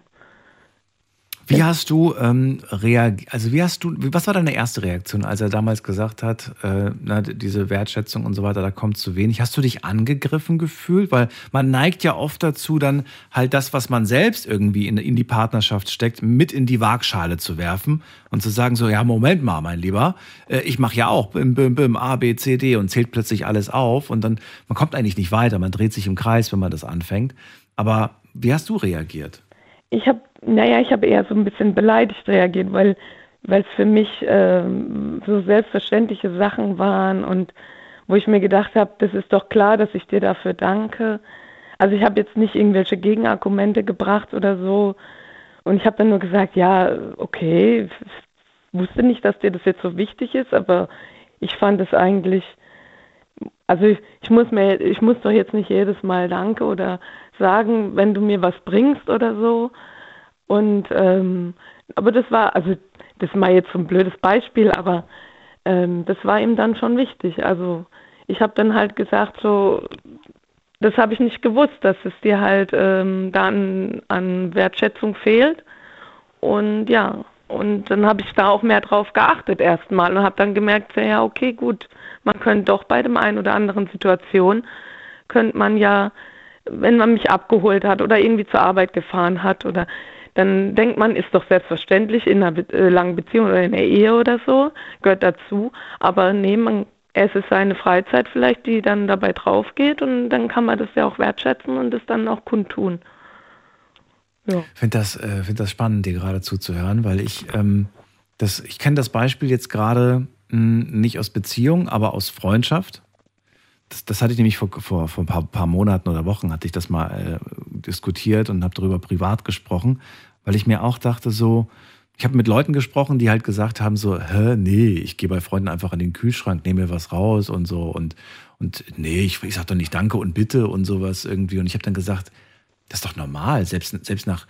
Wie hast du ähm, reagiert, also wie hast du, was war deine erste Reaktion, als er damals gesagt hat, äh, na, diese Wertschätzung und so weiter, da kommt zu wenig? Hast du dich angegriffen gefühlt? Weil man neigt ja oft dazu, dann halt das, was man selbst irgendwie in, in die Partnerschaft steckt, mit in die Waagschale zu werfen und zu sagen so, ja, Moment mal, mein Lieber, äh, ich mache ja auch bim, bim, bim, A, B, C, D und zählt plötzlich alles auf und dann, man kommt eigentlich nicht weiter, man dreht sich im Kreis, wenn man das anfängt. Aber wie hast du reagiert? Ich habe, naja, ich habe eher so ein bisschen beleidigt reagiert, weil weil es für mich ähm, so selbstverständliche Sachen waren und wo ich mir gedacht habe, das ist doch klar, dass ich dir dafür danke. Also ich habe jetzt nicht irgendwelche Gegenargumente gebracht oder so. Und ich habe dann nur gesagt, ja, okay, wusste nicht, dass dir das jetzt so wichtig ist, aber ich fand es eigentlich, also ich, ich muss mir, ich muss doch jetzt nicht jedes Mal Danke oder sagen, wenn du mir was bringst oder so. Und ähm, aber das war, also das mal jetzt so ein blödes Beispiel, aber ähm, das war ihm dann schon wichtig. Also ich habe dann halt gesagt, so, das habe ich nicht gewusst, dass es dir halt ähm, da an, an Wertschätzung fehlt. Und ja, und dann habe ich da auch mehr drauf geachtet erstmal und habe dann gemerkt, ja, okay, gut, man könnte doch bei dem einen oder anderen Situation, könnte man ja wenn man mich abgeholt hat oder irgendwie zur Arbeit gefahren hat oder dann denkt man, ist doch selbstverständlich in einer äh, langen Beziehung oder in der Ehe oder so, gehört dazu. Aber nee, man, es ist seine Freizeit vielleicht, die dann dabei drauf geht und dann kann man das ja auch wertschätzen und es dann auch kundtun. Ja. Ich finde das, äh, find das spannend, dir gerade zuzuhören, weil ich, ähm, das, ich kenne das Beispiel jetzt gerade hm, nicht aus Beziehung, aber aus Freundschaft das, das hatte ich nämlich vor, vor, vor ein paar, paar, Monaten oder Wochen, hatte ich das mal äh, diskutiert und habe darüber privat gesprochen, weil ich mir auch dachte, so, ich habe mit Leuten gesprochen, die halt gesagt haben, so, hä, nee, ich gehe bei Freunden einfach in den Kühlschrank, nehme mir was raus und so und, und nee, ich, ich sage doch nicht Danke und Bitte und sowas irgendwie. Und ich habe dann gesagt, das ist doch normal, selbst, selbst, nach,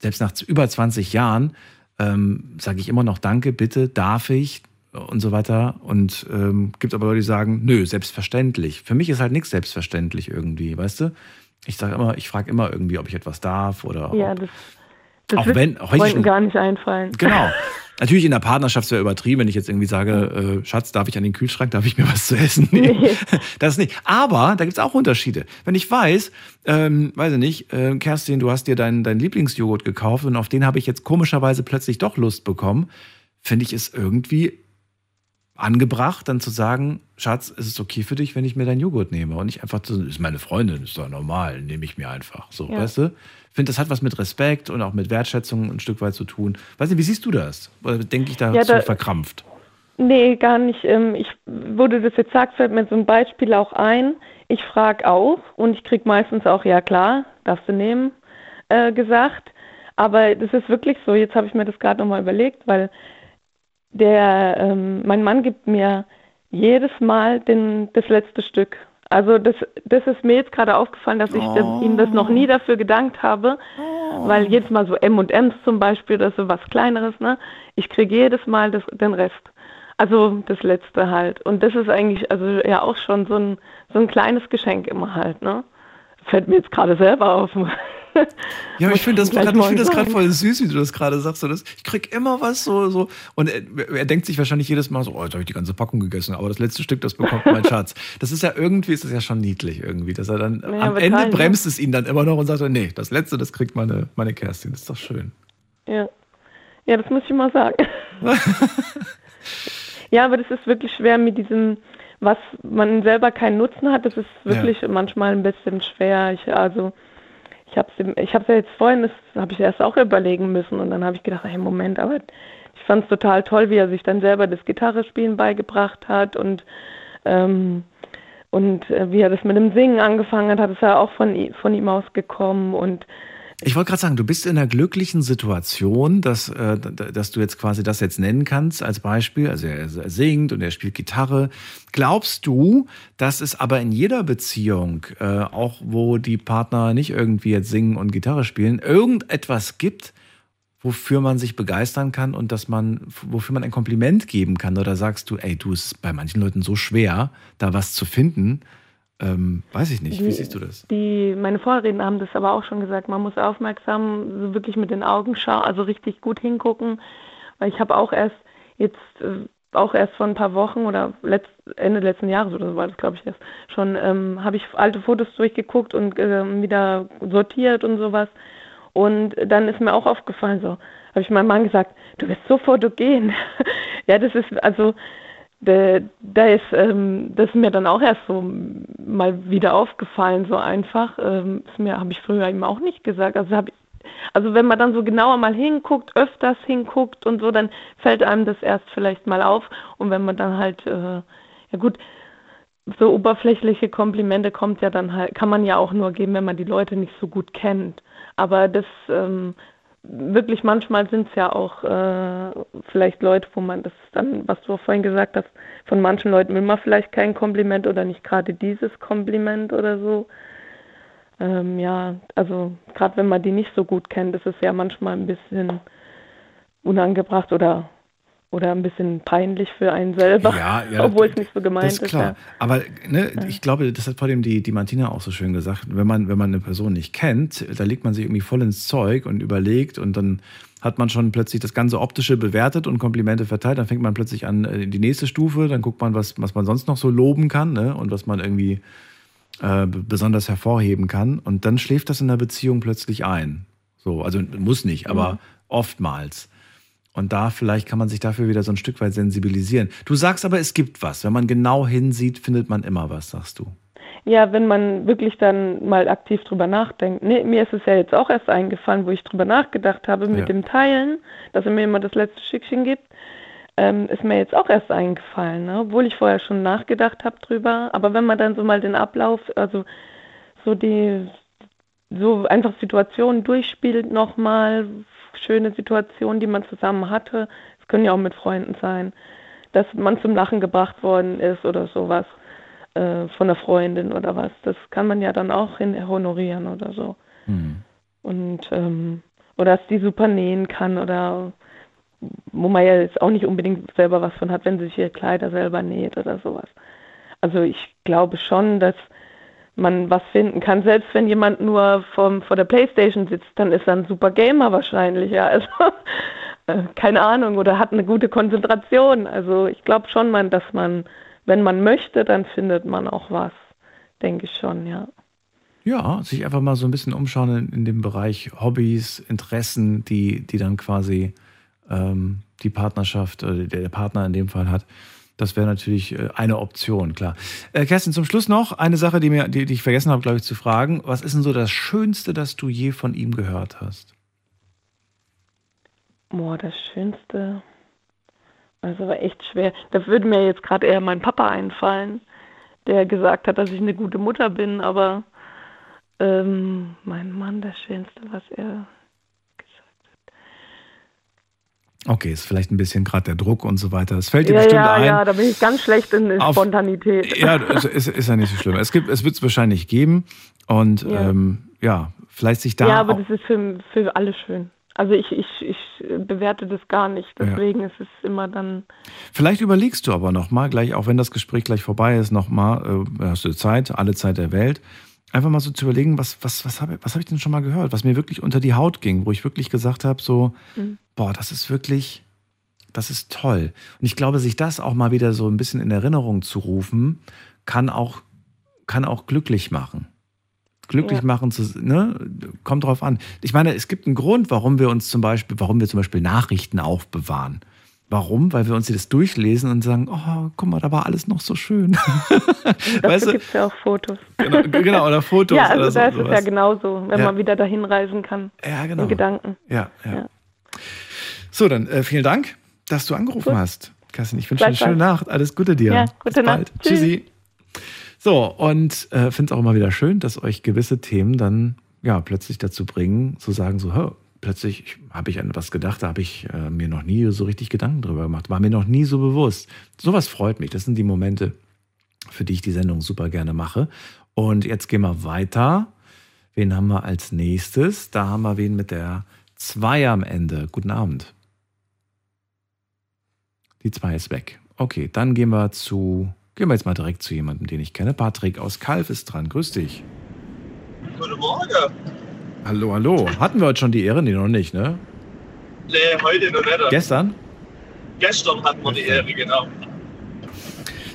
selbst nach über 20 Jahren ähm, sage ich immer noch Danke, Bitte, darf ich, und so weiter. Und ähm, gibt aber Leute, die sagen, nö, selbstverständlich. Für mich ist halt nichts selbstverständlich irgendwie, weißt du? Ich sage immer, ich frage immer irgendwie, ob ich etwas darf oder. Ja, ob, das, das auch wenn, auch wenn gar nicht einfallen. Genau. Natürlich in der Partnerschaft wäre übertrieben, wenn ich jetzt irgendwie sage, äh, Schatz, darf ich an den Kühlschrank, darf ich mir was zu essen? Nee, nee. das nicht. Aber da gibt es auch Unterschiede. Wenn ich weiß, ähm, weiß ich nicht, äh, Kerstin, du hast dir deinen dein Lieblingsjoghurt gekauft und auf den habe ich jetzt komischerweise plötzlich doch Lust bekommen, finde ich es irgendwie angebracht, dann zu sagen, Schatz, ist es okay für dich, wenn ich mir deinen Joghurt nehme? Und nicht einfach zu, ist meine Freundin, ist doch normal, nehme ich mir einfach. So, ja. weißt du? Ich finde, das hat was mit Respekt und auch mit Wertschätzung ein Stück weit zu tun. Weiß nicht, wie siehst du das? Oder denke ich da ja, da, verkrampft? Nee, gar nicht. Ähm, ich, du das jetzt sagst, fällt mir so ein Beispiel auch ein. Ich frage auch und ich kriege meistens auch, ja klar, darfst du nehmen, äh, gesagt. Aber das ist wirklich so, jetzt habe ich mir das gerade nochmal überlegt, weil der, ähm, mein Mann gibt mir jedes Mal den, das letzte Stück. Also das, das ist mir jetzt gerade aufgefallen, dass ich oh. ihm das noch nie dafür gedankt habe, oh. weil jedes Mal so M&M's zum Beispiel, das ist so was Kleineres, ne? Ich kriege jedes Mal das, den Rest. Also das letzte halt. Und das ist eigentlich also ja auch schon so ein, so ein kleines Geschenk immer halt, ne? fällt mir jetzt gerade selber auf. Ja, aber ich finde das, grad, ich find das gerade voll süß, wie du das gerade sagst. So, das, ich krieg immer was so. so und er, er denkt sich wahrscheinlich jedes Mal so, oh, jetzt habe ich die ganze Packung gegessen, aber das letzte Stück, das bekommt mein Schatz. Das ist ja irgendwie, ist das ja schon niedlich irgendwie, dass er dann ja, am Ende bremst es ihn dann immer noch und sagt, nee, das letzte, das kriegt meine, meine Kerstin. Das ist doch schön. Ja. Ja, das muss ich mal sagen. ja, aber das ist wirklich schwer mit diesem, was man selber keinen Nutzen hat, das ist wirklich ja. manchmal ein bisschen schwer. Ich, also ich habe es ja jetzt vorhin, das habe ich erst auch überlegen müssen und dann habe ich gedacht, hey Moment, aber ich fand es total toll, wie er sich dann selber das Gitarrespielen beigebracht hat und ähm, und äh, wie er das mit dem Singen angefangen hat, hat es ja auch von, von ihm ausgekommen und ich wollte gerade sagen, du bist in einer glücklichen Situation, dass, äh, dass du jetzt quasi das jetzt nennen kannst als Beispiel. Also er, er, singt und er spielt Gitarre. Glaubst du, dass es aber in jeder Beziehung, äh, auch wo die Partner nicht irgendwie jetzt singen und Gitarre spielen, irgendetwas gibt, wofür man sich begeistern kann und dass man, wofür man ein Kompliment geben kann? Oder sagst du, ey, du, ist bei manchen Leuten so schwer, da was zu finden? Ähm, weiß ich nicht. Die, Wie siehst du das? Die, meine Vorredner haben das aber auch schon gesagt. Man muss aufmerksam, so wirklich mit den Augen schauen, also richtig gut hingucken. Weil ich habe auch erst jetzt, äh, auch erst vor ein paar Wochen oder letzt, Ende letzten Jahres oder so war das, glaube ich, erst schon, ähm, habe ich alte Fotos durchgeguckt und äh, wieder sortiert und sowas. Und dann ist mir auch aufgefallen, so, habe ich meinem Mann gesagt, du bist so fotogen. ja, das ist, also, da, da ist ähm, das ist mir dann auch erst so mal wieder aufgefallen, so einfach. Ähm, das mir habe ich früher ihm auch nicht gesagt. Also habe also wenn man dann so genauer mal hinguckt, öfters hinguckt und so, dann fällt einem das erst vielleicht mal auf. Und wenn man dann halt, äh, ja gut, so oberflächliche Komplimente kommt ja dann halt, kann man ja auch nur geben, wenn man die Leute nicht so gut kennt. Aber das ähm, wirklich manchmal sind es ja auch äh, vielleicht Leute, wo man das dann, was du vorhin gesagt hast, von manchen Leuten will man vielleicht kein Kompliment oder nicht gerade dieses Kompliment oder so. Ähm, ja, also gerade wenn man die nicht so gut kennt, ist es ja manchmal ein bisschen unangebracht oder oder ein bisschen peinlich für einen selber, ja, ja, obwohl es nicht so gemeint ist. ist klar. Ja. Aber ne, ich glaube, das hat vor allem die, die Martina auch so schön gesagt, wenn man, wenn man eine Person nicht kennt, da legt man sich irgendwie voll ins Zeug und überlegt und dann hat man schon plötzlich das ganze Optische bewertet und Komplimente verteilt, dann fängt man plötzlich an äh, die nächste Stufe, dann guckt man, was, was man sonst noch so loben kann ne, und was man irgendwie äh, besonders hervorheben kann und dann schläft das in der Beziehung plötzlich ein. So, also muss nicht, aber mhm. oftmals. Und da vielleicht kann man sich dafür wieder so ein Stück weit sensibilisieren. Du sagst aber, es gibt was. Wenn man genau hinsieht, findet man immer was, sagst du. Ja, wenn man wirklich dann mal aktiv drüber nachdenkt. Nee, mir ist es ja jetzt auch erst eingefallen, wo ich drüber nachgedacht habe mit ja. dem Teilen, dass er mir immer das letzte Stückchen gibt. Ähm, ist mir jetzt auch erst eingefallen, ne? obwohl ich vorher schon nachgedacht habe drüber. Aber wenn man dann so mal den Ablauf, also so die, so einfach Situationen durchspielt nochmal, schöne Situationen, die man zusammen hatte. Es können ja auch mit Freunden sein, dass man zum Lachen gebracht worden ist oder sowas äh, von einer Freundin oder was. Das kann man ja dann auch honorieren oder so. Mhm. Und ähm, oder dass die super nähen kann oder wo man ja jetzt auch nicht unbedingt selber was von hat, wenn sie sich ihre Kleider selber näht oder sowas. Also ich glaube schon, dass man was finden kann. Selbst wenn jemand nur vom, vor der Playstation sitzt, dann ist er ein super Gamer wahrscheinlich, ja. Also äh, keine Ahnung, oder hat eine gute Konzentration. Also ich glaube schon, man, dass man, wenn man möchte, dann findet man auch was. Denke ich schon, ja. Ja, sich einfach mal so ein bisschen umschauen in, in dem Bereich Hobbys, Interessen, die, die dann quasi ähm, die Partnerschaft oder der Partner in dem Fall hat. Das wäre natürlich äh, eine Option, klar. Äh, Kerstin, zum Schluss noch eine Sache, die, mir, die, die ich vergessen habe, glaube ich, zu fragen. Was ist denn so das Schönste, das du je von ihm gehört hast? Boah, das Schönste. Also war echt schwer. Da würde mir jetzt gerade eher mein Papa einfallen, der gesagt hat, dass ich eine gute Mutter bin, aber ähm, mein Mann, das Schönste, was er Okay, ist vielleicht ein bisschen gerade der Druck und so weiter. Es fällt dir ja, bestimmt ja, ein. Ja, da bin ich ganz schlecht in, Auf, Spontanität. Ja, ist, ist ja nicht so schlimm. Es, gibt, es wird es wahrscheinlich geben. Und ja. Ähm, ja, vielleicht sich da. Ja, aber das ist für, für alle schön. Also ich, ich, ich bewerte das gar nicht. Deswegen ja. ist es immer dann. Vielleicht überlegst du aber nochmal, gleich, auch wenn das Gespräch gleich vorbei ist, nochmal, äh, hast du Zeit, alle Zeit der Welt einfach mal so zu überlegen, was, was, was habe was hab ich denn schon mal gehört, was mir wirklich unter die Haut ging, wo ich wirklich gesagt habe, so, mhm. boah, das ist wirklich, das ist toll. Und ich glaube, sich das auch mal wieder so ein bisschen in Erinnerung zu rufen, kann auch, kann auch glücklich machen. Glücklich ja. machen, zu, ne? kommt drauf an. Ich meine, es gibt einen Grund, warum wir uns zum Beispiel, warum wir zum Beispiel Nachrichten aufbewahren. Warum? Weil wir uns das durchlesen und sagen, oh, guck mal, da war alles noch so schön. Dafür gibt es ja auch Fotos. Genau, genau oder Fotos. ja, also oder so, da ist es ja genauso, wenn ja. man wieder dahin reisen kann. Ja, genau. In Gedanken. Ja, ja. ja. So, dann äh, vielen Dank, dass du angerufen Gut. hast. Kerstin, ich wünsche dir eine schöne Nacht. Alles Gute dir. Ja, gute Bis Nacht. bald. Tschüssi. So, und äh, finde es auch immer wieder schön, dass euch gewisse Themen dann ja plötzlich dazu bringen, zu sagen, so, hör, plötzlich habe ich an was gedacht, da habe ich äh, mir noch nie so richtig Gedanken drüber gemacht, war mir noch nie so bewusst. Sowas freut mich. Das sind die Momente, für die ich die Sendung super gerne mache. Und jetzt gehen wir weiter. Wen haben wir als nächstes? Da haben wir wen mit der 2 am Ende. Guten Abend. Die 2 ist weg. Okay, dann gehen wir zu, gehen wir jetzt mal direkt zu jemandem, den ich kenne. Patrick aus Kalf ist dran. Grüß dich. Guten Morgen. Hallo, hallo. Hatten wir heute schon die Ehre? Nee, noch nicht, ne? Nee, heute noch nicht. Gestern? Gestern hatten wir die Ehre, genau.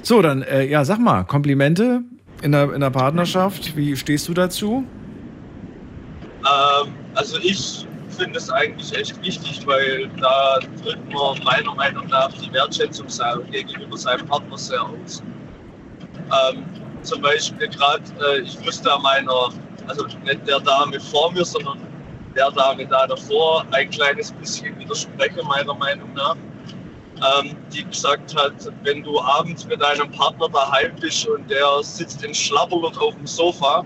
So, dann, äh, ja, sag mal, Komplimente in der, in der Partnerschaft, wie stehst du dazu? Ähm, also ich finde es eigentlich echt wichtig, weil da drückt man meiner Meinung nach die Wertschätzung gegenüber seinem Partner sehr aus. Ähm, zum Beispiel gerade, äh, ich musste meiner also nicht der Dame vor mir, sondern der Dame da davor ein kleines bisschen widersprechen, meiner Meinung nach. Ähm, die gesagt hat, wenn du abends mit deinem Partner daheim bist und der sitzt in Schlapperlot auf dem Sofa,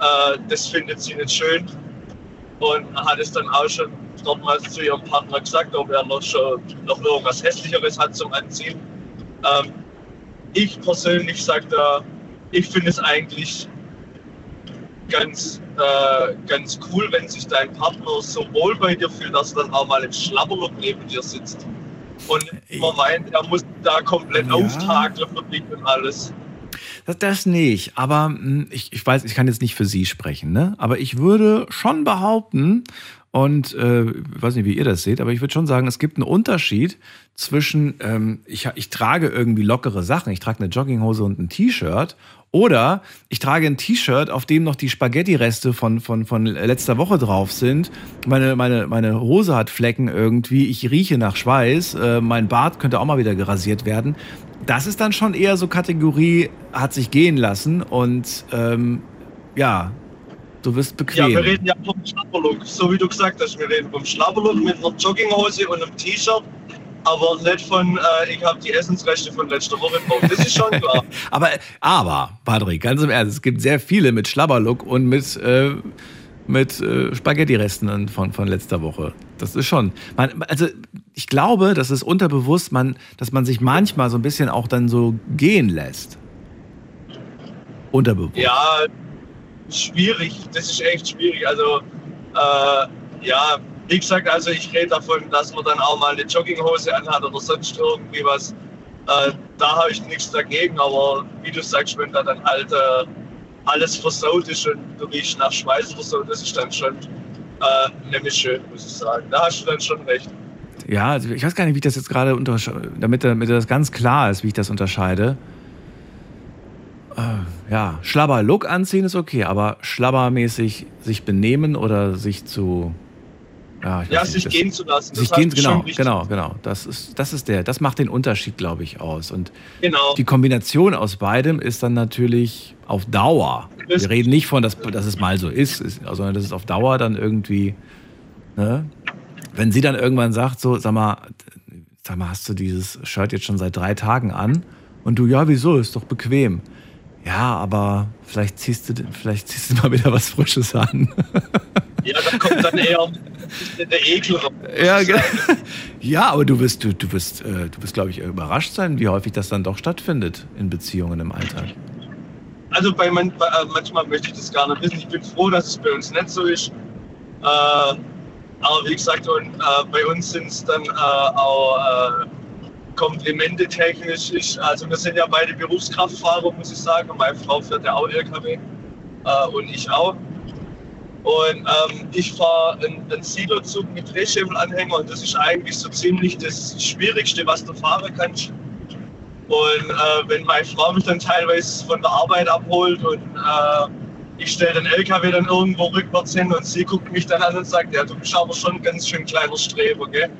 äh, das findet sie nicht schön. Und hat es dann auch schon dortmals zu ihrem Partner gesagt, ob er noch, schon, noch irgendwas Hässlicheres hat zum Anziehen. Ähm, ich persönlich sage da, ich finde es eigentlich ganz, äh, ganz cool, wenn sich dein Partner so wohl bei dir fühlt, dass er dann auch mal im Schlabberlook neben dir sitzt. Und man meint, er muss da komplett ja. auftakeln für dich und alles. Das, das nicht, aber hm, ich, ich weiß, ich kann jetzt nicht für Sie sprechen, ne? aber ich würde schon behaupten, und äh, weiß nicht, wie ihr das seht, aber ich würde schon sagen, es gibt einen Unterschied zwischen, ähm, ich, ich trage irgendwie lockere Sachen, ich trage eine Jogginghose und ein T-Shirt oder ich trage ein T-Shirt, auf dem noch die Spaghetti-Reste von, von, von letzter Woche drauf sind. Meine, meine, meine Hose hat Flecken irgendwie. Ich rieche nach Schweiß. Äh, mein Bart könnte auch mal wieder gerasiert werden. Das ist dann schon eher so Kategorie, hat sich gehen lassen. Und ähm, ja, du wirst bequem. Ja, wir reden ja vom Schlapperlook. So wie du gesagt hast, wir reden vom Schlapperlook mit einer Jogginghose und einem T-Shirt aber nicht von, äh, ich habe die Essensrechte von letzter Woche drauf. Das ist schon klar. aber, aber, Patrick, ganz im Ernst, es gibt sehr viele mit Schlabberlook und mit, äh, mit äh, Spaghetti-Resten von, von letzter Woche. Das ist schon. Man, also, ich glaube, das ist unterbewusst, man, dass man sich manchmal so ein bisschen auch dann so gehen lässt. Unterbewusst. Ja, schwierig. Das ist echt schwierig. Also, äh, ja, wie gesagt, also ich rede davon, dass man dann auch mal eine Jogginghose anhat oder sonst irgendwie was. Äh, da habe ich nichts dagegen, aber wie du sagst, wenn da dann halt äh, alles versaut ist und du riechst nach Schweiß so, das ist dann schon äh, nämlich schön, muss ich sagen. Da hast du dann schon recht. Ja, also ich weiß gar nicht, wie ich das jetzt gerade unterscheide, damit, damit das ganz klar ist, wie ich das unterscheide. Äh, ja, Schlabber-Look anziehen ist okay, aber schlabbermäßig sich benehmen oder sich zu ja, ja sich nicht, gehen zu lassen. Sich gehen, genau, genau, genau. Das ist, das ist der, das macht den Unterschied, glaube ich, aus. Und genau. die Kombination aus beidem ist dann natürlich auf Dauer. Wir reden nicht von, dass, dass es mal so ist, sondern das ist auf Dauer dann irgendwie, ne? Wenn sie dann irgendwann sagt, so, sag mal, sag mal, hast du dieses Shirt jetzt schon seit drei Tagen an? Und du, ja, wieso? Ist doch bequem. Ja, aber vielleicht ziehst du, vielleicht ziehst du mal wieder was Frisches an. Ja, da kommt dann eher der Ekel raus. Ja, ja, aber du wirst, du, du wirst, äh, du wirst, glaube ich, überrascht sein, wie häufig das dann doch stattfindet in Beziehungen im Alltag. Also bei, man, bei äh, manchmal möchte ich das gar nicht wissen. Ich bin froh, dass es bei uns nicht so ist. Äh, aber wie gesagt, und, äh, bei uns sind es dann äh, auch Komplimente technisch. Ich, also wir sind ja beide Berufskraftfahrer, muss ich sagen. Meine Frau fährt ja auch LKW. äh, und ich auch. Und ähm, ich fahre einen, einen Siedlerzug mit Drehschebelanhänger und das ist eigentlich so ziemlich das Schwierigste, was du fahren kannst. Und äh, wenn meine Frau mich dann teilweise von der Arbeit abholt und äh, ich stelle den LKW dann irgendwo rückwärts hin und sie guckt mich dann an und sagt, ja, du bist aber schon ein ganz schön kleiner Streber, gell?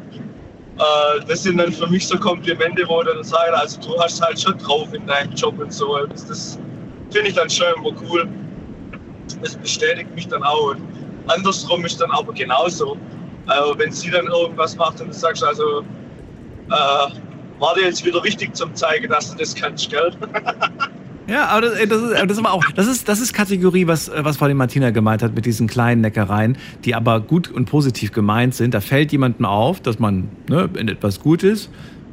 Äh, das sind dann für mich so Komplimente, wo dann sagen, also du hast halt schon drauf in deinem Job und so. Das, das finde ich dann schon immer cool. Das bestätigt mich dann auch. Und andersrum ist dann aber genauso. Also wenn sie dann irgendwas macht und du sagst also, äh, war dir jetzt wieder wichtig zum zeigen, dass du das kannst, gell? Ja, aber das, das, ist, das ist aber auch, das ist, das ist Kategorie, was, was Frau Martina gemeint hat mit diesen kleinen Neckereien, die aber gut und positiv gemeint sind. Da fällt jemandem auf, dass man ne, in etwas gut ist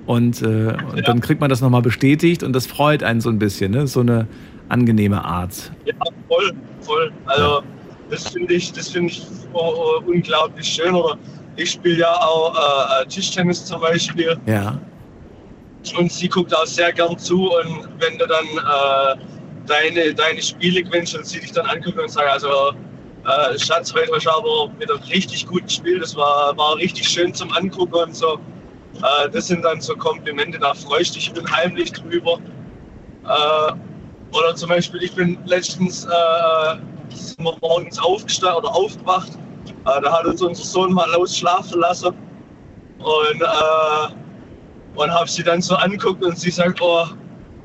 und, äh, und dann kriegt man das nochmal bestätigt und das freut einen so ein bisschen, ne? so eine angenehme Art. Ja, voll, voll. Also das finde ich, das finde ich oh, oh, unglaublich schön. Oder ich spiele ja auch äh, Tischtennis zum Beispiel. Ja und sie guckt auch sehr gern zu und wenn du dann äh, deine, deine Spiele gewinnst und sie dich dann anguckt und sagt, also äh, Schatz, heute hast du aber mit einem richtig guten Spiel, das war, war richtig schön zum Angucken und so. Äh, das sind dann so Komplimente, da freust du dich unheimlich drüber. Äh, oder zum Beispiel, ich bin letztens äh, morgens aufgestanden oder aufgewacht, äh, da hat uns unser Sohn mal ausschlafen lassen und und habe sie dann so anguckt und sie sagt, oh,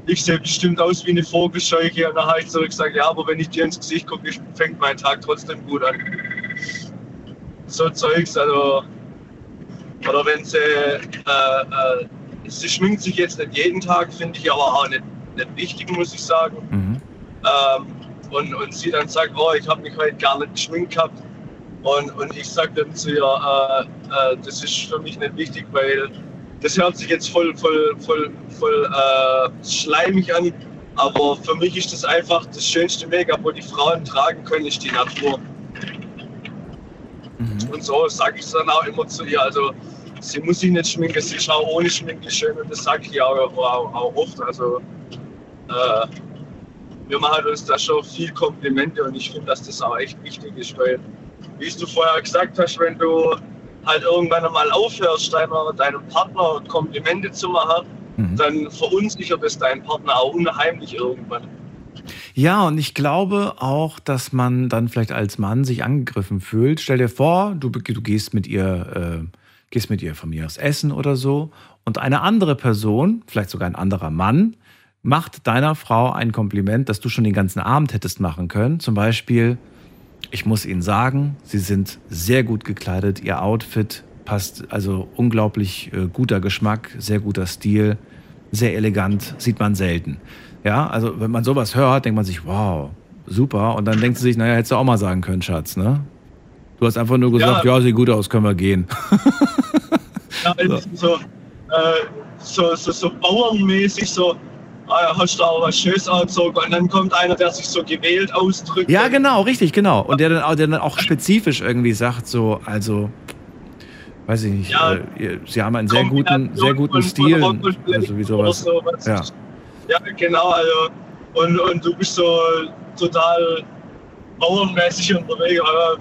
ich sehe bestimmt aus wie eine Vogelscheuche. Und dann habe ich so gesagt, ja, aber wenn ich dir ins Gesicht gucke, fängt mein Tag trotzdem gut an. So Zeugs, also. Oder wenn sie, äh, äh, sie schminkt sich jetzt nicht jeden Tag, finde ich aber auch nicht, nicht wichtig, muss ich sagen. Mhm. Ähm, und, und sie dann sagt, oh, ich habe mich heute gar nicht geschminkt gehabt. Und, und ich sage dann zu ihr, äh, äh, das ist für mich nicht wichtig, weil das hört sich jetzt voll, voll, voll, voll äh, schleimig an, aber für mich ist das einfach das schönste Make-up, wo die Frauen tragen können, ist die Natur. Mhm. Und so sage ich es dann auch immer zu ihr. Also sie muss sich nicht schminken, sie ist auch ohne Schminke schön und das sage ich auch, auch, auch oft. Also äh, wir machen uns da schon viel Komplimente und ich finde, dass das auch echt wichtig ist, weil, wie du vorher gesagt hast, wenn du halt irgendwann einmal aufhörst, deiner, deinem Partner Komplimente zu machen, mhm. dann verunsichert es deinen Partner auch unheimlich irgendwann. Ja, und ich glaube auch, dass man dann vielleicht als Mann sich angegriffen fühlt. Stell dir vor, du, du gehst mit ihr, äh, gehst mit ihr von mir aus essen oder so, und eine andere Person, vielleicht sogar ein anderer Mann, macht deiner Frau ein Kompliment, das du schon den ganzen Abend hättest machen können. Zum Beispiel, ich muss Ihnen sagen, Sie sind sehr gut gekleidet. Ihr Outfit passt, also unglaublich äh, guter Geschmack, sehr guter Stil, sehr elegant, sieht man selten. Ja, also wenn man sowas hört, denkt man sich, wow, super. Und dann denkt sie sich, naja, hättest du auch mal sagen können, Schatz, ne? Du hast einfach nur gesagt, ja, ja sieht gut aus, können wir gehen. ja, so. So, äh, so, so, so bauernmäßig, so, hast du auch was Schönes angezogen und dann kommt einer, der sich so gewählt ausdrückt. Ja, genau, richtig, genau. Und der dann auch, der dann auch spezifisch irgendwie sagt, so, also, weiß ich nicht, ja, äh, sie haben einen sehr guten, sehr guten Stil. Also wie sowas. So, ja. ja, genau, also, und, und du bist so total bauernmäßig unterwegs, aber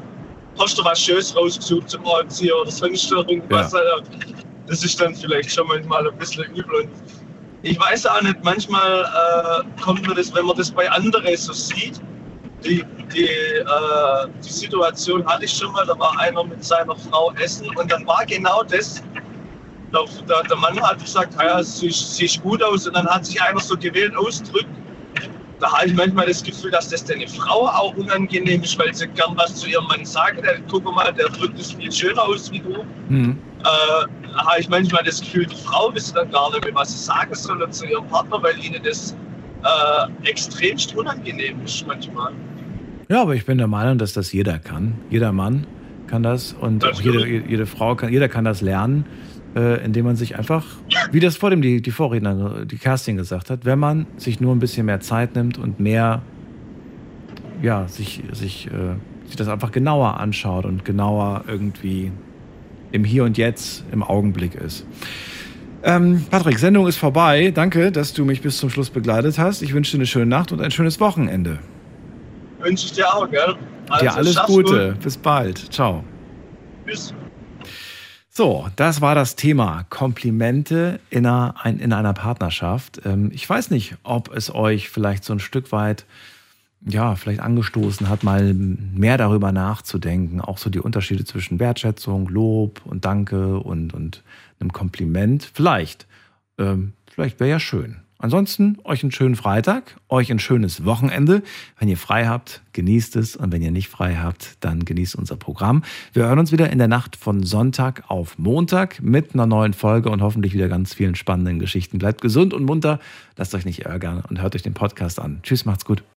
hast du was Schönes rausgesucht zum Anziehen oder sonst irgendwas. Ja. Also, das ist dann vielleicht schon manchmal ein bisschen übel. Und ich weiß auch nicht, manchmal äh, kommt mir das, wenn man das bei anderen so sieht, die, die, äh, die Situation hatte ich schon mal, da war einer mit seiner Frau essen und dann war genau das, der, der Mann hat gesagt, ja, sie sieht gut aus und dann hat sich einer so gewählt ausdrückt. Da habe ich manchmal das Gefühl, dass das deine Frau auch unangenehm ist, weil sie gern was zu ihrem Mann sagt. Guck mal, der drückt es viel schöner aus wie du. Mhm. Äh, habe ich manchmal das Gefühl, die Frau wisse dann gar nicht mehr, was sie sagen soll zu ihrem Partner, weil ihnen das äh, extremst unangenehm ist manchmal. Ja, aber ich bin der Meinung, dass das jeder kann. Jeder Mann kann das und das auch jede, jede Frau kann, jeder kann das lernen, äh, indem man sich einfach, wie das vor dem die, die Vorredner, die Kerstin gesagt hat, wenn man sich nur ein bisschen mehr Zeit nimmt und mehr, ja, sich, sich, äh, sich das einfach genauer anschaut und genauer irgendwie im Hier und Jetzt, im Augenblick ist. Ähm, Patrick, Sendung ist vorbei. Danke, dass du mich bis zum Schluss begleitet hast. Ich wünsche dir eine schöne Nacht und ein schönes Wochenende. wünsche ich dir auch, gell? Also, dir alles Gute. Gut. Bis bald. Ciao. Tschüss. So, das war das Thema Komplimente in einer, in einer Partnerschaft. Ähm, ich weiß nicht, ob es euch vielleicht so ein Stück weit, ja, vielleicht angestoßen hat, mal mehr darüber nachzudenken. Auch so die Unterschiede zwischen Wertschätzung, Lob und Danke und, und einem Kompliment. Vielleicht. Ähm, vielleicht wäre ja schön. Ansonsten euch einen schönen Freitag, euch ein schönes Wochenende. Wenn ihr frei habt, genießt es und wenn ihr nicht frei habt, dann genießt unser Programm. Wir hören uns wieder in der Nacht von Sonntag auf Montag mit einer neuen Folge und hoffentlich wieder ganz vielen spannenden Geschichten. Bleibt gesund und munter, lasst euch nicht ärgern und hört euch den Podcast an. Tschüss, macht's gut.